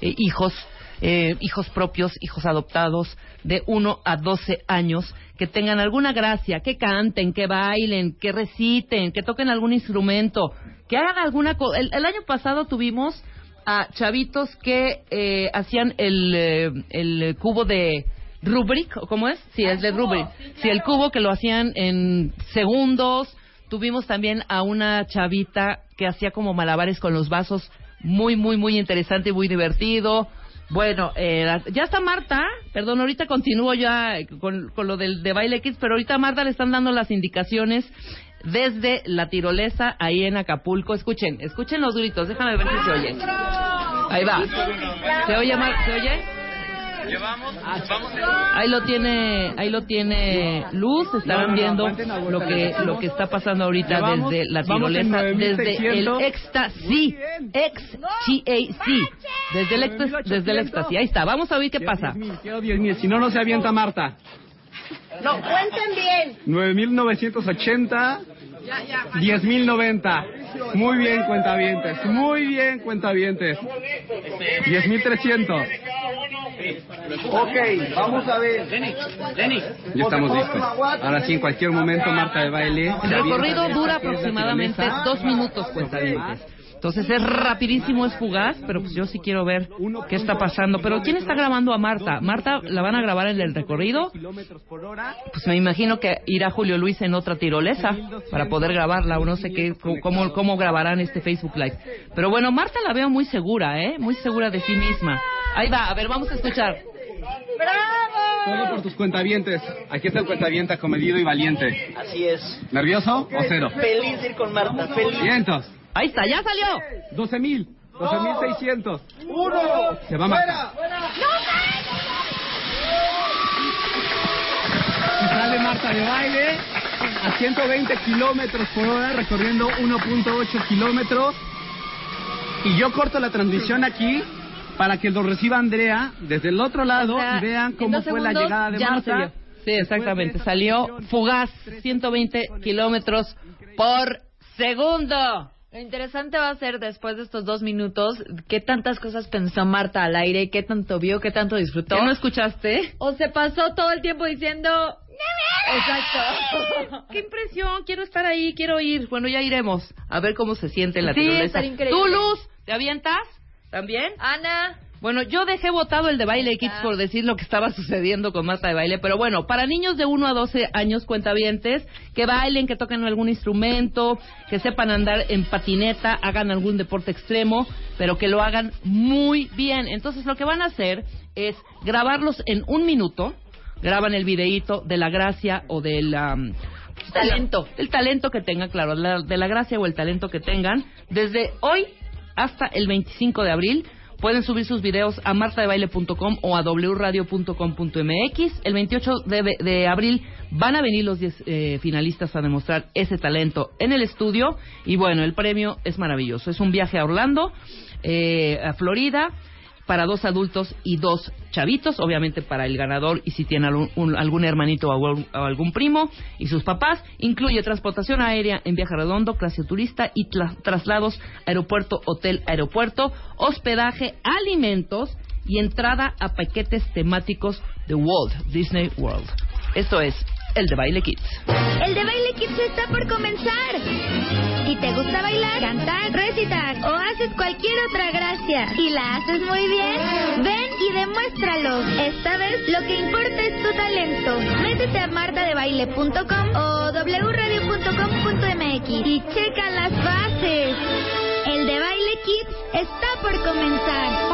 eh, hijos, eh, hijos propios, hijos adoptados de 1 a 12 años, que tengan alguna gracia, que canten, que bailen, que reciten, que toquen algún instrumento, que hagan alguna cosa. El, el año pasado tuvimos a chavitos que eh, hacían el, eh, el cubo de Rubrik, ¿o ¿cómo es? Sí, es de Rubrik. Sí, el cubo que lo hacían en segundos. Tuvimos también a una chavita que hacía como malabares con los vasos, muy, muy, muy interesante y muy divertido. Bueno, eh, ya está Marta, perdón, ahorita continúo ya con, con lo del de Baile Kids, pero ahorita a Marta le están dando las indicaciones desde la tirolesa ahí en Acapulco. Escuchen, escuchen los gritos, déjame ver si se oye. Ahí va. ¿Se oye, Mar- ¿Se oye? Ahí lo tiene, ahí lo tiene Luz, estarán viendo lo que lo que está pasando ahorita Llevamos- desde la tirolesa, desde el 9600. éxtasis, ex desde el éxtasis, desde el éxtasis. Ahí está, vamos a ver qué pasa. Quiero 10.000, si no, no se avienta Marta. No, cuenten bien. 9.980, 10.090. Muy bien, cuentavientes. Muy bien, cuentavientes. 10.300. Ok, vamos a ver. Ya estamos listos. Ahora sí, en cualquier momento, Marta de baile. El recorrido dura aproximadamente dos minutos, cuentavientes. Entonces es rapidísimo, es fugaz, pero pues yo sí quiero ver qué está pasando. Pero ¿quién está grabando a Marta? Marta la van a grabar en el recorrido. Pues me imagino que irá Julio Luis en otra tirolesa para poder grabarla o no sé qué, cómo, cómo grabarán este Facebook Live. Pero bueno, Marta la veo muy segura, ¿eh? Muy segura de sí misma. Ahí va, a ver, vamos a escuchar. Todo por tus cuentavientes. Aquí está el cuentaviente comedido y valiente. Así es. ¿Nervioso o cero? Feliz de ir con Marta, feliz. Vientos. Ahí está, ya salió. 12.000. 12.600. Uno. Se va Marta. Y sale Marta de baile a 120 kilómetros por hora, recorriendo 1.8 kilómetros. Y yo corto la transmisión aquí para que lo reciba Andrea desde el otro lado O sea, y vean cómo fue la llegada de no Marta. Sí, exactamente. Salió fugaz, 120 kilómetros por segundo. Lo interesante va a ser después de estos dos minutos qué tantas cosas pensó Marta al aire, qué tanto vio, qué tanto disfrutó. ¿Qué no escuchaste? O se pasó todo el tiempo diciendo Exacto. Qué impresión, quiero estar ahí, quiero ir. Bueno, ya iremos a ver cómo se siente la Sí, increíble. Tú, Luz, ¿te avientas? ¿También? Ana. Bueno, yo dejé votado el de Baile Kids por decir lo que estaba sucediendo con Marta de Baile, pero bueno, para niños de 1 a 12 años cuentavientes, que bailen, que toquen algún instrumento, que sepan andar en patineta, hagan algún deporte extremo, pero que lo hagan muy bien. Entonces lo que van a hacer es grabarlos en un minuto, graban el videíto de la gracia o del am, talento, el talento que tengan, claro, la- de la gracia o el talento que tengan, desde hoy hasta el 25 de abril. Pueden subir sus videos a martadebaile.com o a wradio.com.mx. El 28 de, de abril van a venir los 10 eh, finalistas a demostrar ese talento en el estudio. Y bueno, el premio es maravilloso. Es un viaje a Orlando, eh, a Florida, para dos adultos y dos chavitos, obviamente para el ganador y si tiene algún, un- algún hermanito o algún, primo y sus papás. Incluye transportación aérea en viaje redondo, clase turista y traslados aeropuerto, hotel, aeropuerto, hospedaje, alimentos y entrada a paquetes temáticos de Walt Disney World. Esto es el de Baile Kids. El de Baile Kids está por comenzar. Si te gusta bailar, cantar, recitar o haces cualquier otra gracia y la haces muy bien, ven y demuéstralo. Esta vez lo que importa es tu talento. Métete a martadebaile.com o wradio.com.mx y checa las bases. El de Baile Kids está por comenzar.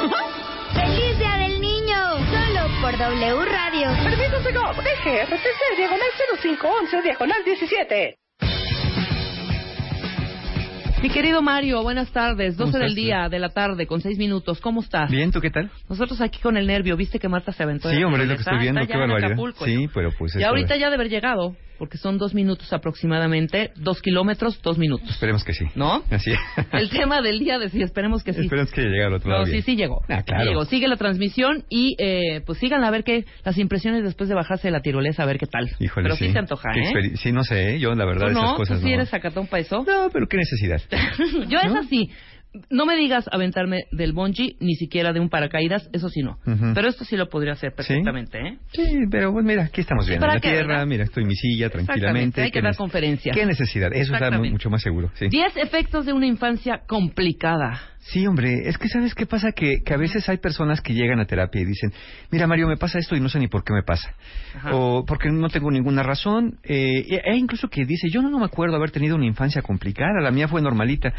¡Feliz por W Radio. Permiso Segov, DGRTC, diagonal 0511, diagonal 17. Mi querido Mario, buenas tardes. 12 ¿Cómo del día de la tarde con 6 minutos. ¿Cómo estás? Bien, ¿tú qué tal? Nosotros aquí con el nervio. ¿Viste que Marta se aventó? Sí, hombre, es lo que estoy viendo, Está qué ya en barbaridad. Acapulco, Sí, pero pues Y ahorita ya de haber llegado, porque son dos minutos aproximadamente, dos kilómetros, dos minutos. Esperemos que sí. ¿No? Así es. El tema del día de sí, esperemos que sí. Esperemos que llegue al otro lado No, sí, bien. sí llegó. Ah, claro. Sí llegó. Sigue la transmisión y eh, pues síganla a ver qué, las impresiones después de bajarse de la tirolesa, a ver qué tal. Híjole, Pero sí, sí. se antoja, ¿eh? Sí, no sé, ¿eh? yo la verdad ¿Tú esas no? cosas ¿Tú sí no. eres sacatón para eso? No, pero qué necesidad. Yo es así. No me digas aventarme del bungee, ni siquiera de un paracaídas, eso sí no. Pero esto sí lo podría hacer perfectamente, ¿eh? Sí, pero pues mira, aquí estamos bien. En ¿Para la qué, tierra, verdad? mira, estoy en mi silla tranquilamente. hay que ¿Qué dar conferencias. ¿Qué necesidad? Eso está mucho más seguro, sí. Diez efectos de una infancia complicada. Sí, hombre, es que sabes qué pasa que, que a veces hay personas que llegan a terapia y dicen, mira Mario, me pasa esto y no sé ni por qué me pasa. Ajá. O porque no tengo ninguna razón. Eh, e incluso que dice, yo no, no me acuerdo haber tenido una infancia complicada, la mía fue normalita.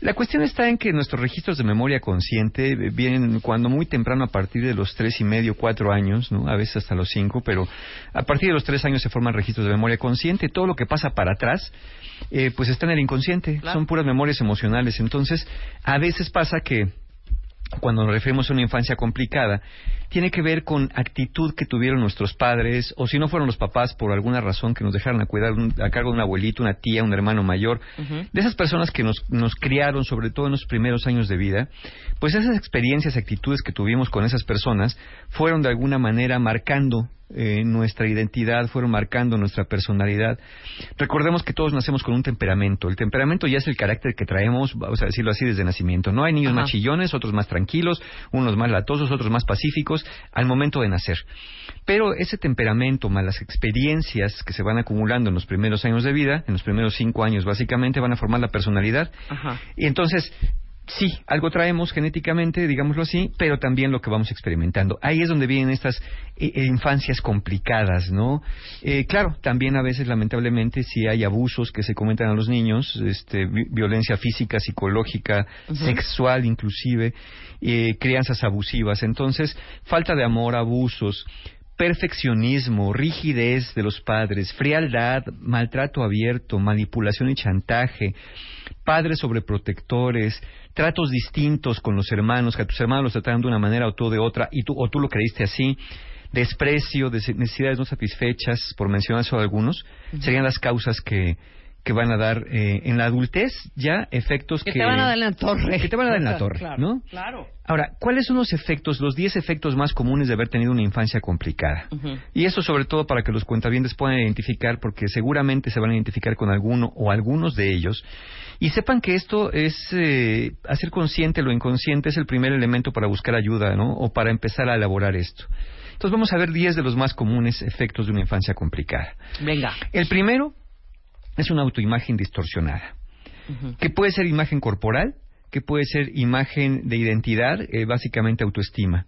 La cuestión está en que nuestros registros de memoria consciente vienen cuando muy temprano a partir de los tres y medio, cuatro años, ¿no? A veces hasta los cinco, pero a partir de los tres años se forman registros de memoria consciente. Todo lo que pasa para atrás, eh, pues está en el inconsciente. Claro. Son puras memorias emocionales. Entonces, a veces pasa que cuando nos referimos a una infancia complicada, tiene que ver con actitud que tuvieron nuestros padres, o si no fueron los papás por alguna razón que nos dejaron a cuidar un- a cargo de un abuelito, una tía, un hermano mayor, de esas personas que nos, nos criaron, sobre todo en los primeros años de vida, pues esas experiencias, actitudes que tuvimos con esas personas fueron de alguna manera marcando eh, nuestra identidad, fueron marcando nuestra personalidad. Recordemos que todos nacemos con un temperamento. El temperamento ya es el carácter que traemos, vamos a decirlo así, desde nacimiento. No hay niños Ajá. más chillones, otros más tranquilos, unos más latosos, otros más pacíficos al momento de nacer. Pero ese temperamento, más las experiencias que se van acumulando en los primeros años de vida, en los primeros cinco años básicamente, van a formar la personalidad. Ajá. Y entonces, sí, algo traemos genéticamente, digámoslo así, pero también lo que vamos experimentando. Ahí es donde vienen estas eh, eh, infancias complicadas, ¿no? Eh, claro, también a veces, lamentablemente, sí hay abusos que se comentan a los niños, este, vi- violencia física, psicológica, sexual inclusive, eh, crianzas abusivas. Entonces, falta de amor, abusos, perfeccionismo, rigidez de los padres, frialdad, maltrato abierto, manipulación y chantaje, padres sobreprotectores, tratos distintos con los hermanos, que a tus hermanos los trataron de una manera o tú de otra, y tú, o tú lo creíste así, desprecio, des- necesidades no satisfechas, por mencionar solo algunos, serían las causas que, que van a dar eh, en la adultez ya efectos Que que... te van a dar en la torre. Que te van a dar en la torre, Claro, ¿no? Claro. Ahora, ¿cuáles son los efectos, los 10 efectos más comunes de haber tenido una infancia complicada? Y eso sobre todo para que los cuentavientes puedan identificar, porque seguramente se van a identificar con alguno o algunos de ellos. Y sepan que esto es, eh, hacer consciente lo inconsciente es el primer elemento para buscar ayuda, ¿no? O para empezar a elaborar esto. Entonces vamos a ver 10 de los más comunes efectos de una infancia complicada. Venga. El primero es una autoimagen distorsionada. que puede ser imagen corporal, que puede ser imagen de identidad, eh, básicamente autoestima.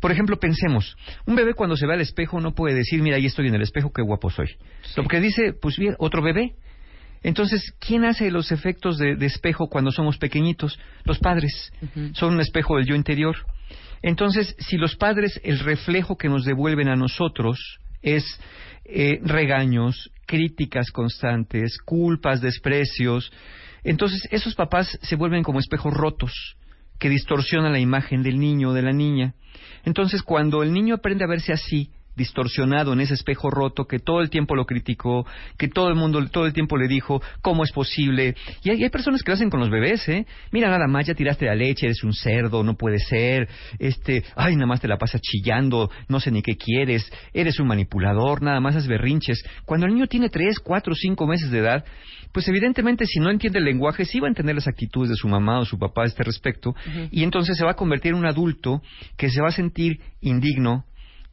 Por ejemplo, pensemos, un bebé cuando se ve al espejo no puede decir, mira, ahí estoy en el espejo, qué guapo soy. Lo que dice, pues bien, otro bebé. Entonces, ¿quién hace los efectos de, de espejo cuando somos pequeñitos? Los padres. Son un espejo del yo interior. Entonces, si los padres, el reflejo que nos devuelven a nosotros es eh, regaños, críticas constantes, culpas, desprecios, entonces esos papás se vuelven como espejos rotos que distorsionan la imagen del niño o de la niña. Entonces, cuando el niño aprende a verse así, distorsionado en ese espejo roto que todo el tiempo lo criticó, que todo el mundo todo el tiempo le dijo cómo es posible. Y hay, hay personas que lo hacen con los bebés, ¿eh? Mira, nada más ya tiraste la leche, eres un cerdo, no puede ser. Este, ay, nada más te la pasas chillando, no sé ni qué quieres, eres un manipulador, nada más haces berrinches. Cuando el niño tiene tres, cuatro, cinco meses de edad, pues evidentemente si no entiende el lenguaje, sí va a entender las actitudes de su mamá o su papá a este respecto, y entonces se va a convertir en un adulto que se va a sentir indigno,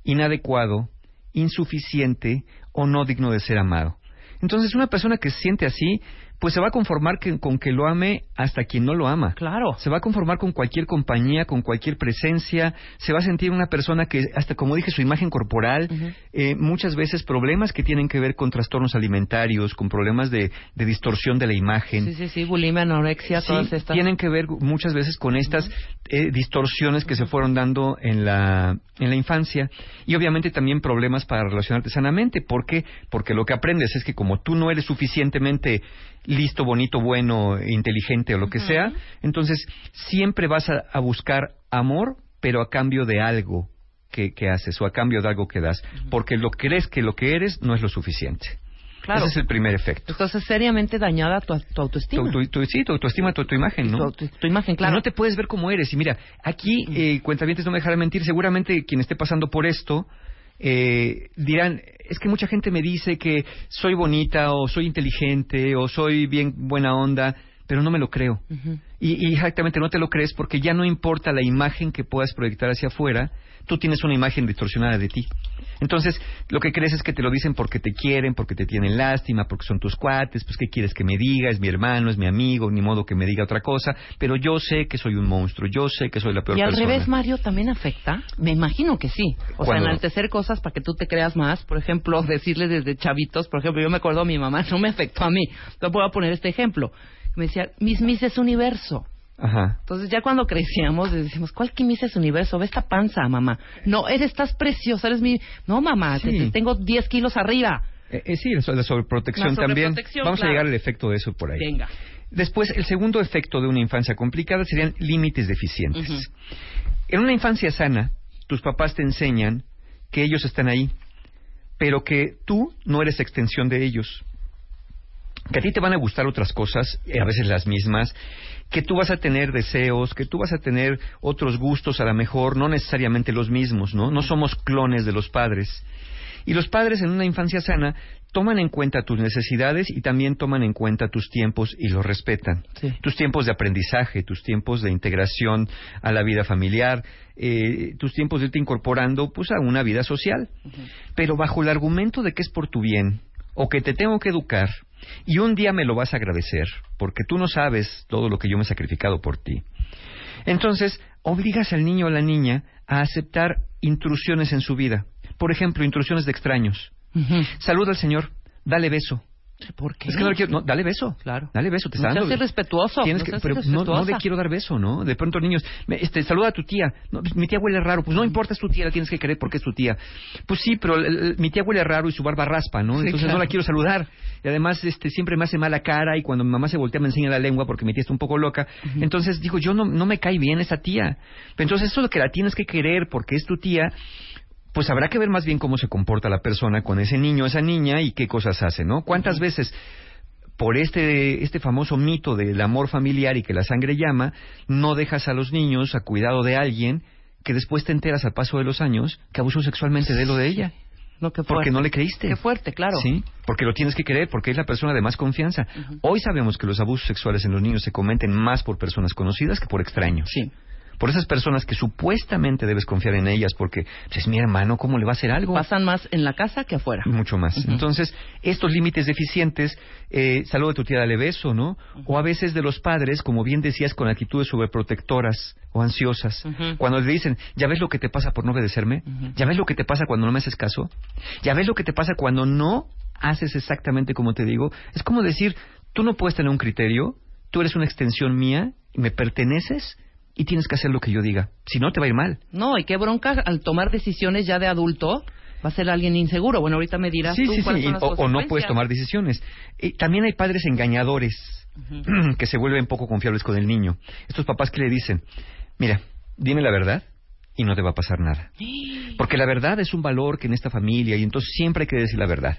inadecuado, insuficiente o no digno de ser amado. Entonces, una persona que se siente así, pues se va a conformar que- con que lo ame hasta quien no lo ama. Claro. Se va a conformar con cualquier compañía, con cualquier presencia. Se va a sentir una persona que, hasta como dije, su imagen corporal, eh, muchas veces problemas que tienen que ver con trastornos alimentarios, con problemas de, de distorsión de la imagen. Sí, sí, sí, bulimia, anorexia, Sí, todas estas. tienen que ver muchas veces con estas eh, distorsiones que se fueron dando en la, en la infancia y obviamente también problemas para relacionarte sanamente. ¿Por qué? Porque lo que aprendes es que como tú no eres suficientemente listo, bonito, bueno, inteligente o lo que sea, entonces siempre vas a, a buscar amor, pero a cambio de algo que, que haces o a cambio de algo que das, porque lo crees que lo que eres no es lo suficiente. Claro. Ese es el primer efecto. Entonces, seriamente dañada tu, tu autoestima. Tu, sí, tu autoestima, tu, imagen, ¿no? Tu, imagen, claro. No te puedes ver como eres. Y mira, aquí, eh, cuentavientes, no me dejarán mentir, seguramente quien esté pasando por esto eh, dirán, es que mucha gente me dice que soy bonita o soy inteligente o soy bien buena onda, pero no me lo creo. Y, y exactamente no te lo crees porque ya no importa la imagen que puedas proyectar hacia afuera, tú tienes una imagen distorsionada de ti. Entonces, lo que crees es que te lo dicen porque te quieren, porque te tienen lástima, porque son tus cuates, pues qué quieres que me diga, es mi hermano, es mi amigo, ni modo que me diga otra cosa, pero yo sé que soy un monstruo, yo sé que soy la peor Y al persona. revés, Mario, también afecta. Me imagino que sí. O sea, ¿Cuándo? enaltecer cosas para que tú te creas más. Por ejemplo, decirle desde chavitos. Por ejemplo, yo me acuerdo, mi mamá no me afectó a mí. Voy a poner este ejemplo. Me decía, Miss Miss es universo. Ajá. Entonces ya cuando crecíamos decimos, ¿cuál que Miss es universo? Ve esta panza, mamá. No, eres, estás preciosa, eres mi... No, mamá, te- Sí. te- tengo 10 kilos arriba. Eh, eh, sí, la so- la sobreprotección también. Vamos claro. a llegar al efecto de eso por ahí. Venga. Después, el segundo efecto de una infancia complicada serían límites deficientes. En una infancia sana, tus papás te enseñan que ellos están ahí, pero que tú no eres extensión de ellos. Que a ti te van a gustar otras cosas, eh, a veces las mismas, que tú vas a tener deseos, que tú vas a tener otros gustos, a lo mejor no necesariamente los mismos, ¿no? No somos clones de los padres. Y los padres en una infancia sana toman en cuenta tus necesidades y también toman en cuenta tus tiempos y los respetan. Tus tiempos de aprendizaje, tus tiempos de integración a la vida familiar, eh, tus tiempos de irte incorporando pues, a una vida social. Pero bajo el argumento de que es por tu bien o que te tengo que educar y un día me lo vas a agradecer porque tú no sabes todo lo que yo me he sacrificado por ti. Entonces, obligas al niño o la niña a aceptar intrusiones en su vida. Por ejemplo, intrusiones de extraños. Saluda al Señor, dale beso. ¿Por qué? Es que no le quiero, no, dale beso. Claro. Dale beso, te No está seas dando. irrespetuoso, Tienes no que- seas pero no, no le quiero dar beso, ¿no? De pronto niños, me- este, saluda a tu tía. No, pues, mi tía huele raro. Pues no importa, es tu tía, la tienes que querer porque es tu tía. Pues sí, pero el- el- mi tía huele raro y su barba raspa, ¿no? Sí, Entonces claro. no la quiero saludar. Y además, este, siempre me hace mala cara y cuando mi mamá se voltea me enseña la lengua porque mi tía está un poco loca. Entonces digo, yo no, no me cae bien esa tía. Pero entonces eso es lo que la tienes que querer porque es tu tía pues habrá que ver más bien cómo se comporta la persona con ese niño, esa niña y qué cosas hace, ¿no? ¿Cuántas veces por este, este famoso mito del amor familiar y que la sangre llama, no dejas a los niños a cuidado de alguien que después te enteras al paso de los años que abusó sexualmente de él o de ella? No, qué Porque no le creíste. Qué fuerte, claro. Sí, porque lo tienes que creer, porque es la persona de más confianza. Hoy sabemos que los abusos sexuales en los niños se cometen más por personas conocidas que por extraños. Sí. Por esas personas que supuestamente debes confiar en ellas porque pues, es mi hermano, ¿cómo le va a hacer algo? Pasan más en la casa que afuera. Mucho más. Entonces, estos límites deficientes, eh, saludo de tu tía, dale beso, ¿no? O a veces de los padres, como bien decías, con actitudes sobreprotectoras o ansiosas. Cuando le dicen, ¿ya ves lo que te pasa por no obedecerme? ¿Ya ves lo que te pasa cuando no me haces caso? ¿Ya ves lo que te pasa cuando no haces exactamente como te digo? Es como decir, tú no puedes tener un criterio, tú eres una extensión mía, me perteneces y tienes que hacer lo que yo diga. Si no, te va a ir mal. No, y qué bronca al tomar decisiones ya de adulto va a ser alguien inseguro. Bueno, ahorita me dirás Sí, tú sí, sí. cuáles son las o, o no puedes tomar decisiones. Y también hay padres engañadores que se vuelven poco confiables con el niño. Estos papás que le dicen, mira, dime la verdad y no te va a pasar nada. Porque la verdad es un valor que en esta familia y entonces siempre hay que decir la verdad.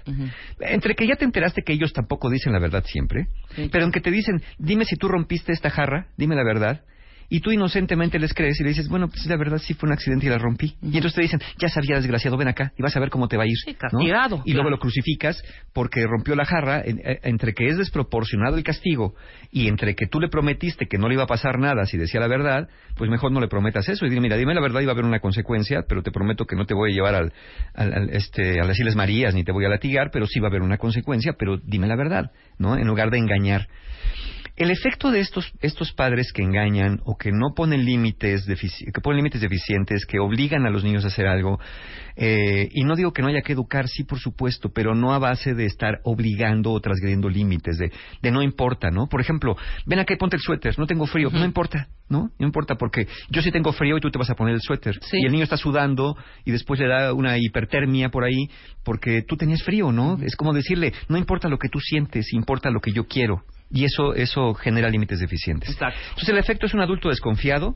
Entre que ya te enteraste que ellos tampoco dicen la verdad siempre, pero en que te dicen, dime si tú rompiste esta jarra, dime la verdad, y tú inocentemente les crees y le dices, bueno, pues la verdad sí fue un accidente y la rompí. Y entonces te dicen, ya sabía, desgraciado, ven acá y vas a ver cómo te va a ir. ¿no? castigado, Y claro. luego lo crucificas porque rompió la jarra, en- eh, entre que es desproporcionado el castigo y entre que tú le prometiste que no le iba a pasar nada si decía la verdad, pues mejor no le prometas eso y dile, mira, dime la verdad y va a haber una consecuencia, pero te prometo que no te voy a llevar al, al- al, este, a las Islas Marías ni te voy a latigar, pero sí va a haber una consecuencia, pero dime la verdad, ¿no? En lugar de engañar. El efecto de estos, estos padres que engañan o que no ponen límites, que ponen límites deficientes, que obligan a los niños a hacer algo, eh, y no digo que no haya que educar, sí, por supuesto, pero no a base de estar obligando o transgrediendo límites, de, de no importa, ¿no? Por ejemplo, ven acá y ponte el suéter, no tengo frío, no importa, ¿no? No importa porque yo sí tengo frío y tú te vas a poner el suéter. Y el niño está sudando y después le da una hipertermia por ahí porque tú tenías frío, ¿no? Es como decirle, no importa lo que tú sientes, importa lo que yo quiero. Y eso, eso genera límites deficientes. Entonces el efecto es un adulto desconfiado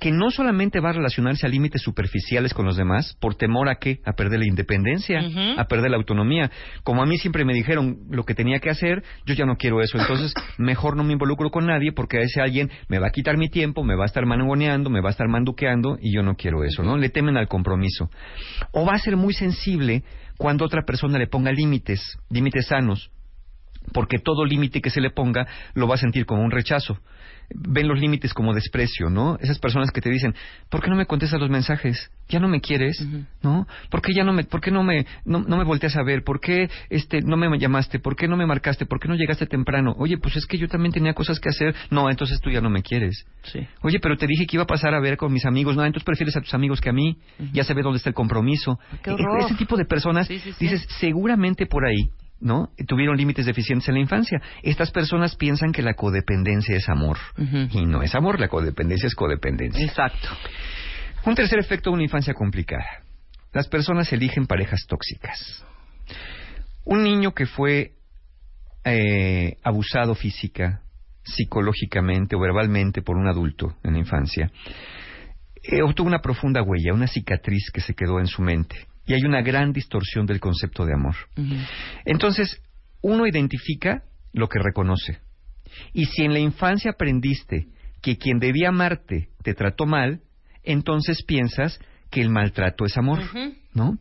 que no solamente va a relacionarse a límites superficiales con los demás por temor a qué, a perder la independencia, a perder la autonomía. Como a mí siempre me dijeron lo que tenía que hacer, yo ya no quiero eso. Entonces mejor no me involucro con nadie porque a ese alguien me va a quitar mi tiempo, me va a estar mangoneando, me va a estar manduqueando y yo no quiero eso, ¿no? Le temen al compromiso. O va a ser muy sensible cuando otra persona le ponga límites, límites sanos porque todo límite que se le ponga lo va a sentir como un rechazo. Ven los límites como desprecio, ¿no? Esas personas que te dicen, ¿por qué no me contestas los mensajes? ¿Ya no me quieres? ¿No? ¿Por qué ya no me, por qué no me, no, no me volteas a ver? ¿Por qué, este, no me llamaste? ¿Por qué no me marcaste? ¿Por qué no llegaste temprano? Oye, pues es que yo también tenía cosas que hacer. No, entonces tú ya no me quieres. Sí. Oye, pero te dije que iba a pasar a ver con mis amigos. No, entonces prefieres a tus amigos que a mí. Ya se ve dónde está el compromiso. qué horror. Ese tipo de personas, dices, seguramente por ahí ¿no? Tuvieron límites deficientes en la infancia. Estas personas piensan que la codependencia es amor. Y no es amor, la codependencia es codependencia. Exacto. Un tercer efecto de una infancia complicada. Las personas eligen parejas tóxicas. Un niño que fue eh, abusado física, psicológicamente o verbalmente por un adulto en la infancia, eh, obtuvo una profunda huella, una cicatriz que se quedó en su mente. Y hay una gran distorsión del concepto de amor. Entonces, uno identifica lo que reconoce. Y si en la infancia aprendiste que quien debía amarte te trató mal, entonces piensas que el maltrato es amor, ¿no?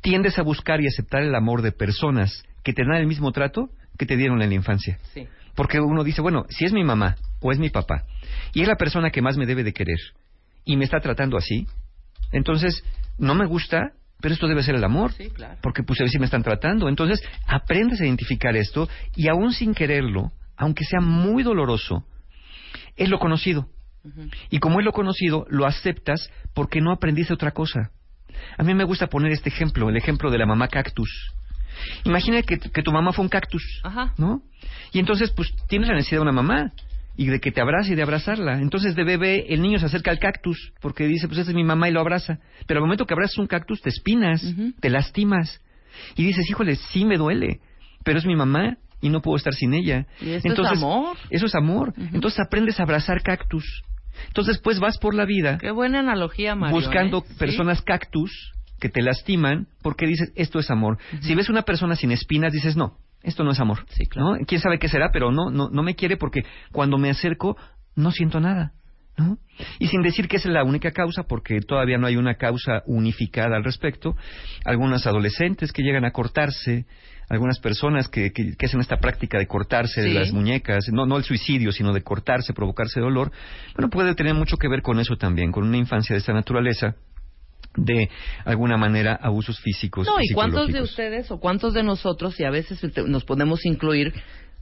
Tiendes a buscar y aceptar el amor de personas que te dan el mismo trato que te dieron en la infancia. Sí. Porque uno dice, bueno, si es mi mamá o es mi papá y es la persona que más me debe de querer y me está tratando así, entonces no me gusta, pero esto debe ser el amor. Porque pues así me están tratando. Entonces aprendes a identificar esto y aún sin quererlo, aunque sea muy doloroso, es lo conocido. Y como es lo conocido, lo aceptas porque no aprendiste otra cosa. A mí me gusta poner este ejemplo, el ejemplo de la mamá cactus. Imagina que, que tu mamá fue un cactus, ¿no? Y entonces, pues, tienes la necesidad de una mamá y de que te abrace y de abrazarla. Entonces, de bebé, el niño se acerca al cactus porque dice, pues, esta es mi mamá y lo abraza. Pero al momento que abrazas un cactus, te espinas, te lastimas. Y dices, híjole, sí me duele, pero es mi mamá y no puedo estar sin ella. Y esto es Entonces, amor. Eso es amor. Entonces, aprendes a abrazar cactus. Entonces, pues, vas por la vida Qué buena analogía, Mario. buscando ¿eh? Sí. personas cactus que te lastiman porque dices, esto es amor. Si ves una persona sin espinas, dices, no, esto no es amor. ¿no? ¿Quién sabe qué será? Pero no, no, no me quiere porque cuando me acerco no siento nada. ¿no? Y sin decir que es la única causa, porque todavía no hay una causa unificada al respecto, algunos adolescentes que llegan a cortarse, algunas personas que, que, que hacen esta práctica de cortarse Sí. las muñecas, no, no el suicidio, sino de cortarse, provocarse dolor, bueno, puede tener mucho que ver con eso también, con una infancia de esta naturaleza de alguna manera abusos físicos. No, ¿y cuántos de ustedes o cuántos de nosotros, y a veces nos podemos incluir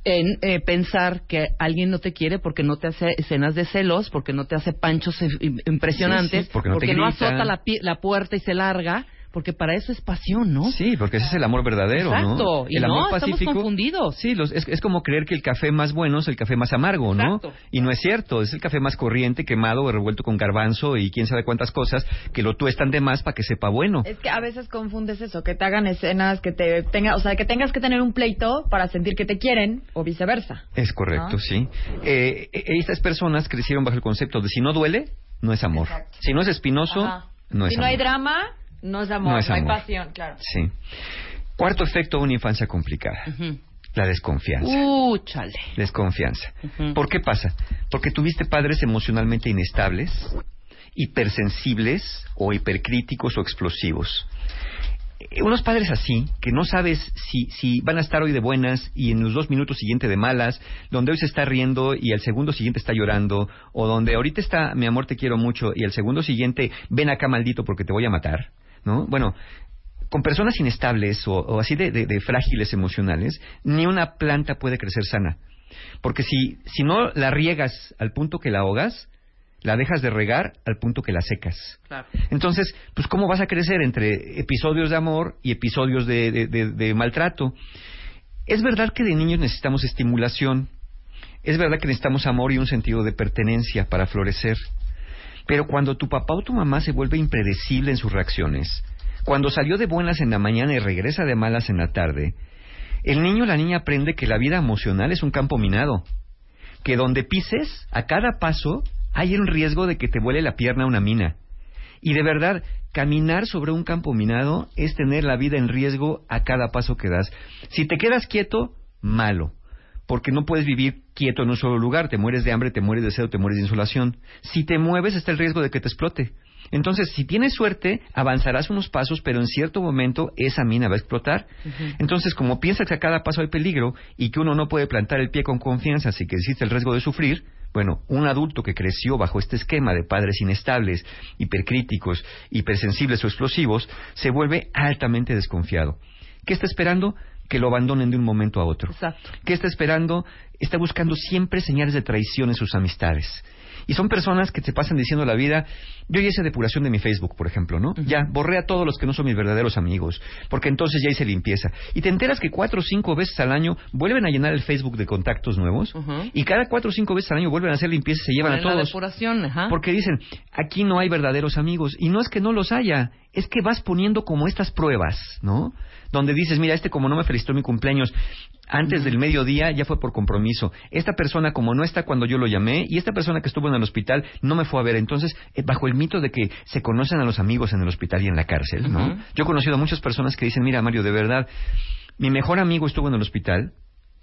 en eh, pensar que alguien no te quiere porque no te hace escenas de celos, porque no te hace panchos im- impresionantes, Sí, sí, porque no te grita. azota la, la puerta y se larga, porque para eso es pasión, ¿no? Sí, porque ese es el amor verdadero, ¿no? Exacto, y el no, amor estamos pacífico. confundidos. Sí, los- es, es como creer que el café más bueno es el café más amargo, ¿no? Exacto. Y no es cierto, es el café más corriente, quemado, revuelto con garbanzo y quién sabe cuántas cosas que lo tuestan de más para que sepa bueno. Es que a veces confundes eso, que te hagan escenas, que te tenga, o sea, que tengas que tener un pleito para sentir que te quieren o viceversa. Es correcto, ¿No? sí. Eh, eh, estas personas crecieron bajo el concepto de si no duele, no es amor. Si no es espinoso, Ajá. no es si no amor. hay drama, no es amor, No es hay pasión, claro. Sí. Cuarto efecto de una infancia complicada, la desconfianza. Uh, chale. Desconfianza. ¿Por qué pasa? Porque tuviste padres emocionalmente inestables, hipersensibles o hipercríticos o explosivos. Eh, Unos padres así, que no sabes si, si van a estar hoy de buenas y en los dos minutos siguientes de malas, donde hoy se está riendo y al segundo siguiente está llorando, o donde ahorita está mi amor te quiero mucho y al segundo siguiente ven acá maldito porque te voy a matar, ¿no? Bueno, con personas inestables o, o así de, de- de frágiles emocionales, ni una planta puede crecer sana. Porque si, si no la riegas al punto que la ahogas, la dejas de regar al punto que la secas. Claro. Entonces, pues ¿cómo vas a crecer entre episodios de amor y episodios de, de- de- de maltrato? Es verdad que de niños necesitamos estimulación, es verdad que necesitamos amor y un sentido de pertenencia para florecer. Pero cuando tu papá o tu mamá se vuelve impredecible en sus reacciones, cuando salió de buenas en la mañana y regresa de malas en la tarde, el niño o la niña aprende que la vida emocional es un campo minado, que donde pises, a cada paso, hay un riesgo de que te vuele la pierna una mina. Y de verdad, caminar sobre un campo minado es tener la vida en riesgo a cada paso que das. Si te quedas quieto, malo. Porque no puedes vivir quieto en un solo lugar. Te mueres de hambre, te mueres de sed, te mueres de insolación. Si te mueves, está el riesgo de que te explote. Entonces, si tienes suerte, avanzarás unos pasos, pero en cierto momento esa mina va a explotar. Entonces, como piensas que a cada paso hay peligro y que uno no puede plantar el pie con confianza, así que existe el riesgo de sufrir, bueno, un adulto que creció bajo este esquema de padres inestables, hipercríticos, hipersensibles o explosivos, se vuelve altamente desconfiado. ¿Qué está esperando? Que lo abandonen de un momento a otro. Exacto. ¿Qué está esperando? Está buscando siempre señales de traición en sus amistades. Y son personas que se pasan diciendo la vida, yo ya hice depuración de mi Facebook, por ejemplo, ¿no? Ya, borré a todos los que no son mis verdaderos amigos, porque entonces ya hice limpieza. Y te enteras que cuatro o cinco veces al año vuelven a llenar el Facebook de contactos nuevos, y cada cuatro o cinco veces al año vuelven a hacer limpieza y se llevan a En la todos. depuración. Porque dicen, aquí no hay verdaderos amigos. Y no es que no los haya, es que vas poniendo como estas pruebas, ¿no? Donde dices, mira, este como no me felicitó mi cumpleaños antes del mediodía, ya fue por compromiso. Esta persona como no está cuando yo lo llamé, y esta persona que estuvo en el hospital no me fue a ver. Entonces, eh, bajo el mito de que se conocen a los amigos en el hospital y en la cárcel, ¿no? Yo he conocido a muchas personas que dicen, mira, Mario, de verdad, mi mejor amigo estuvo en el hospital,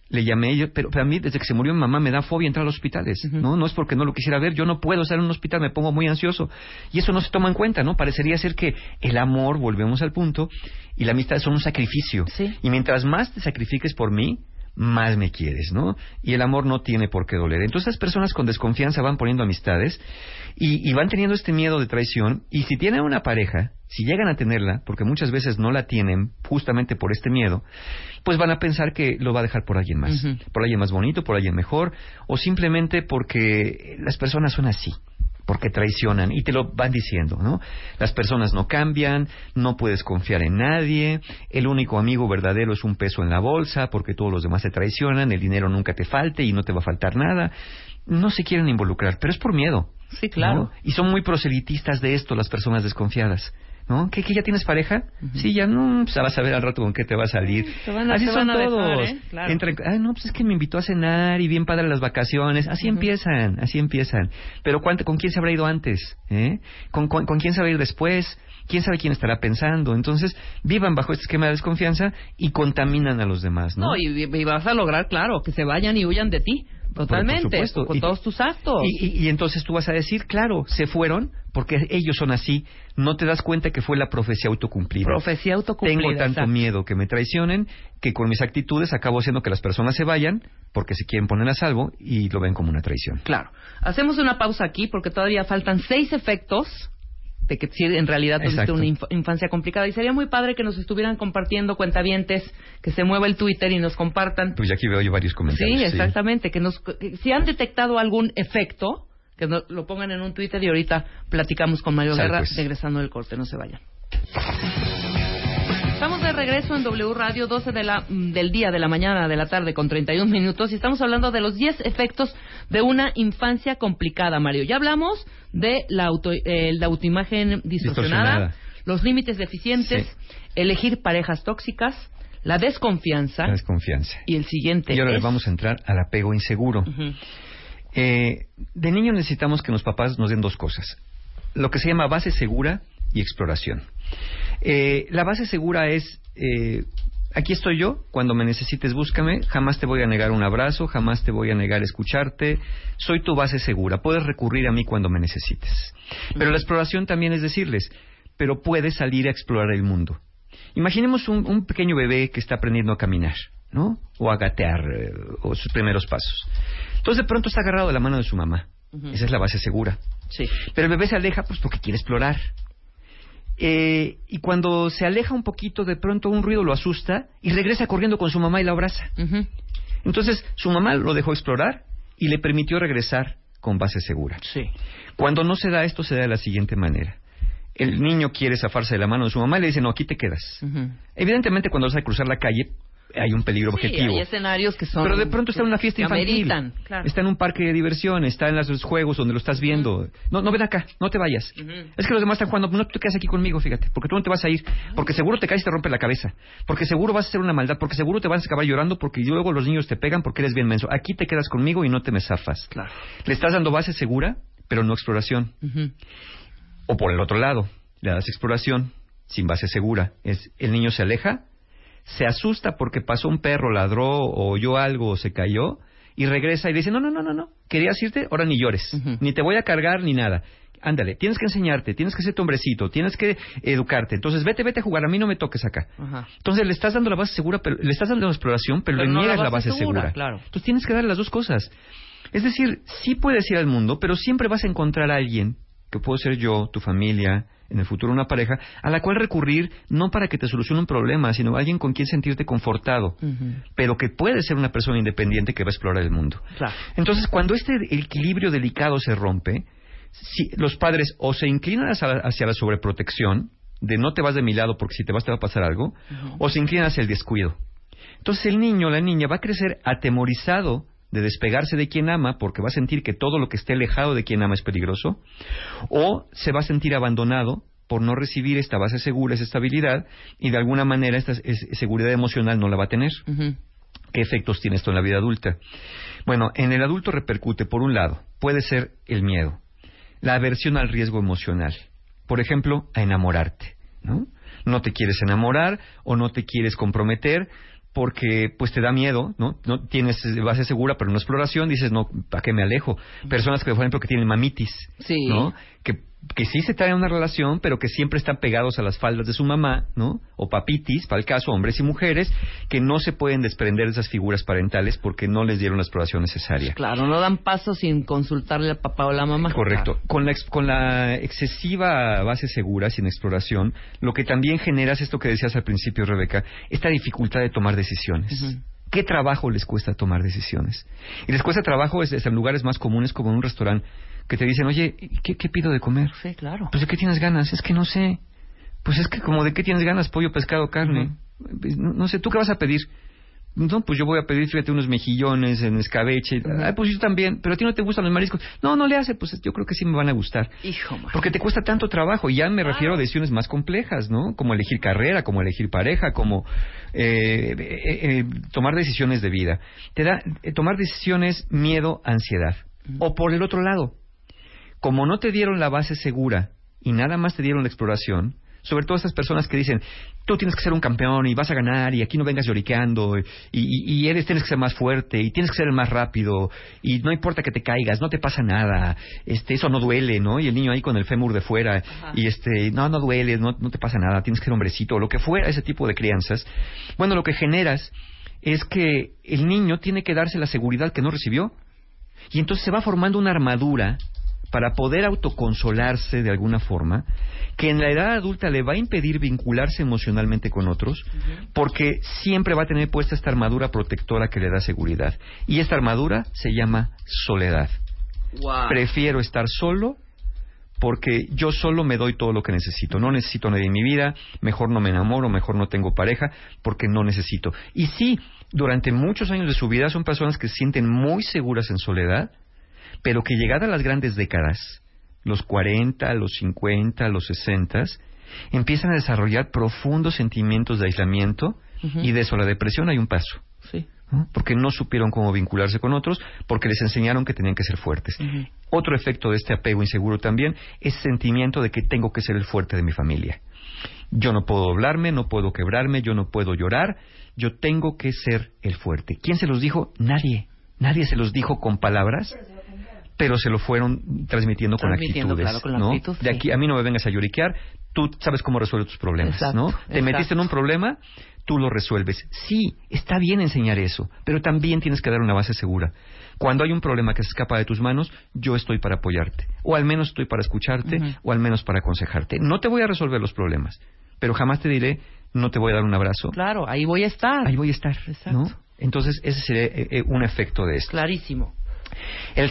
le llamé, yo, pero, pero a mí desde que se murió mi mamá me da fobia entrar a los hospitales, ¿no? No es porque no lo quisiera ver, yo no puedo estar en un hospital, me pongo muy ansioso. Y eso no se toma en cuenta, ¿no? Parecería ser que el amor, volvemos al punto, y la amistad son un sacrificio. Y mientras más te sacrifiques por mí, más me quieres, ¿no? Y el amor no tiene por qué doler. Entonces, las personas con desconfianza van poniendo amistades y, y van teniendo este miedo de traición. Y si tienen una pareja, si llegan a tenerla, porque muchas veces no la tienen justamente por este miedo, pues van a pensar que lo va a dejar por alguien más. Por alguien más bonito, por alguien mejor, o simplemente porque las personas son así porque traicionan y te lo van diciendo, ¿no? Las personas no cambian, no puedes confiar en nadie, el único amigo verdadero es un peso en la bolsa porque todos los demás te traicionan, el dinero nunca te falte y no te va a faltar nada. No se quieren involucrar, pero es por miedo. Sí, claro. ¿no? Y son muy proselitistas de esto las personas desconfiadas. ¿No? ¿Qué, que ya tienes pareja? Sí, ya no, pues vas a ver al rato con qué te va a salir. Te van a- Así te son van a todos. dejar, ¿eh? Claro. Entran- ay, no, pues es que me invitó a cenar y bien padre las vacaciones. Así empiezan, así empiezan. Pero ¿cuánto, ¿con quién se habrá ido antes? ¿Eh? ¿Con, con, con quién se va a ir después? ¿Quién sabe quién estará pensando? Entonces, vivan bajo este esquema de desconfianza y contaminan a los demás, ¿no? No, y, y vas a lograr, claro, que se vayan y huyan de ti. Totalmente, Por, con Y- todos tus actos. y, y- y entonces tú vas a decir, claro, se fueron porque ellos son así. No te das cuenta que fue la profecía autocumplida. Profecía autocumplida. Tengo tanto exacto. miedo que me traicionen que con mis actitudes acabo haciendo que las personas se vayan porque se quieren poner a salvo y lo ven como una traición. Claro. Hacemos una pausa aquí porque todavía faltan seis efectos de que sí, en realidad tuviste una inf- infancia complicada. Y sería muy padre que nos estuvieran compartiendo cuentavientes, que se mueva el Twitter y nos compartan. Pues ya aquí veo yo varios comentarios. Sí, exactamente. Que nos, que si han detectado algún efecto, que nos lo pongan en un Twitter y ahorita platicamos con Mario Guerra pues. regresando del corte. No se vayan. Estamos de regreso en W Radio, 12 de la, mm, del día, de la mañana, de la tarde, con 31 minutos, y estamos hablando de los 10 efectos de una infancia complicada, Mario. Ya hablamos de la, auto, eh, la autoimagen distorsionada, Distorsionada. los límites deficientes, elegir parejas tóxicas, la desconfianza, La desconfianza. y el siguiente Y ahora es... vamos a entrar al apego inseguro. Eh, de niño necesitamos que los papás nos den dos cosas. Lo que se llama base segura y exploración. Eh, la base segura es, eh, aquí estoy yo, cuando me necesites búscame, jamás te voy a negar un abrazo, jamás te voy a negar escucharte, soy tu base segura, puedes recurrir a mí cuando me necesites. Pero la exploración también es decirles, pero puedes salir a explorar el mundo. Imaginemos un, un pequeño bebé que está aprendiendo a caminar, ¿no? O a gatear, eh, o sus primeros pasos. Entonces de pronto está agarrado de la mano de su mamá. Esa es la base segura. Sí. Pero el bebé se aleja pues porque quiere explorar. Eh, y cuando se aleja un poquito, de pronto un ruido lo asusta y regresa corriendo con su mamá y la abraza. Entonces su mamá lo dejó explorar y le permitió regresar con base segura. Sí. Cuando no se da esto, se da de la siguiente manera. El niño quiere zafarse de la mano de su mamá y le dice, no, aquí te quedas. Evidentemente, cuando vas a cruzar la calle, hay un peligro Sí, objetivo. hay escenarios que son... Pero de pronto está en una fiesta infantil. ameritan, claro. Está en un parque de diversión, está en los juegos donde lo estás viendo. No, no ven acá, no te vayas. Es que los demás están jugando, no te quedas aquí conmigo, fíjate, porque tú no te vas a ir, porque seguro te caes y te rompe la cabeza, porque seguro vas a hacer una maldad, porque seguro te vas a acabar llorando, porque luego los niños te pegan porque eres bien menso. Aquí te quedas conmigo y no te me zafas. Claro. Le estás dando base segura, pero no exploración. O por el otro lado, le das exploración sin base segura. Es el niño se aleja, se asusta porque pasó un perro, ladró o oyó algo o se cayó y regresa y dice, no, no, no, no, no, querías irte, ahora ni llores, ni te voy a cargar ni nada. Ándale, tienes que enseñarte, tienes que ser tu hombrecito, tienes que educarte. Entonces, vete, vete a jugar, a mí no me toques acá. Ajá. Entonces, le estás dando la base segura, pero le estás dando la exploración, pero, Pero le no niegas la base segura, segura. claro. Entonces, tienes que darle las dos cosas. Es decir, sí puedes ir al mundo, pero siempre vas a encontrar a alguien, que puedo ser yo, tu familia, en el futuro una pareja, a la cual recurrir no para que te solucione un problema, sino alguien con quien sentirte confortado, pero que puede ser una persona independiente que va a explorar el mundo. Claro. Entonces, cuando este equilibrio delicado se rompe, si los padres o se inclinan hacia la, hacia la sobreprotección, de no te vas de mi lado porque si te vas te va a pasar algo, o se inclinan hacia el descuido. Entonces el niño o la niña va a crecer atemorizado de despegarse de quien ama porque va a sentir que todo lo que esté alejado de quien ama es peligroso, o se va a sentir abandonado por no recibir esta base segura, esa estabilidad, y de alguna manera esta es- seguridad emocional no la va a tener. ¿Qué efectos tiene esto en la vida adulta? Bueno, en el adulto repercute, por un lado, puede ser el miedo, la aversión al riesgo emocional. Por ejemplo, a enamorarte, ¿no? No te quieres enamorar o no te quieres comprometer porque pues te da miedo, ¿no? No tienes base segura, pero no exploración, dices, no, ¿para qué me alejo? Personas que, por ejemplo, que tienen mamitis, Sí. ¿no? Que, que sí se traen una relación, pero que siempre están pegados a las faldas de su mamá, ¿no? O papitis, para el caso, hombres y mujeres, que no se pueden desprender de esas figuras parentales porque no les dieron la exploración necesaria. Claro, no dan paso sin consultarle al papá o la mamá. Correcto. Con la, ex- con la excesiva base segura, sin exploración, lo que también genera es esto que decías al principio, Rebeca, esta dificultad de tomar decisiones. ¿Qué trabajo les cuesta tomar decisiones? Y les cuesta trabajo es, es en lugares más comunes como en un restaurante que te dicen, oye, ¿qué, qué pido de comer? Sí, claro. Pues de qué tienes ganas, es que no sé. Pues es que como de qué tienes ganas, pollo, pescado, carne. Pues, no, no sé, ¿tú qué vas a pedir? No, pues yo voy a pedir, fíjate, unos mejillones en escabeche. Ay, pues yo también, pero a ti no te gustan los mariscos. No, no le hace, pues yo creo que sí me van a gustar. Hijo, man. Porque te cuesta tanto trabajo. Y ya me refiero a decisiones más complejas, ¿no? Como elegir carrera, como elegir pareja, como eh, eh, eh, tomar decisiones de vida. Te da eh, tomar decisiones miedo, ansiedad. O por el otro lado, como no te dieron la base segura y nada más te dieron la exploración, Sobre todo estas personas que dicen, tú tienes que ser un campeón y vas a ganar y aquí no vengas lloriqueando y, y, y eres, tienes que ser más fuerte y tienes que ser el más rápido y no importa que te caigas, no te pasa nada, este, eso no duele, ¿no? Y el niño ahí con el fémur de fuera y este, no, no duele, no, no te pasa nada, tienes que ser hombrecito, o lo que fuera ese tipo de crianzas. Bueno, lo que generas es que el niño tiene que darse la seguridad que no recibió y entonces se va formando una armadura para poder autoconsolarse de alguna forma, que en la edad adulta le va a impedir vincularse emocionalmente con otros, porque siempre va a tener puesta esta armadura protectora que le da seguridad. Y esta armadura se llama soledad. Prefiero estar solo porque yo solo me doy todo lo que necesito. No necesito a nadie en mi vida, mejor no me enamoro, mejor no tengo pareja, porque no necesito. Y sí, durante muchos años de su vida son personas que se sienten muy seguras en soledad, pero que llegada a las grandes décadas, los 40, los 50, los 60, empiezan a desarrollar profundos sentimientos de aislamiento y de eso la depresión hay un paso. ¿no? Porque no supieron cómo vincularse con otros, porque les enseñaron que tenían que ser fuertes. Otro efecto de este apego inseguro también es sentimiento de que tengo que ser el fuerte de mi familia. Yo no puedo doblarme, no puedo quebrarme, yo no puedo llorar, yo tengo que ser el fuerte. ¿Quién se los dijo? Nadie. Nadie se los dijo con palabras, pero se lo fueron transmitiendo con Transmitiendo, actitudes. claro, con la ¿no? actitud, De aquí a mí no me vengas a lloriquear, tú sabes cómo resuelves tus problemas, Exacto, ¿no? Te exacto. metiste en un problema, tú lo resuelves. Sí, está bien enseñar eso, pero también tienes que dar una base segura. Cuando hay un problema que se escapa de tus manos, yo estoy para apoyarte, o al menos estoy para escucharte, o al menos para aconsejarte. No te voy a resolver los problemas, pero jamás te diré, no te voy a dar un abrazo. Claro, ahí voy a estar. Ahí voy a estar, ¿no? Entonces, ese sería eh, eh, un efecto de esto. Clarísimo. El,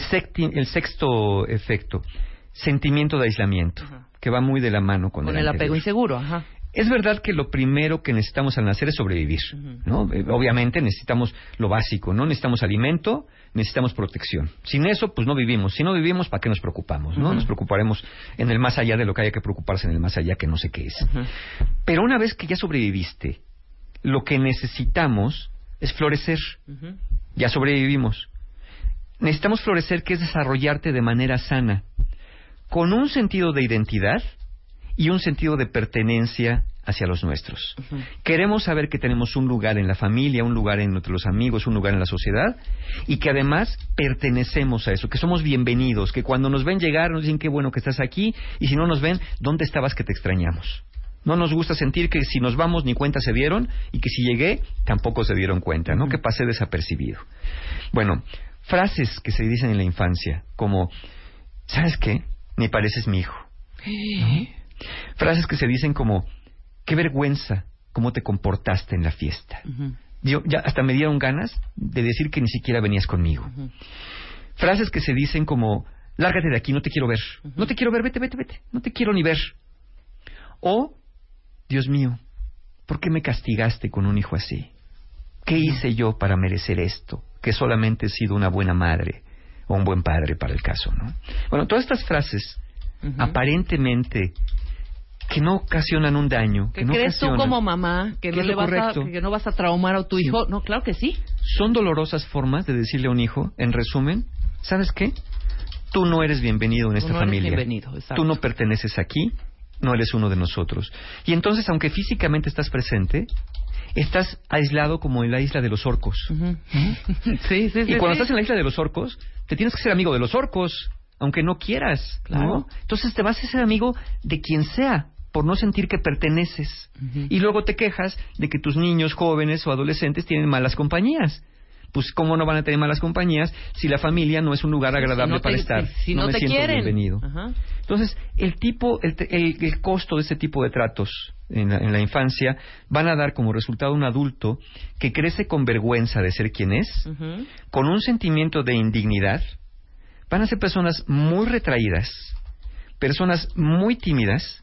el sexto efecto, sentimiento de aislamiento, que va muy de la mano con, Con el el apego inseguro, ajá. Es verdad que lo primero que necesitamos al nacer es sobrevivir, ¿no? Eh, Obviamente necesitamos lo básico, ¿no? Necesitamos alimento, necesitamos protección. Sin eso, pues no vivimos. Si no vivimos, ¿para qué nos preocupamos, no? Nos preocuparemos en el más allá de lo que haya que preocuparse en el más allá, que no sé qué es. Pero una vez que ya sobreviviste, lo que necesitamos es florecer. Ya sobrevivimos. Necesitamos florecer, que es desarrollarte de manera sana, con un sentido de identidad y un sentido de pertenencia hacia los nuestros. Queremos saber que tenemos un lugar en la familia, un lugar entre los amigos, un lugar en la sociedad y que además pertenecemos a eso, que somos bienvenidos, que cuando nos ven llegar nos dicen qué bueno que estás aquí y si no nos ven, ¿dónde estabas que te extrañamos? No nos gusta sentir que si nos vamos ni cuenta se dieron y que si llegué tampoco se dieron cuenta, ¿no? Que pasé desapercibido. Bueno, frases que se dicen en la infancia como, ¿sabes qué? Ni pareces mi hijo. Frases que se dicen como, qué vergüenza cómo te comportaste en la fiesta. Yo, ya hasta me dieron ganas de decir que ni siquiera venías conmigo. Frases que se dicen como, lárgate de aquí, no te quiero ver. No te quiero ver, vete, vete, vete. No te quiero ni ver. O, Dios mío, ¿por qué me castigaste con un hijo así? ¿Qué hice yo para merecer esto? Que solamente he sido una buena madre o un buen padre para el caso, ¿no? Bueno, todas estas frases, aparentemente, que no ocasionan un daño, que ¿Qué no crees tú como mamá que ¿Qué no le vas a, que no vas a traumar a tu hijo? No, claro que sí. son dolorosas formas de decirle a un hijo, en resumen, ¿sabes qué? Tú no eres bienvenido en esta no eres familia. bienvenido, exacto. Tú no perteneces aquí, no eres uno de nosotros. Y entonces, aunque físicamente estás presente, estás aislado como en la isla de los orcos. sí, sí, Y sí, cuando sí. estás en la isla de los orcos, te tienes que ser amigo de los orcos, aunque no quieras. ¿no? Claro. Entonces te vas a ser amigo de quien sea, por no sentir que perteneces. Y luego te quejas de que tus niños jóvenes o adolescentes tienen malas compañías. Pues, ¿cómo no van a tener malas compañías si la familia no es un lugar agradable no te- para estar? si- no me te siento quieren. bienvenido. Ajá. Entonces, el tipo, el, el- el costo de este tipo de tratos en la, en la infancia van a dar como resultado un adulto que crece con vergüenza de ser quien es, con un sentimiento de indignidad, van a ser personas muy retraídas, personas muy tímidas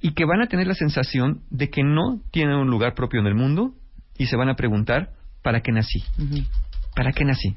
y que van a tener la sensación de que no tienen un lugar propio en el mundo y se van a preguntar, ¿para qué nací? ¿Para qué nací?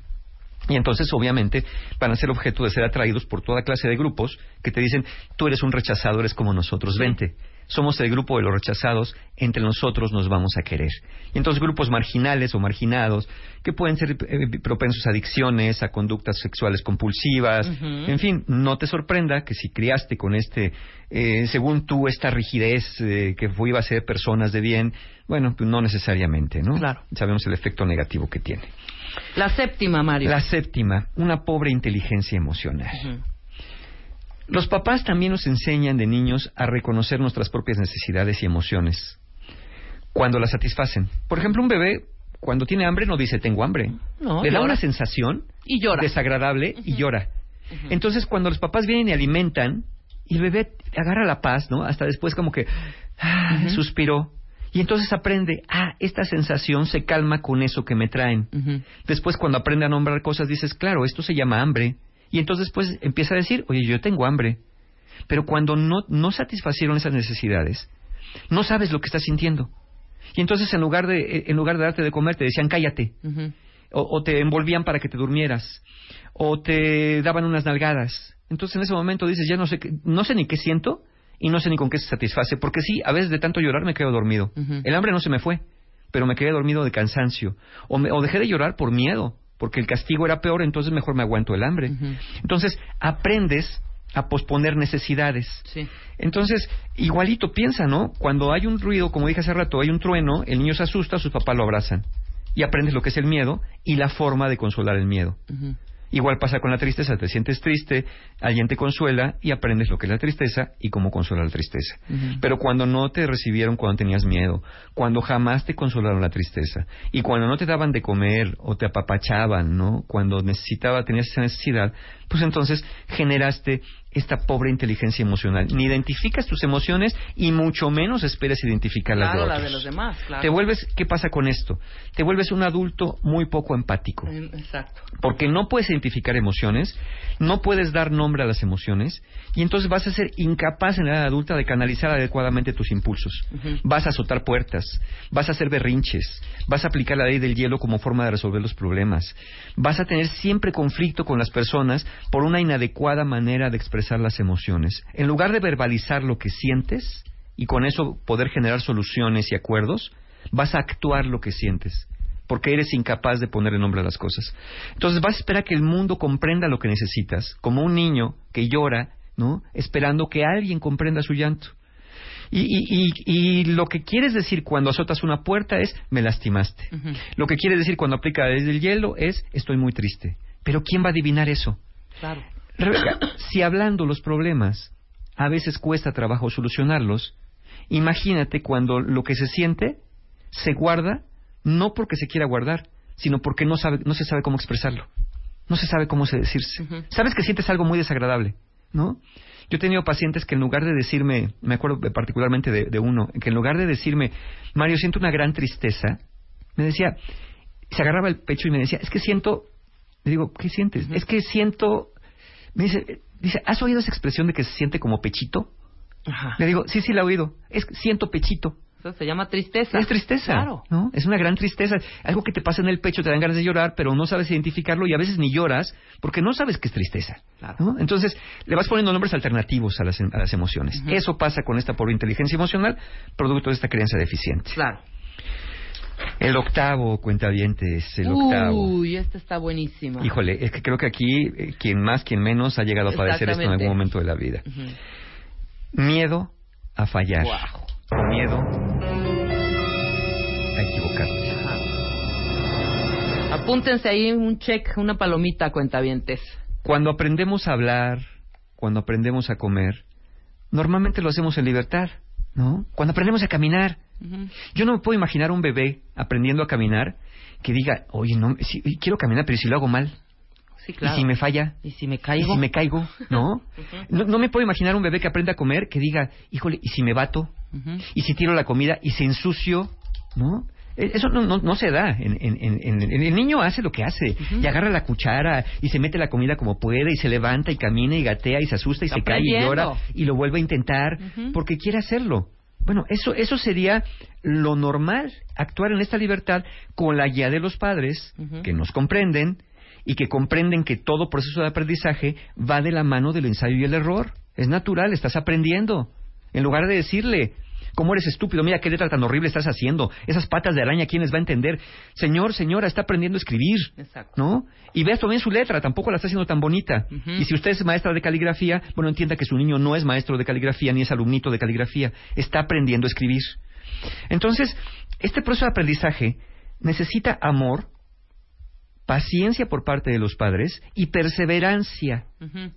Y entonces, obviamente, van a ser objeto de ser atraídos por toda clase de grupos que te dicen, tú eres un rechazado, eres como nosotros, vente. Somos el grupo de los rechazados, entre nosotros nos vamos a querer. Y entonces grupos marginales o marginados, que pueden ser eh, propensos a adicciones, a conductas sexuales compulsivas, en fin, no te sorprenda que si criaste con este, eh, según tú, esta rigidez eh, que iba a ser personas de bien, bueno, pues no necesariamente, ¿no? Claro. Sabemos el efecto negativo que tiene. La séptima, Mario. La séptima, una pobre inteligencia emocional. Los papás también nos enseñan de niños a reconocer nuestras propias necesidades y emociones cuando las satisfacen. Por ejemplo, un bebé cuando tiene hambre no dice tengo hambre. No, Le da llora. una sensación Y llora. desagradable y llora. Entonces, cuando los papás vienen y alimentan, y el bebé agarra la paz, ¿no? Hasta después como que ah, suspiró. Y entonces aprende, ah, esta sensación se calma con eso que me traen. Después, cuando aprende a nombrar cosas, dices, claro, esto se llama hambre. Y entonces, pues, empieza a decir, oye, yo tengo hambre. Pero cuando no, no satisfacieron esas necesidades, no sabes lo que estás sintiendo. Y entonces, en lugar de, en lugar de darte de comer, te decían, cállate. O te envolvían para que te durmieras. O te daban unas nalgadas. Entonces, en ese momento dices, ya no sé, qué- no sé ni qué siento y no sé ni con qué se satisface. Porque sí, a veces de tanto llorar me quedo dormido. El hambre no se me fue, pero me quedé dormido de cansancio. O, me- o dejé de llorar por miedo, porque el castigo era peor, entonces mejor me aguanto el hambre. Entonces, aprendes a posponer necesidades. Sí. Entonces, igualito piensa, ¿no? Cuando hay un ruido, como dije hace rato, hay un trueno, el niño se asusta, sus papás lo abrazan. Y aprendes lo que es el miedo y la forma de consolar el miedo. Igual pasa con la tristeza, te sientes triste, alguien te consuela y aprendes lo que es la tristeza y cómo consolar la tristeza. Pero cuando no te recibieron cuando tenías miedo, cuando jamás te consolaron la tristeza y cuando no te daban de comer o te apapachaban, ¿no? Cuando necesitaba, tenías esa necesidad, pues entonces generaste esta pobre inteligencia emocional. Ni identificas tus emociones y mucho menos esperas identificar las Claro, de la otros. de los demás, claro. Te vuelves, ¿qué pasa con esto? Te vuelves un adulto muy poco empático Exacto. porque no puedes identificar emociones, no puedes dar nombre a las emociones, y entonces vas a ser incapaz en la edad adulta de canalizar adecuadamente tus impulsos. Vas a azotar puertas, vas a hacer berrinches, vas a aplicar la ley del hielo como forma de resolver los problemas, vas a tener siempre conflicto con las personas por una inadecuada manera de expresar las emociones. En lugar de verbalizar lo que sientes y con eso poder generar soluciones y acuerdos, vas a actuar lo que sientes porque eres incapaz de ponerle nombre a las cosas. Entonces vas a esperar que el mundo comprenda lo que necesitas, como un niño que llora, ¿no? Esperando que alguien comprenda su llanto. Y, y- y- y lo que quieres decir cuando azotas una puerta es me lastimaste. Lo que quieres decir cuando aplica desde el hielo es estoy muy triste. Pero ¿quién va a adivinar eso? Claro. Rebeca, si hablando los problemas a veces cuesta trabajo solucionarlos, imagínate cuando lo que se siente se guarda no porque se quiera guardar, sino porque no, sabe, no se sabe cómo expresarlo. No se sabe cómo se decirse. Sabes que sientes algo muy desagradable, ¿no? Yo he tenido pacientes que en lugar de decirme, me acuerdo particularmente de, de uno, que en lugar de decirme, Mario, siento una gran tristeza, me decía, se agarraba el pecho y me decía, es que siento, le digo, ¿qué sientes? Es que siento, me dice, dice, ¿has oído esa expresión de que se siente como pechito? Ajá. Le digo, sí, sí la he oído, es siento pechito. Eso se llama tristeza. Es tristeza, Claro. ¿no? Es una gran tristeza. Algo que te pasa en el pecho, te dan ganas de llorar, pero no sabes identificarlo y a veces ni lloras porque no sabes que es tristeza. ¿no? Entonces, le vas poniendo nombres alternativos a las, a las emociones. Eso pasa con esta pobre inteligencia emocional, producto de esta creencia deficiente. Claro. El octavo, cuentavientes, el octavo. Uy, esta está buenísima. Híjole, es que creo que aquí, eh, quien más, quien menos, ha llegado a padecer esto en algún momento de la vida. Miedo a fallar. O miedo a equivocarnos. Apúntense ahí un check, una palomita, cuentavientes. Cuando aprendemos a hablar, cuando aprendemos a comer, normalmente lo hacemos en libertad, ¿no? Cuando aprendemos a caminar. Yo no me puedo imaginar un bebé aprendiendo a caminar que diga, oye, no, si- quiero caminar, pero ¿y si lo hago mal. Sí, claro. ¿Y si me falla? ¿Y si me ¿Y caigo? si me caigo? ¿No? no, no me puedo imaginar un bebé que aprenda a comer que diga, híjole, ¿y si me bato? ¿Y si tiro la comida? ¿Y se ensucio? ¿No? E- Eso no, no, no se da. En, en- el niño hace lo que hace. Y agarra la cuchara y se mete la comida como puede y se levanta y camina y gatea y se asusta y Está se cae y llora y lo vuelve a intentar porque quiere hacerlo. Bueno, eso, eso sería lo normal, actuar en esta libertad con la guía de los padres que nos comprenden y que comprenden que todo proceso de aprendizaje va de la mano del ensayo y el error. Es natural, estás aprendiendo. En lugar de decirle, ¿cómo eres estúpido? Mira qué letra tan horrible estás haciendo. Esas patas de araña, ¿quién les va a entender? Señor, señora, está aprendiendo a escribir. ¿No? Y veas también su letra, tampoco la está haciendo tan bonita. Y si usted es maestra de caligrafía, bueno, entienda que su niño no es maestro de caligrafía ni es alumnito de caligrafía. Está aprendiendo a escribir. Entonces, este proceso de aprendizaje necesita amor, paciencia por parte de los padres y perseverancia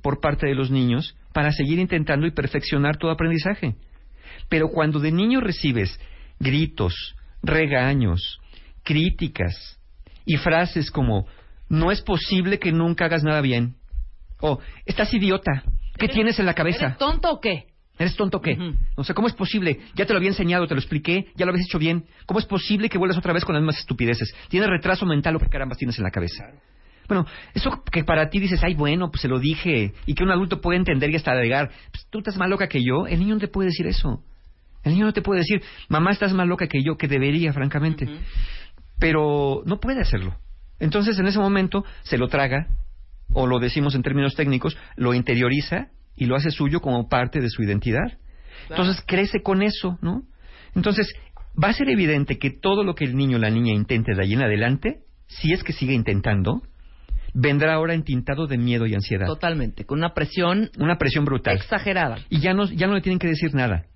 por parte de los niños para seguir intentando y perfeccionar todo aprendizaje. Pero cuando de niño recibes gritos, regaños, críticas y frases como no es posible que nunca hagas nada bien o estás idiota, ¿qué tienes en la cabeza? ¿Eres tonto o qué? ¿Eres tonto o qué? O sea, ¿cómo es posible? Ya te lo había enseñado, te lo expliqué, ya lo habías hecho bien. ¿Cómo es posible que vuelvas otra vez con las mismas estupideces? ¿Tienes retraso mental o qué carambas tienes en la cabeza? Bueno, eso que para ti dices, ay, bueno, pues se lo dije, y que un adulto puede entender y hasta agregar, pues tú estás más loca que yo, el niño no te puede decir eso. El niño no te puede decir, mamá, estás más loca que yo, que debería, francamente. Pero no puede hacerlo. Entonces, en ese momento, se lo traga, o lo decimos en términos técnicos, lo interioriza y lo hace suyo como parte de su identidad. Entonces, crece con eso, ¿no? Entonces, va a ser evidente que todo lo que el niño o la niña intente de ahí en adelante, si es que sigue intentando, vendrá ahora entintado de miedo y ansiedad. Totalmente, con una presión Una presión brutal. exagerada. Y ya no, ya no le tienen que decir nada.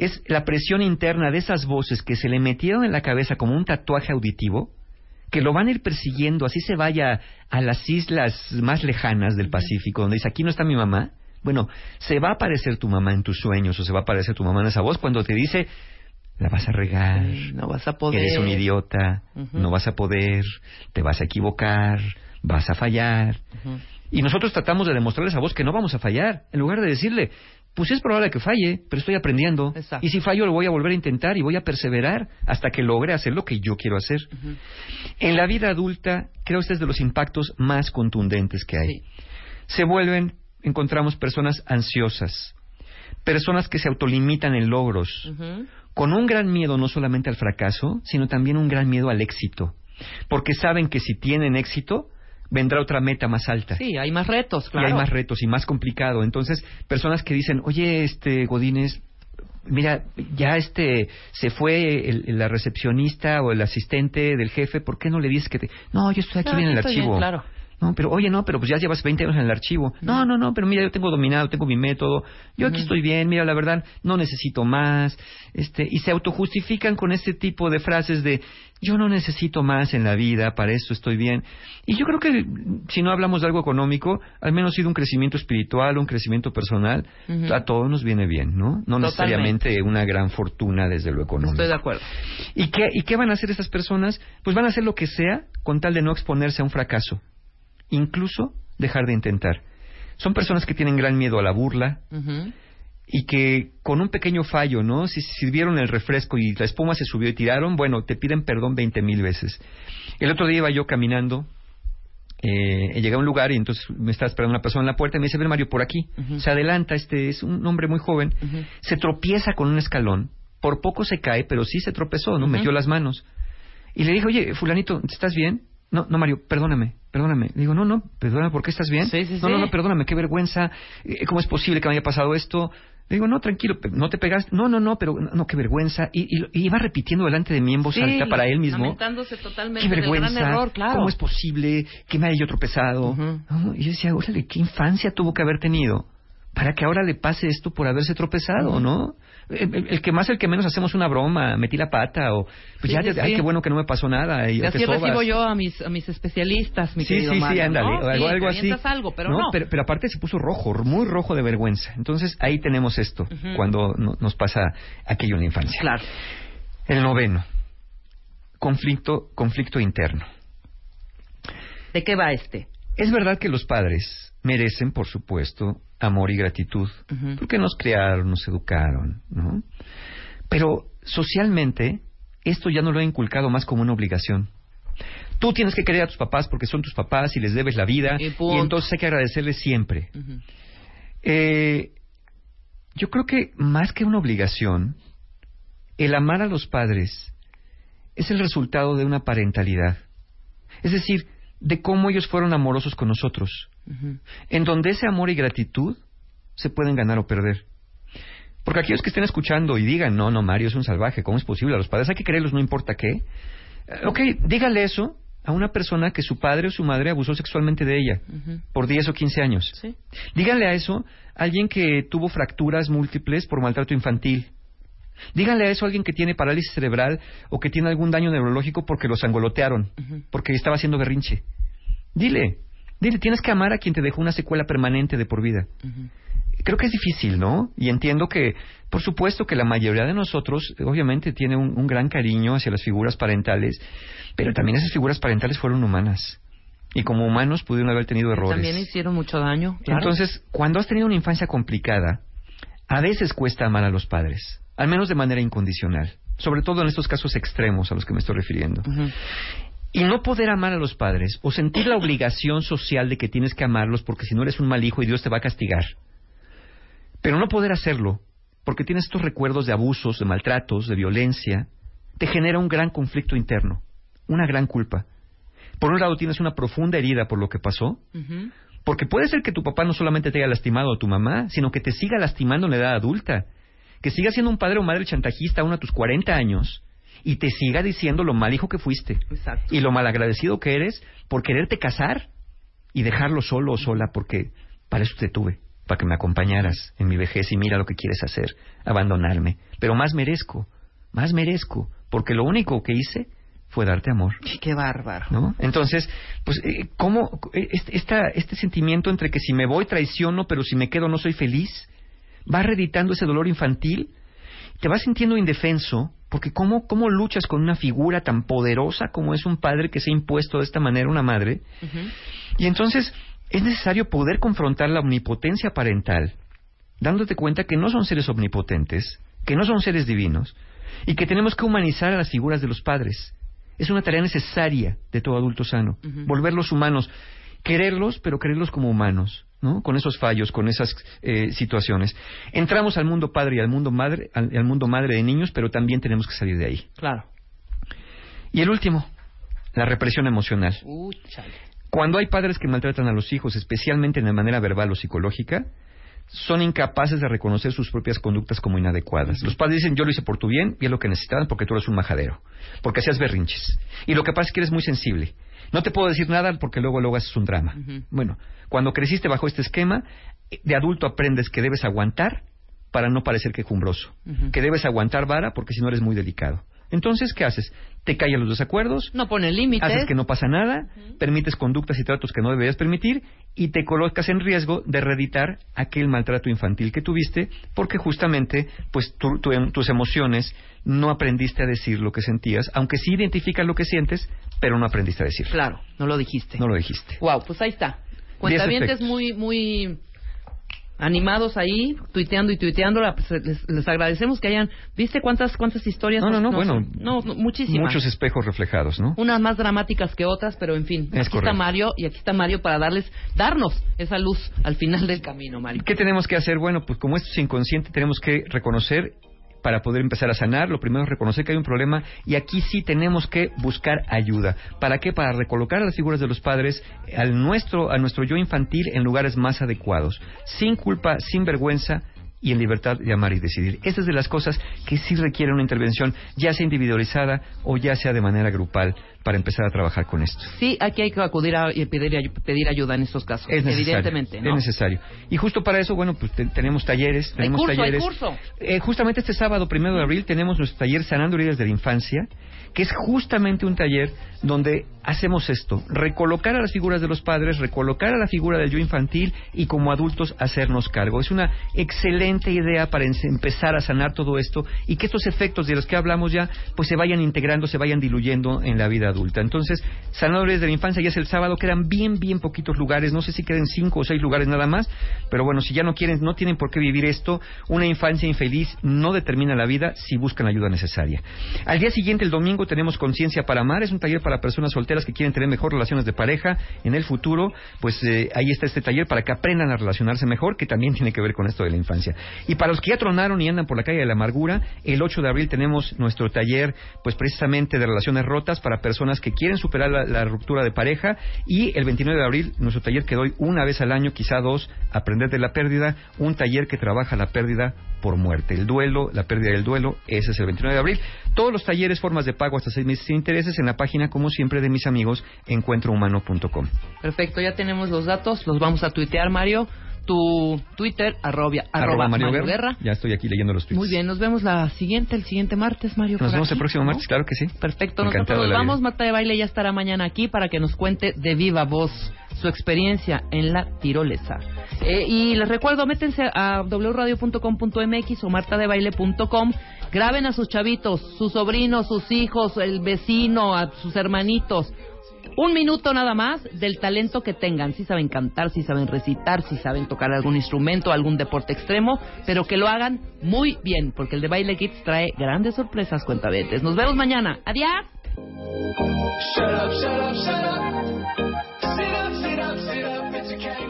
Es la presión interna de esas voces que se le metieron en la cabeza como un tatuaje auditivo, que lo van a ir persiguiendo, así se vaya a las islas más lejanas del Pacífico, donde dice, aquí no está mi mamá. Bueno, se va a aparecer tu mamá en tus sueños o se va a aparecer tu mamá en esa voz cuando te dice, la vas a regar, no vas a poder. eres un idiota, no vas a poder, te vas a equivocar, vas a fallar. Y nosotros tratamos de demostrarle a esa voz que no vamos a fallar, en lugar de decirle, pues es probable que falle, pero estoy aprendiendo. Y si fallo lo voy a volver a intentar y voy a perseverar hasta que logre hacer lo que yo quiero hacer. En la vida adulta, creo que este es de los impactos más contundentes que hay. Se vuelven, encontramos personas ansiosas, personas que se autolimitan en logros, con un gran miedo no solamente al fracaso, sino también un gran miedo al éxito, porque saben que si tienen éxito, vendrá otra meta más alta. Sí, hay más retos, claro. Y hay más retos y más complicado. Entonces, personas que dicen, oye, este Godínez, mira, ya este se fue el- la recepcionista o el asistente del jefe, ¿por qué no le dices que te... No, yo estoy aquí No, en el archivo. bien, claro. No, pero oye, no, pero pues ya llevas 20 años en el archivo. No, no, no, pero mira, yo tengo dominado, tengo mi método. Yo aquí estoy bien, mira, la verdad, no necesito más. Este, y se autojustifican con este tipo de frases de yo no necesito más en la vida, para esto estoy bien. Y yo creo que si no hablamos de algo económico, al menos sido un crecimiento espiritual, un crecimiento personal, a todos nos viene bien, ¿no? No Totalmente. necesariamente una gran fortuna desde lo económico. Estoy de acuerdo. ¿Y qué, ¿Y qué van a hacer estas personas? Pues van a hacer lo que sea con tal de no exponerse a un fracaso. Incluso dejar de intentar. Son personas que tienen gran miedo a la burla y que con un pequeño fallo, ¿no? Si sirvieron el refresco y la espuma se subió y tiraron, bueno, te piden perdón veinte mil veces. El otro día iba yo caminando, eh, llegué a un lugar y entonces me estaba esperando una persona en la puerta y me dice, ven Mario, por aquí. Se adelanta, este es un hombre muy joven, se tropieza con un escalón, por poco se cae, pero sí se tropezó, ¿no? Metió las manos. Y le dije, oye, fulanito, ¿estás bien? No, no, Mario, perdóname, perdóname. Le digo, no, no, perdóname, ¿por qué estás bien? Sí, sí, no, no, sí. no, perdóname, qué vergüenza. Eh, ¿Cómo es posible que me haya pasado esto? Le digo, no, tranquilo, no te pegaste. No, no, no, pero no, no, qué vergüenza. Y, y, y iba repitiendo delante de mí en voz Sí, alta para él mismo. Lamentándose totalmente Qué del vergüenza. gran error, claro. ¿Cómo es posible que me haya yo tropezado? ¿No? Y yo decía, órale, qué infancia tuvo que haber tenido para que ahora le pase esto por haberse tropezado, ¿no? El, que más, el que menos hacemos una broma, metí la pata o pues Sí, ya, sí, ay, sí. qué bueno que no me pasó nada. Y, así recibo yo a mis, a mis especialistas, mi Sí, querido sí, sí, Mario, ándale, ¿no? algo, Sí, algo así. algo, pero no. Pero, pero aparte se puso rojo, muy rojo de vergüenza. Entonces ahí tenemos esto, cuando no- nos pasa aquello en la infancia. Claro. El noveno, conflicto, conflicto interno. ¿De qué va este? Es verdad que los padres merecen, por supuesto, amor y gratitud, porque nos criaron, nos educaron, ¿no? Pero socialmente esto ya no lo ha inculcado más como una obligación. Tú tienes que querer a tus papás porque son tus papás y les debes la vida Y entonces hay que agradecerles siempre. Eh, yo creo que más que una obligación, el amar a los padres es el resultado de una parentalidad. Es decir, de cómo ellos fueron amorosos con nosotros, en donde ese amor y gratitud se pueden ganar o perder. Porque aquellos que estén escuchando y digan, no, no, Mario es un salvaje, ¿cómo es posible? A los padres hay que creerlos, no importa qué. Eh, Ok, dígale eso a una persona que su padre o su madre abusó sexualmente de ella por 10 o 15 años. Díganle a eso a alguien que tuvo fracturas múltiples por maltrato infantil. Díganle a eso a alguien que tiene parálisis cerebral o que tiene algún daño neurológico porque los angolotearon, porque estaba haciendo berrinche. Dile, dile, tienes que amar a quien te dejó una secuela permanente de por vida. Creo que es difícil, ¿no? Y entiendo que, por supuesto, que la mayoría de nosotros, obviamente, tiene un, un gran cariño hacia las figuras parentales, pero también esas figuras parentales fueron humanas. Y como humanos pudieron haber tenido errores. También hicieron mucho daño. claro. Entonces, cuando has tenido una infancia complicada, a veces cuesta amar a los padres, al menos de manera incondicional, sobre todo en estos casos extremos a los que me estoy refiriendo. Y no poder amar a los padres o sentir la obligación social de que tienes que amarlos porque si no eres un mal hijo y Dios te va a castigar. Pero no poder hacerlo porque tienes estos recuerdos de abusos, de maltratos, de violencia, te genera un gran conflicto interno, una gran culpa. Por un lado tienes una profunda herida por lo que pasó, porque puede ser que tu papá no solamente te haya lastimado a tu mamá, sino que te siga lastimando en la edad adulta. Que siga siendo un padre o madre chantajista aún a tus 40 años y te siga diciendo lo mal hijo que fuiste. Y lo malagradecido que eres por quererte casar y dejarlo solo o sola porque para eso te tuve, para que me acompañaras en mi vejez y mira lo que quieres hacer, abandonarme. Pero más merezco, más merezco, porque lo único que hice fue darte amor. Qué bárbaro. ¿no? Entonces, pues, eh, ¿cómo eh, este, esta- este sentimiento entre que si me voy traiciono, pero si me quedo no soy feliz, va reeditando ese dolor infantil? Te vas sintiendo indefenso, porque ¿cómo, ¿cómo luchas con una figura tan poderosa como es un padre que se ha impuesto de esta manera una madre? Y entonces es necesario poder confrontar la omnipotencia parental, dándote cuenta que no son seres omnipotentes, que no son seres divinos, y que tenemos que humanizar a las figuras de los padres. Es una tarea necesaria de todo adulto sano, volverlos humanos, quererlos, pero quererlos como humanos, ¿no? Con esos fallos, con esas eh, situaciones. Entramos al mundo padre y al mundo madre, al, al mundo madre de niños, pero también tenemos que salir de ahí. Claro. Y el último, la represión emocional. Uy. Cuando hay padres que maltratan a los hijos, especialmente de manera verbal o psicológica, son incapaces de reconocer sus propias conductas como inadecuadas. Los padres dicen, yo lo hice por tu bien y es lo que necesitaban porque tú eres un majadero, porque hacías berrinches. Y lo que pasa es que eres muy sensible. No te puedo decir nada porque luego luego haces un drama. Bueno, cuando creciste bajo este esquema, de adulto aprendes que debes aguantar para no parecer quejumbroso, que debes aguantar vara porque si no eres muy delicado. Entonces, ¿qué haces? Te callas los desacuerdos, No pone límites. haces que no pasa nada, permites conductas y tratos que no deberías permitir y te colocas en riesgo de reeditar aquel maltrato infantil que tuviste porque justamente pues tu- tu- tus emociones no aprendiste a decir lo que sentías, aunque sí identificas lo que sientes, pero no aprendiste a decir. Claro, no lo dijiste. No lo dijiste. Wow, pues ahí está. Cuentavientes muy, muy animados ahí, tuiteando y tuiteando. Pues, Les, les agradecemos que hayan. ¿Viste cuántas cuántas historias? No, no, no, nos- bueno, No, no, muchísimas. Muchos espejos reflejados, ¿no? Unas más dramáticas que otras, pero en fin. Es aquí correcto. está Mario y aquí está Mario para darles, darnos esa luz al final del camino, Mario. ¿Qué tenemos que hacer? Bueno, pues como esto es inconsciente, tenemos que reconocer para poder empezar a sanar. Lo primero es reconocer que hay un problema y aquí sí tenemos que buscar ayuda. ¿Para qué? Para recolocar las figuras de los padres al nuestro, a nuestro yo infantil en lugares más adecuados, sin culpa, sin vergüenza y en libertad de amar y decidir. Estas es de las cosas que sí requieren una intervención, ya sea individualizada o ya sea de manera grupal, para empezar a trabajar con esto. Sí, aquí hay que acudir a, y pedir, pedir ayuda en estos casos. Es necesario. evidentemente, ¿no? Es necesario. Y justo para eso, bueno, pues te- tenemos talleres. Tenemos curso, hay talleres. curso. Eh, justamente este sábado, primero de abril, tenemos nuestro taller Sanando Heridas de la Infancia, que es justamente un taller donde hacemos esto, recolocar a las figuras de los padres, recolocar a la figura del yo infantil y como adultos hacernos cargo. Es una excelente idea para empezar a sanar todo esto y que estos efectos de los que hablamos ya pues se vayan integrando, se vayan diluyendo en la vida adulta. Entonces, Sanadores de la Infancia ya es el sábado, quedan bien, bien poquitos lugares, no sé si queden cinco o seis lugares nada más, pero bueno, si ya no quieren, no tienen por qué vivir esto, una infancia infeliz no determina la vida si buscan la ayuda necesaria. Al día siguiente, el domingo, tenemos Conciencia para Amar, es un taller para personas solteras que quieren tener mejor relaciones de pareja en el futuro, pues eh, ahí está este taller para que aprendan a relacionarse mejor, que también tiene que ver con esto de la infancia. Y para los que ya tronaron y andan por la calle de la amargura, el 8 de abril tenemos nuestro taller, pues precisamente de relaciones rotas para personas personas que quieren superar la, ruptura de pareja y el 29 de abril nuestro taller que doy una vez al año, quizá dos, aprender de la pérdida, un taller que trabaja la pérdida por muerte, el duelo, la pérdida del duelo, ese es el 29 de abril. Todos los talleres, formas de pago hasta seis meses sin intereses en la página, como siempre, de mis amigos, encuentrohumano.com. Perfecto, ya tenemos los datos, los vamos a tuitear, Mario. Tu Twitter, arroba, arroba Mario, Mario Guerra. Guerra. Ya estoy aquí leyendo los tweets. Muy bien, nos vemos la siguiente, el siguiente martes, Mario. Nos vemos el próximo ¿no? martes, claro que sí. Perfecto, Encantado nosotros nos vamos. Marta de Baile ya estará mañana aquí para que nos cuente de viva voz su experiencia en la tirolesa. Eh, y les recuerdo, métense a wradio.com.mx o martadebaile.com. Graben a sus chavitos, sus sobrinos, sus hijos, el vecino, a sus hermanitos. Un minuto nada más del talento que tengan. Si saben cantar, si saben recitar, si saben tocar algún instrumento, algún deporte extremo, pero que lo hagan muy bien, porque el de Baile Kids trae grandes sorpresas, cuentavientes. Nos vemos mañana. Adiós. Shut up, shut up, shut up. Sit up, sit up, sit up. It's a.